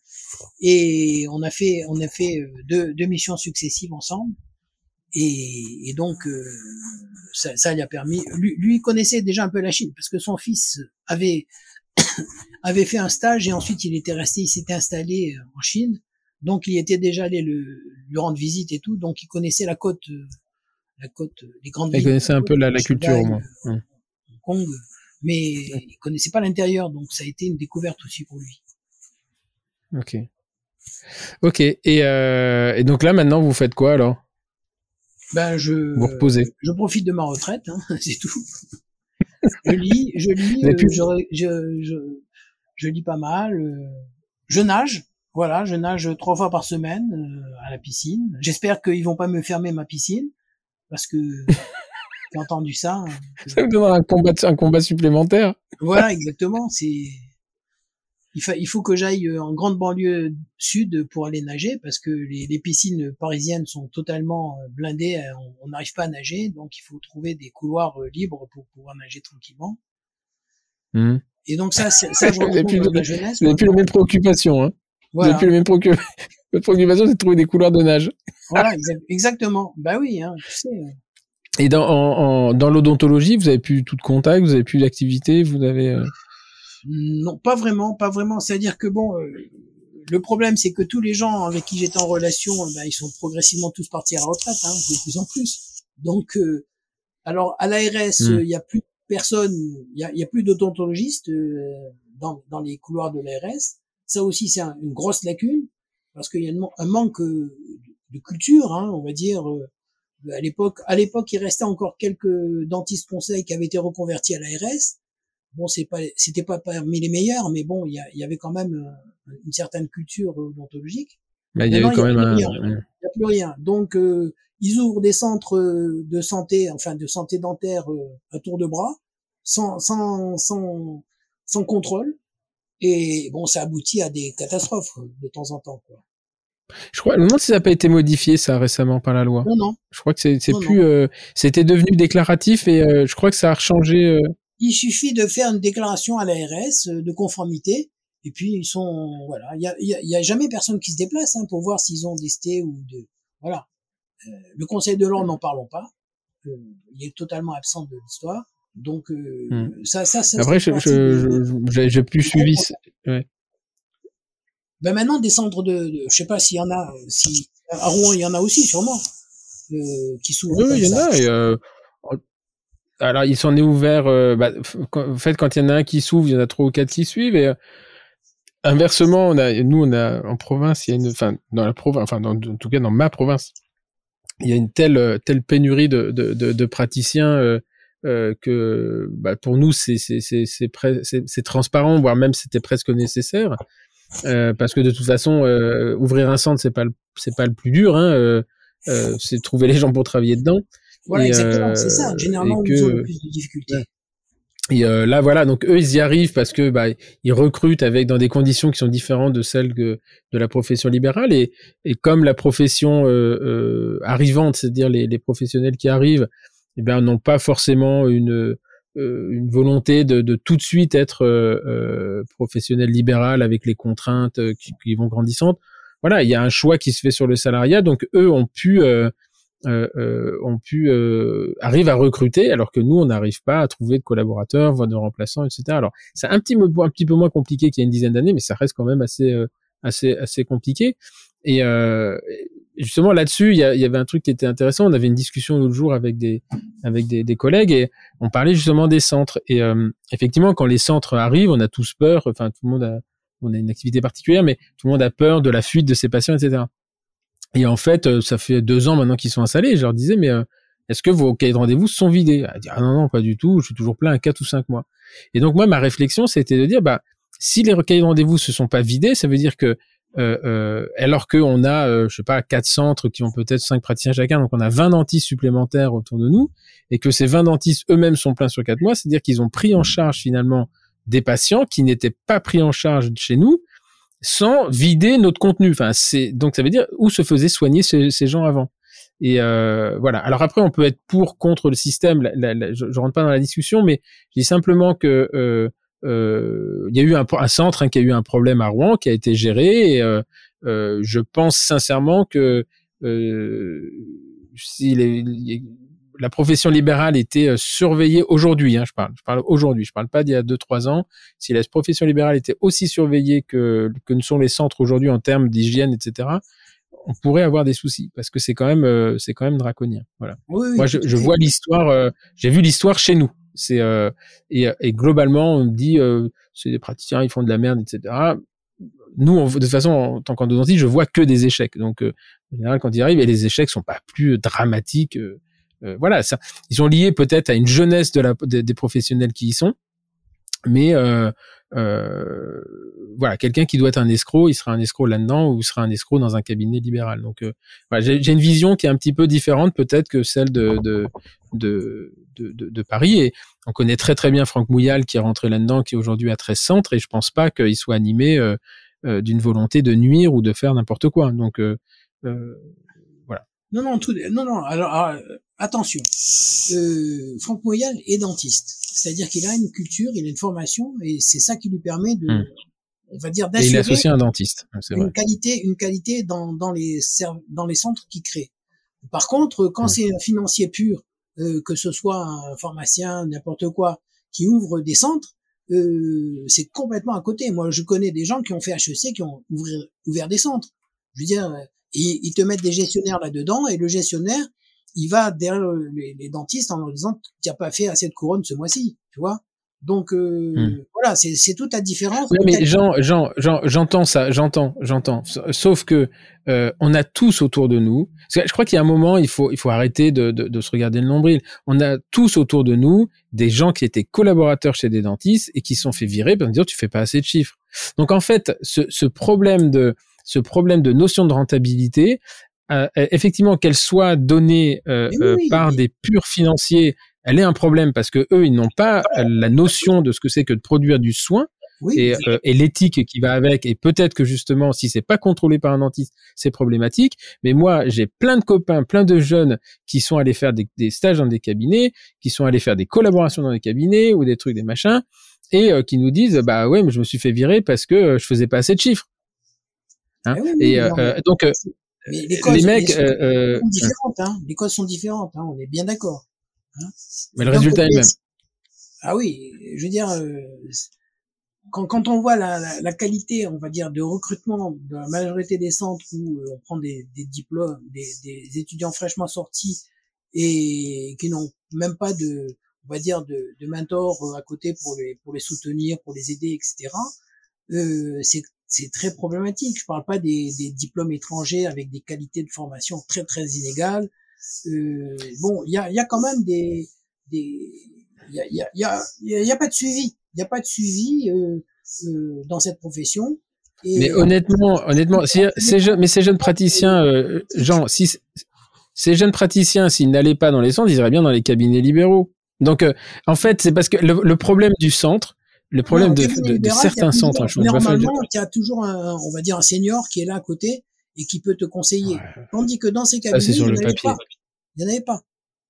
et on a fait on a fait deux, deux missions successives ensemble. Et, et donc, euh, ça, ça, lui a permis. Lui, lui connaissait déjà un peu la Chine parce que son fils avait *coughs* avait fait un stage et ensuite il était resté, il s'était installé euh, en Chine. Donc il était déjà allé le, lui rendre visite et tout. Donc il connaissait la côte, euh, la côte, les grandes. Il connaissait un peu la, la culture au moins. Hong Kong, mais il connaissait pas l'intérieur. Donc ça a été une découverte aussi pour lui. Ok. Ok. Et, euh, et donc là maintenant vous faites quoi alors? Ben je vous reposez. je profite de ma retraite, hein, *laughs* c'est tout. Je lis, je lis, euh, je, je, je, je, lis pas mal. Euh, je nage, voilà, je nage trois fois par semaine euh, à la piscine. J'espère qu'ils vont pas me fermer ma piscine parce que j'ai entendu ça. Hein, ça me donnera un combat, un combat supplémentaire. Voilà, exactement. C'est il, il faut que j'aille euh, en grande banlieue sud pour aller nager parce que les, les piscines parisiennes sont totalement euh, blindées, euh, on n'arrive pas à nager, donc il faut trouver des couloirs libres pour pouvoir nager tranquillement. Mmh. Et donc ça, ça je retrouve de la jeunesse. Vous n'avez plus les mêmes préoccupations, hein. Voilà. Vous plus les mêmes préoccupations. *laughs* Votre préoccupation, c'est de trouver des couloirs de nage. Voilà, exactement. Bah oui, hein, tu sais. Et dans, en, dans l'odontologie, vous avez plus tout de contact, vous avez plus d'activité, vous avez. Non, pas vraiment, pas vraiment. C'est-à-dire que bon, euh, le problème, c'est que tous les gens avec qui j'étais en relation, euh, ben, ils sont progressivement tous partis à la retraite, hein, de plus en plus. Donc, euh, alors à l'ARS, hmm. il y a plus personne, il y a, y a, plus d'odontologistes dans, dans les couloirs de l'ARS. Ça aussi, c'est une grosse lacune parce qu'il y a un manque de culture, hein, on va dire. à l'époque, à l'époque, il restait encore quelques dentistes conseils qui avaient été reconvertis à l'ARS bon, c'est pas, c'était pas parmi les meilleurs, mais bon, il y, avait quand même euh, une certaine culture odontologique. Mais il y avait quand même un... Il n'y a plus rien. Donc, euh, ils ouvrent des centres de santé, enfin de santé dentaire euh, à tour de bras, sans, sans, sans, sans contrôle. Et bon, ça aboutit à des catastrophes de temps en temps. Quoi. Je crois, je me demande si ça n'a pas été modifié ça récemment par la loi. Non, non. Je crois que c'est, plus, c'était devenu déclaratif et je crois que ça a changé. Il suffit de faire une déclaration à l'ARS euh, de conformité et puis ils sont voilà, il y a, y a, jamais personne qui se déplace hein, pour voir s'ils ont des ou de voilà. Euh, le Conseil de l'ordre n'en parlons pas, euh, il est totalement absent de l'histoire. Donc hmm. ça, ça, ça, Après, je, je, j'ai plus suivi. Ouais. Ben maintenant des centres de, de je sais pas s'il y en a, si à Rouen il y en a aussi sûrement euh, qui s'ouvrent. Oui, il y en a. Et, euh, alors il s'en est ouvert. Euh, bah, en fait, quand il y en a un qui s'ouvre, il y en a trois ou quatre qui suivent. Et euh, inversement, on a, nous, on a en province, il y a une, enfin dans la province, enfin en tout cas dans ma province, il y a une telle telle pénurie de de, de, praticiens. Euh, euh, que bah, pour nous c'est c'est transparent voire même c'était presque nécessaire euh, parce que de toute façon euh, ouvrir un centre c'est pas c'est pas le plus dur hein, c'est trouver les gens pour travailler dedans voilà, exactement, c'est ça. Euh, Généralement, ils ont le plus de difficultés. Et euh, là, voilà, donc eux, ils y arrivent parce que bah, ils recrutent avec dans des conditions qui sont différentes de celles que, de la profession libérale. Et, et comme la profession euh, euh arrivante, c'est-à-dire les, les, professionnels qui arrivent, eh ben, n'ont pas forcément une, une volonté de, de, tout de suite être professionnel libéral avec les contraintes qui, qui, vont grandissantes. Voilà, il y a un choix qui se fait sur le salariat. Donc eux ont pu ont pu euh, arrivent à recruter alors que nous on n'arrive pas à trouver de collaborateurs, voire de remplaçants, etc. Alors c'est un petit un petit peu moins compliqué qu'il y a une dizaine d'années, mais ça reste quand même assez assez assez compliqué. Et justement là-dessus, il y, avait un truc qui était intéressant. On avait une discussion l'autre jour avec des avec des, des, collègues et on parlait justement des centres. Et euh, effectivement, quand les centres arrivent, on a tous peur. Enfin, tout le monde a on a une activité particulière, mais tout le monde a peur de la fuite de ses patients, etc. Et en fait, euh, ça fait deux ans maintenant qu'ils sont installés. je leur disais, mais euh, est-ce que vos cahiers de rendez-vous sont vidés? Ah non, non, pas du tout. Je suis toujours plein à quatre ou cinq mois. Et donc moi, ma réflexion, c'était de dire, bah, si les cahiers de rendez-vous se sont pas vidés, ça veut dire que euh, euh, alors qu'on a, euh, je sais pas, quatre centres qui ont peut-être cinq praticiens chacun, donc on a 20 dentistes supplémentaires autour de nous, et que ces 20 dentistes eux-mêmes sont pleins sur quatre mois, c'est-à-dire qu'ils ont pris en charge finalement des patients qui n'étaient pas pris en charge chez nous, sans vider notre contenu. Enfin, c'est donc ça veut dire où se faisaient soigner ces, ces gens avant. Et euh, voilà. Alors après, on peut être pour, contre le système. je, je rentre pas dans la discussion, mais je dis simplement que euh, euh, il y a eu un, un centre hein, qui a eu un problème à Rouen qui a été géré et euh, euh je pense sincèrement que si les, la profession libérale était euh, surveillée aujourd'hui, hein, je parle, je parle aujourd'hui, je parle pas d'il y a deux trois ans. Si la profession libérale était aussi surveillée que que ne sont les centres aujourd'hui en termes d'hygiène, etc., on pourrait avoir des soucis parce que c'est quand même c'est quand même draconien. Voilà. Moi, je, je vois l'histoire. j'ai vu l'histoire chez nous. C'est euh, et, et, globalement, on dit euh, c'est des praticiens, ils font de la merde, etc. Nous, on, de toute façon, en tant qu'endodontiste, je vois que des échecs. Donc, euh, en général, quand ils arrivent, et les échecs sont pas plus dramatiques. Voilà, ça, ils sont liés peut-être à une jeunesse de la, des professionnels qui y sont, mais euh, euh, voilà, quelqu'un qui doit être un escroc, il sera un escroc là-dedans ou il sera un escroc dans un cabinet libéral. Donc, euh, voilà, j'ai une vision qui est un petit peu différente peut-être que celle de de, de, de, de, Paris. Et on connaît très très bien Franck Mouyal qui est rentré là-dedans, qui est aujourd'hui à 13 centres, et je pense pas qu'il soit animé euh, euh, d'une volonté de nuire ou de faire n'importe quoi. Donc, euh. Non, non, tout, non, non. Alors, alors attention, Franck Mouyal est dentiste. C'est-à-dire qu'il a une culture, il a une formation, et c'est ça qui lui permet de, hmm. on va dire, d'assurer. il associe un dentiste. Une qualité, une qualité dans, dans les dans les centres qu'il crée. Par contre, quand hmm. c'est un financier pur, euh, que ce soit un pharmacien, n'importe quoi, qui ouvre des centres, euh, c'est complètement à côté. Moi, je connais des gens qui ont fait HEC, qui ont ouvert, ouvert des centres. Je veux dire, ils te mettent des gestionnaires là-dedans, et le gestionnaire, il va derrière les, dentistes en leur disant tu n'as pas fait assez de couronne ce mois-ci, tu vois. Donc euh, hmm. voilà, c'est toute la différence. Oui, mais Jean, Jean, j'entends ça, j'entends, j'entends. Sauf que euh, on a tous autour de nous. Je crois qu'il y a un moment, il faut, il faut arrêter de, de, de, se regarder le nombril. On a tous autour de nous des gens qui étaient collaborateurs chez des dentistes et qui sont fait virer pour dire tu fais pas assez de chiffres. Donc en fait, ce, ce problème de ce problème de notion de rentabilité, euh, effectivement qu'elle soit donnée euh, euh, par des purs financiers, elle est un problème parce que eux, ils n'ont pas la notion de ce que c'est que de produire du soin. et, et l'éthique qui va avec, et peut-être que justement, si c'est pas contrôlé par un dentiste, c'est problématique. Mais moi, j'ai plein de copains, plein de jeunes qui sont allés faire des, des, stages dans des cabinets, qui sont allés faire des collaborations dans des cabinets ou des trucs, des machins, et qui nous disent, bah ouais, mais je me suis fait virer parce que je faisais pas assez de chiffres. Hein et donc, mais les causes, mecs, sont, euh, sont différentes, hein. Les causes sont différentes, hein. On est bien d'accord. Hein. Mais le résultat est le même. Ah oui, je veux dire, euh, quand, quand on voit la, la, la, qualité, on va dire, de recrutement de la majorité des centres où euh, on prend des, des diplômes, des, des, étudiants fraîchement sortis et qui n'ont même pas de, on va dire, de, de mentor à côté pour les, pour les soutenir, pour les aider, etc. Euh, c'est c'est très problématique. Je parle pas des, diplômes étrangers avec des qualités de formation très très inégales. Euh, bon, il y a, y quand même des, il y a, y, y, y pas de suivi. Il n'y a pas de suivi euh, euh, dans cette profession. Mais honnêtement, honnêtement, ces jeunes, mais ces jeunes praticiens, Jean, si ces jeunes praticiens, s'ils n'allaient pas dans les centres, ils iraient bien dans les cabinets libéraux. Donc, en fait, c'est parce que le, problème du centre, le problème de, de, certains centres, je normalement, il y a toujours un, on va dire un senior qui est là à côté et qui peut te conseiller. Tandis que dans ces cabinets, il n'y en avait pas. Il n'y en avait pas.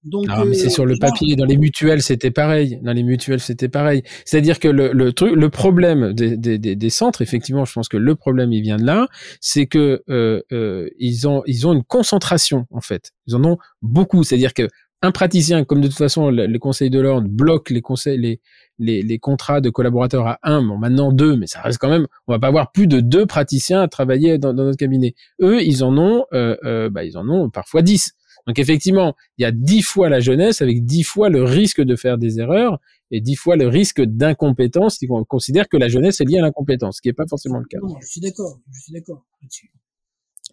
Donc, ah, mais c'est euh, sur le papier. Dans les mutuelles, c'était pareil. Dans les mutuelles, c'était pareil. C'est-à-dire que le, le truc, le problème des, des, des, centres, effectivement, je pense que le problème, il vient de là, c'est que euh, euh, ils ont ils ont une concentration en fait. Ils en ont beaucoup. C'est-à-dire que un praticien, comme de toute façon les conseils de l'ordre bloquent les conseils, les, les, les, contrats de collaborateurs à un, bon maintenant deux, mais ça reste quand même, on va pas avoir plus de deux praticiens à travailler dans, dans notre cabinet. Eux, ils en ont, euh, euh, bah, ils en ont parfois dix. Donc effectivement, il y a dix fois la jeunesse avec dix fois le risque de faire des erreurs et dix fois le risque d'incompétence si on considère que la jeunesse est liée à l'incompétence, ce qui n'est pas forcément le cas. Non, je suis d'accord, je suis d'accord là-dessus.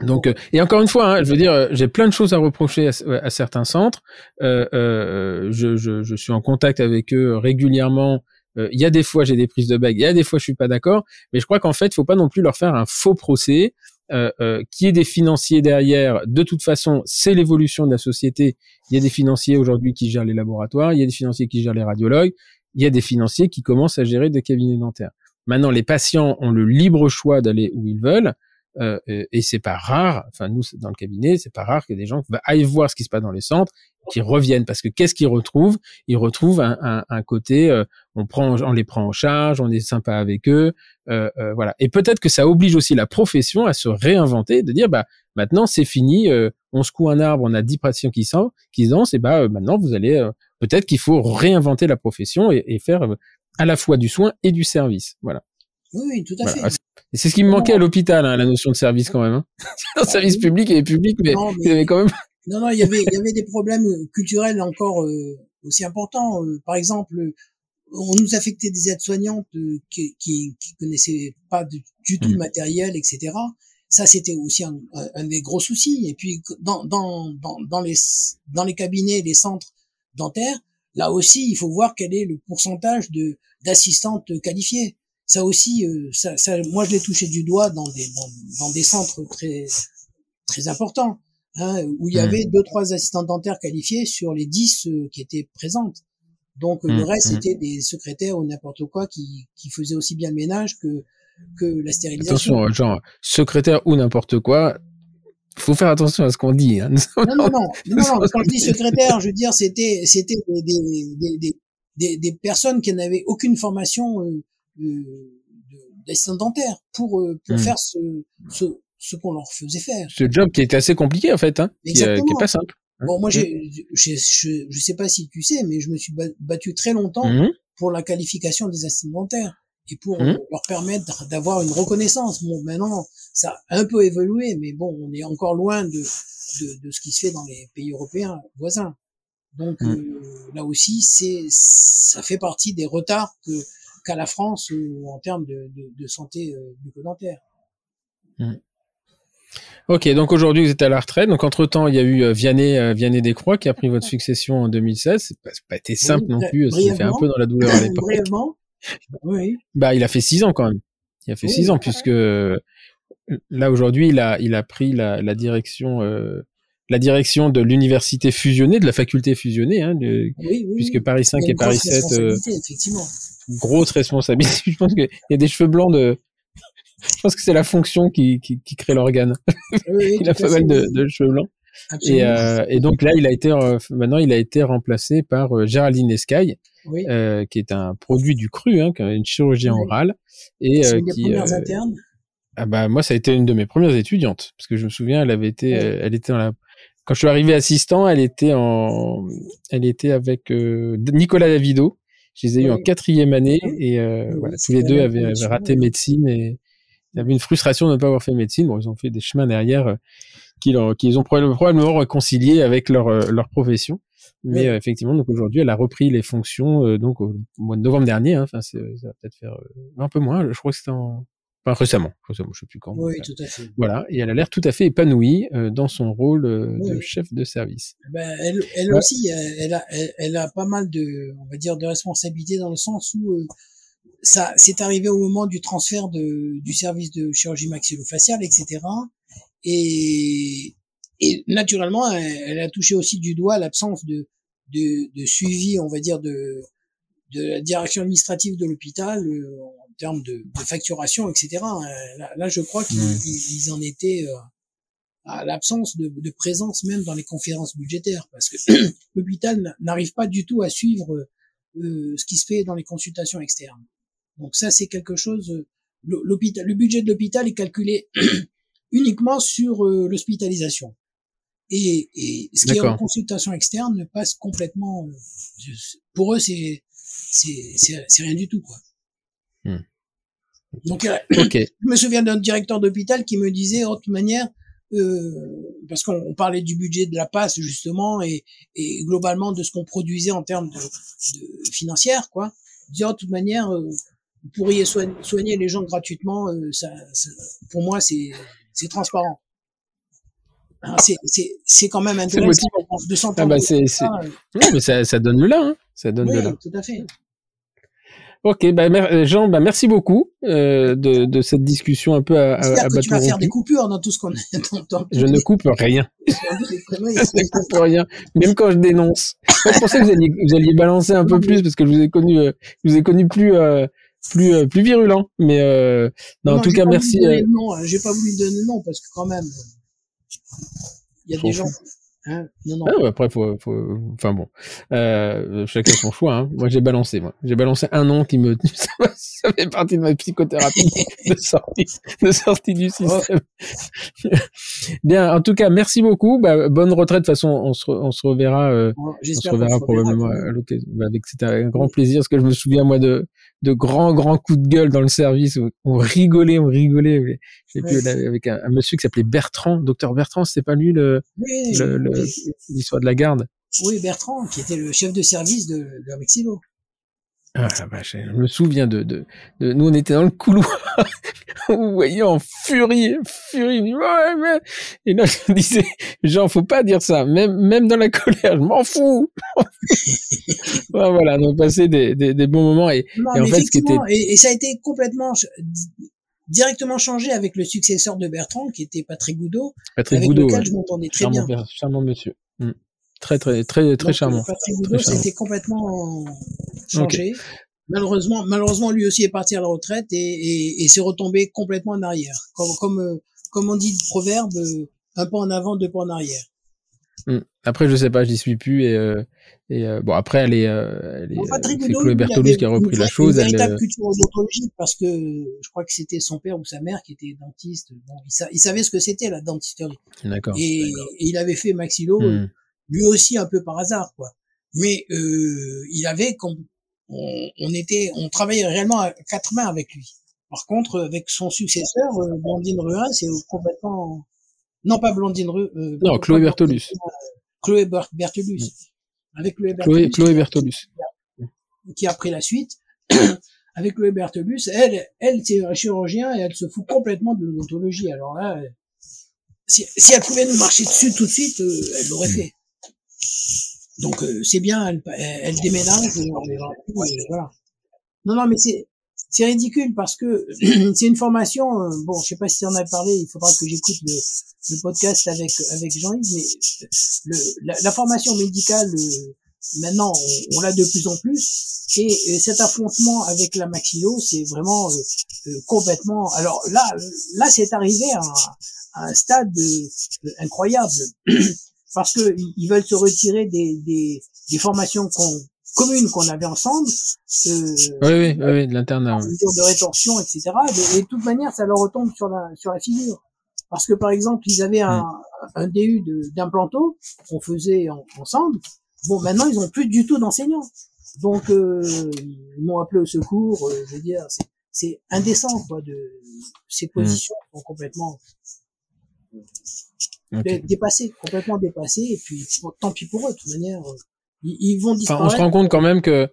Donc, euh, et encore une fois, hein, je veux dire, euh, j'ai plein de choses à reprocher à, certains centres. Euh, euh, je, je, je, suis en contact avec eux régulièrement. Il y a des fois j'ai des prises de bague, il y a des fois je suis pas d'accord, mais je crois qu'en fait, faut pas non plus leur faire un faux procès. Euh, euh, qui est des financiers derrière. De toute façon, c'est l'évolution de la société. Il y a des financiers aujourd'hui qui gèrent les laboratoires, il y a des financiers qui gèrent les radiologues, il y a des financiers qui commencent à gérer des cabinets dentaires. Maintenant, les patients ont le libre choix d'aller où ils veulent. Euh, et c'est pas rare, enfin nous dans le cabinet, c'est pas rare que des gens aillent voir ce qui se passe dans les centres, qui reviennent parce que qu'est-ce qu'ils retrouvent? Ils retrouvent un, un, un côté, euh, on prend, on les prend en charge, on est sympa avec eux, euh, euh voilà. Et peut-être que ça oblige aussi la profession à se réinventer, de dire bah maintenant c'est fini, euh, on secoue un arbre, on a dix patients qui sont, qui dansent, et bah maintenant vous allez, peut-être qu'il faut réinventer la profession et, et faire à la fois du soin et du service, voilà. Oui, tout à fait. C'est ce qui me manquait à l'hôpital, hein, la notion de service quand même. Hein. *laughs* *laughs* un service public et public, mais, non, mais... quand même. *laughs* non, non, il y avait, il y avait des problèmes culturels encore euh, aussi importants. Euh, par exemple, on nous affectait des aides-soignantes euh, qui, qui, qui connaissaient pas du, tout le mm. matériel, etc. Ça, c'était aussi un, un, des gros soucis. Et puis, dans, dans, dans, dans, les, dans les cabinets, les centres dentaires, là aussi, il faut voir quel est le pourcentage de d'assistantes qualifiées ça aussi, euh, ça, ça, moi je l'ai touché du doigt dans des, dans, dans des centres très, très importants, hein, où il y mmh. avait deux, trois assistants dentaires qualifiés sur les dix euh, qui étaient présentes. Donc le mmh. reste, c'était mmh. des secrétaires ou n'importe quoi qui, qui faisaient aussi bien le ménage que, que la stérilisation. Attention, genre, secrétaire ou n'importe quoi, faut faire attention à ce qu'on dit. Hein. Non, non, non, *laughs* non, quand je dis secrétaire, je veux dire, c'était, c'était des, des, des, des, des personnes qui n'avaient aucune formation euh, d'assistants dentaires pour, euh, pour hmm. faire ce, ce, ce qu'on leur faisait faire. Ce job qui est assez compliqué en fait, hein, qui, euh, qui, est pas simple. Hein. Bon, moi, hmm. je, je, je, sais pas si tu sais, mais je me suis battu très longtemps hmm. pour la qualification des assistants dentaires et pour leur permettre d'avoir une reconnaissance. Bon, maintenant, ça a un peu évolué, mais bon, on est encore loin de, de, de ce qui se fait dans les pays européens voisins. Donc euh, là aussi, c'est ça fait partie des retards que qu'à la France euh, en termes de, de, de santé euh, bucco-dentaire. Mmh. Ok, donc aujourd'hui vous êtes à la retraite. Donc entre temps, il y a eu euh, Vianney, Vianney Descroix qui a pris votre succession en 2016. C'est pas, pas été simple non plus. Ça fait un peu dans la douleur à *coughs* l'époque. Oui. Bah, il a fait six ans quand même. Il a fait six ans puisque là aujourd'hui, il a, il a pris la, la direction, euh, la direction de l'université fusionnée, de la faculté fusionnée, hein, de, oui, oui, puisque Paris 5 et Paris 7. Euh, effectivement grosse responsabilité. *laughs* Je pense qu'il y a des cheveux blancs de. Je pense que c'est la fonction qui, qui, qui crée l'organe. *laughs* il a pas mal de, de, cheveux blancs. Et, euh, et, donc là, il a été euh, maintenant, il a été remplacé par euh, Géraldine Escaille, oui. euh, qui est un produit du cru, hein, une chirurgie oui. orale, et qui. Ah bah moi, ça a été une de mes premières étudiantes, parce que je me souviens, elle avait été, elle était dans la. Quand je suis arrivé assistant, elle était en, elle était avec Nicolas Davido, je les ai eu en quatrième année et euh, voilà, tous les deux avaient, avaient raté médecine et avait une frustration de ne pas avoir fait médecine. Bon, ils ont fait des chemins derrière euh, qu'ils qu ont probablement réconcilié avec leur, euh, leur profession. Mais euh, effectivement, donc aujourd'hui, elle a repris les fonctions euh, donc au mois de novembre dernier. Hein, enfin, ça va peut-être faire un peu moins. Je crois que c'était en Enfin, récemment, récemment, je sais plus quand. Oui, tout à fait. Voilà, et elle a l'air tout à fait épanouie euh, dans son rôle euh, oui. de chef de service. Ben, elle, elle ouais. aussi, elle a, elle, elle, a pas mal de, on va dire, de responsabilités dans le sens où euh, ça, c'est arrivé au moment du transfert de, du service de chirurgie maxillofaciale, etc. Et, et naturellement, elle, elle, a touché aussi du doigt l'absence de, de, de, suivi, on va dire, de, de la direction administrative de l'hôpital euh, termes de, de facturation, etc. Euh, là, là je crois qu'ils mmh. ils en étaient euh, à l'absence de, de, présence même dans les conférences budgétaires, parce que *clears throat* l'hôpital n'arrive pas du tout à suivre euh, ce qui se fait dans les consultations externes. Donc ça, c'est quelque chose. Euh, l'hôpital, le budget de l'hôpital est calculé *clears throat* uniquement sur euh, l'hospitalisation. Et, et ce qui est en consultation externe passe complètement. euh, Pour eux, c'est c'est rien du tout quoi. Hmm. Donc, euh, *coughs* je me souviens d'un directeur d'hôpital qui me disait, de toute manière, euh, parce qu'on on parlait du budget de la passe justement et, et globalement de ce qu'on produisait en termes de, de financière, quoi. Oh, de toute manière, euh, vous pourriez soigner, soigner les gens gratuitement. euh, ça, ça- pour moi, c'est transparent. Hein, c'est quand même intéressant de s'entendre. Ah bah, comme c'est- ça, donne le là. Hein. Ça donne oui, le là. tout à fait. Ok, bah, euh, Jean, bah, merci beaucoup euh, de, de cette discussion un peu à, à, à que tu vas faire rompu. des coupures dans tout ce qu'on *laughs* dans, dans Je ne coupe rien. *laughs* *laughs* Je ne coupe rien, même quand je dénonce. Moi, je pensais que vous alliez, vous alliez balancer un peu plus parce que je vous ai connu, euh, je vous ai connu plus, euh, plus, plus virulent. Mais non, en tout cas, merci. hein. J'ai pas voulu donner le nom parce que quand même, il y a des gens. Hein non, non. Ah ouais, après, faut, faut, enfin bon, euh, chacun son choix. Hein. Moi, j'ai balancé. Moi, j'ai balancé un nom qui me, *laughs* ça, fait partie de ma psychothérapie de sortie, de sortie du système. Bien, en tout cas, merci beaucoup. Bah, bonne retraite. De toute façon, on se, re- on se reverra. euh, Bon, on se reverra probablement à l'occasion. Bah, avec c'était un grand plaisir parce que je me souviens moi de de grands grands coups de gueule dans le service on rigolait, on rigolait. J'ai Ouais. avec un, un monsieur qui s'appelait Bertrand, docteur Bertrand, c'était pas lui le Oui, le- le- l'histoire de la garde. oui, Bertrand, qui était le chef de service de, de Mexilo. Ah vache, je me souviens de, de, de nous on était dans le couloir, *laughs* vous voyez en furie, furie, ouais, et là je disais, genre faut pas dire ça, même même dans la *laughs* colère, je m'en fous. *laughs* Voilà, on a passé des, des, des bons moments et Non, Et en fait, ce qui effectivement, et, et ça a été complètement directement changé avec le successeur de Bertrand, qui était Patrick Goudot, Patrick avec Goudot, lequel ouais. je m'entendais très charmant, bien. charmant monsieur, Mm. très très très très Donc, charmant. euh, Patrick Très Goudot, charmant. été complètement changé. Malheureusement, malheureusement, lui aussi est parti à la retraite et, et, et s'est retombé complètement en arrière. Comme, comme, euh, comme on dit le proverbe, euh, un pas en avant, deux pas en arrière. Mm. Après je sais pas, j'y suis plus et euh, et euh, bon après elle est, euh, elle est euh, c'est Chloé Bertolus qui a une repris la chose. Une Elle, véritable euh, culture odontologique parce que je crois que c'était son père ou sa mère qui était dentiste. Bon, il, sa- il savait ce que c'était la dentisterie. D'accord. Et, et il avait fait maxillo, euh, Mm. lui aussi un peu par hasard, quoi. Mais euh, il avait, on, on était, on travaillait réellement à quatre mains avec lui. Par contre, avec son successeur, euh, Blandine Ruin, c'est complètement, non pas Blandine Ruin, euh, Non, Chloé Bertolus. Chloé Ber- Bertolus. Avec Chloé Bertolus, Chloé Bertolus. qui a pris la suite. *clears throat* avec Chloé Bertolus, elle, elle c'est un chirurgien et elle se fout complètement de l'odontologie. Alors là, euh, si, si elle pouvait nous marcher dessus tout de suite, euh, elle l'aurait fait. Donc euh, c'est bien, elle, elle, déménage. voilà. Non, non, mais c'est c'est ridicule parce que *clears throat* c'est une formation. euh, bon, je sais pas si on a parlé. Il faudra que j'écoute le, podcast avec avec Jean-Yves, mais la, formation médicale euh, maintenant on, l'a de plus en plus et, et cet affrontement avec la maxillo c'est vraiment euh, complètement alors là là c'est arrivé à, un- stade incroyable *clears throat* parce que ils- veulent se retirer des, des formations qu'on communes qu'on avait ensemble euh, Oui, oui, oui, de l'internat. de rétorsion, etc. Et, et de toute manière, ça leur retombe sur la sur la figure. Parce que par exemple, ils avaient un, un DU de- d'implanto qu'on faisait en- ensemble. Bon, maintenant, ils ont plus du tout d'enseignants. Donc, euh, ils m'ont appelé au secours. euh, je veux dire, c'est c'est indécent, quoi. De ces positions sont complètement Ok. dé- dépassées, complètement dépassées. Et puis, bon, tant pis pour eux. De toute manière, euh, ils, vont Enfin, disparaître. on se rend compte quand même que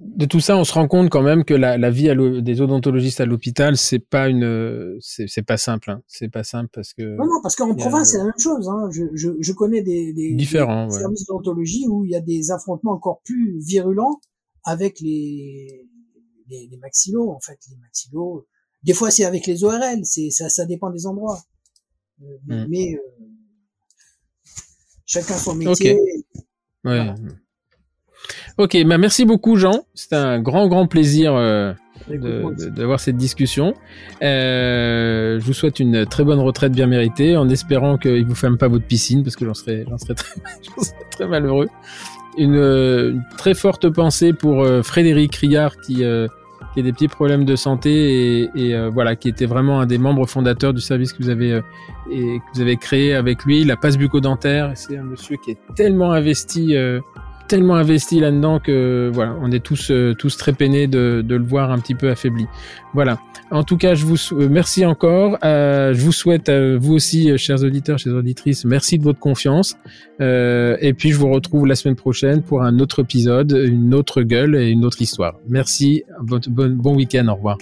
de tout ça, on se rend compte quand même que la, la vie des odontologistes à l'hôpital, c'est pas une, c'est pas simple. Hein. C'est pas simple parce que Non, non, parce qu'en province, c'est la même chose. Hein. Je, je, je connais des, des, différent. des Ouais. services d'odontologie où il y a des affrontements encore plus virulents avec les, les, les maxillos, en fait, les maxillos. Des fois, c'est avec les ORL, c'est ça, ça dépend des endroits. Euh, Mm. Mais euh, chacun son métier. Ouais. Voilà. Ok, bah merci beaucoup Jean. C'était un grand grand plaisir euh, d'avoir cette discussion. Euh, je vous souhaite une très bonne retraite bien méritée, en espérant qu'il vous ferme pas votre piscine, parce que j'en serais, j'en serais *laughs* serais très malheureux. Une, euh, une très forte pensée pour euh, Frédéric Riard qui, euh, qui a des petits problèmes de santé et, voilà, qui était vraiment un des membres fondateurs du service que vous avez et que vous avez créé avec lui, la passe bucco-dentaire. C'est un monsieur qui est tellement investi tellement investi là-dedans que voilà, on est tous euh, tous très peinés de, de, le voir un petit peu affaibli. Voilà. En tout cas, je vous euh, merci encore. Euh, je vous souhaite à vous aussi, chers auditeurs, chers auditrices, merci de votre confiance. et puis je vous retrouve la semaine prochaine pour un autre épisode, une autre gueule et une autre histoire. Merci. Bon, bon week-end. Au revoir.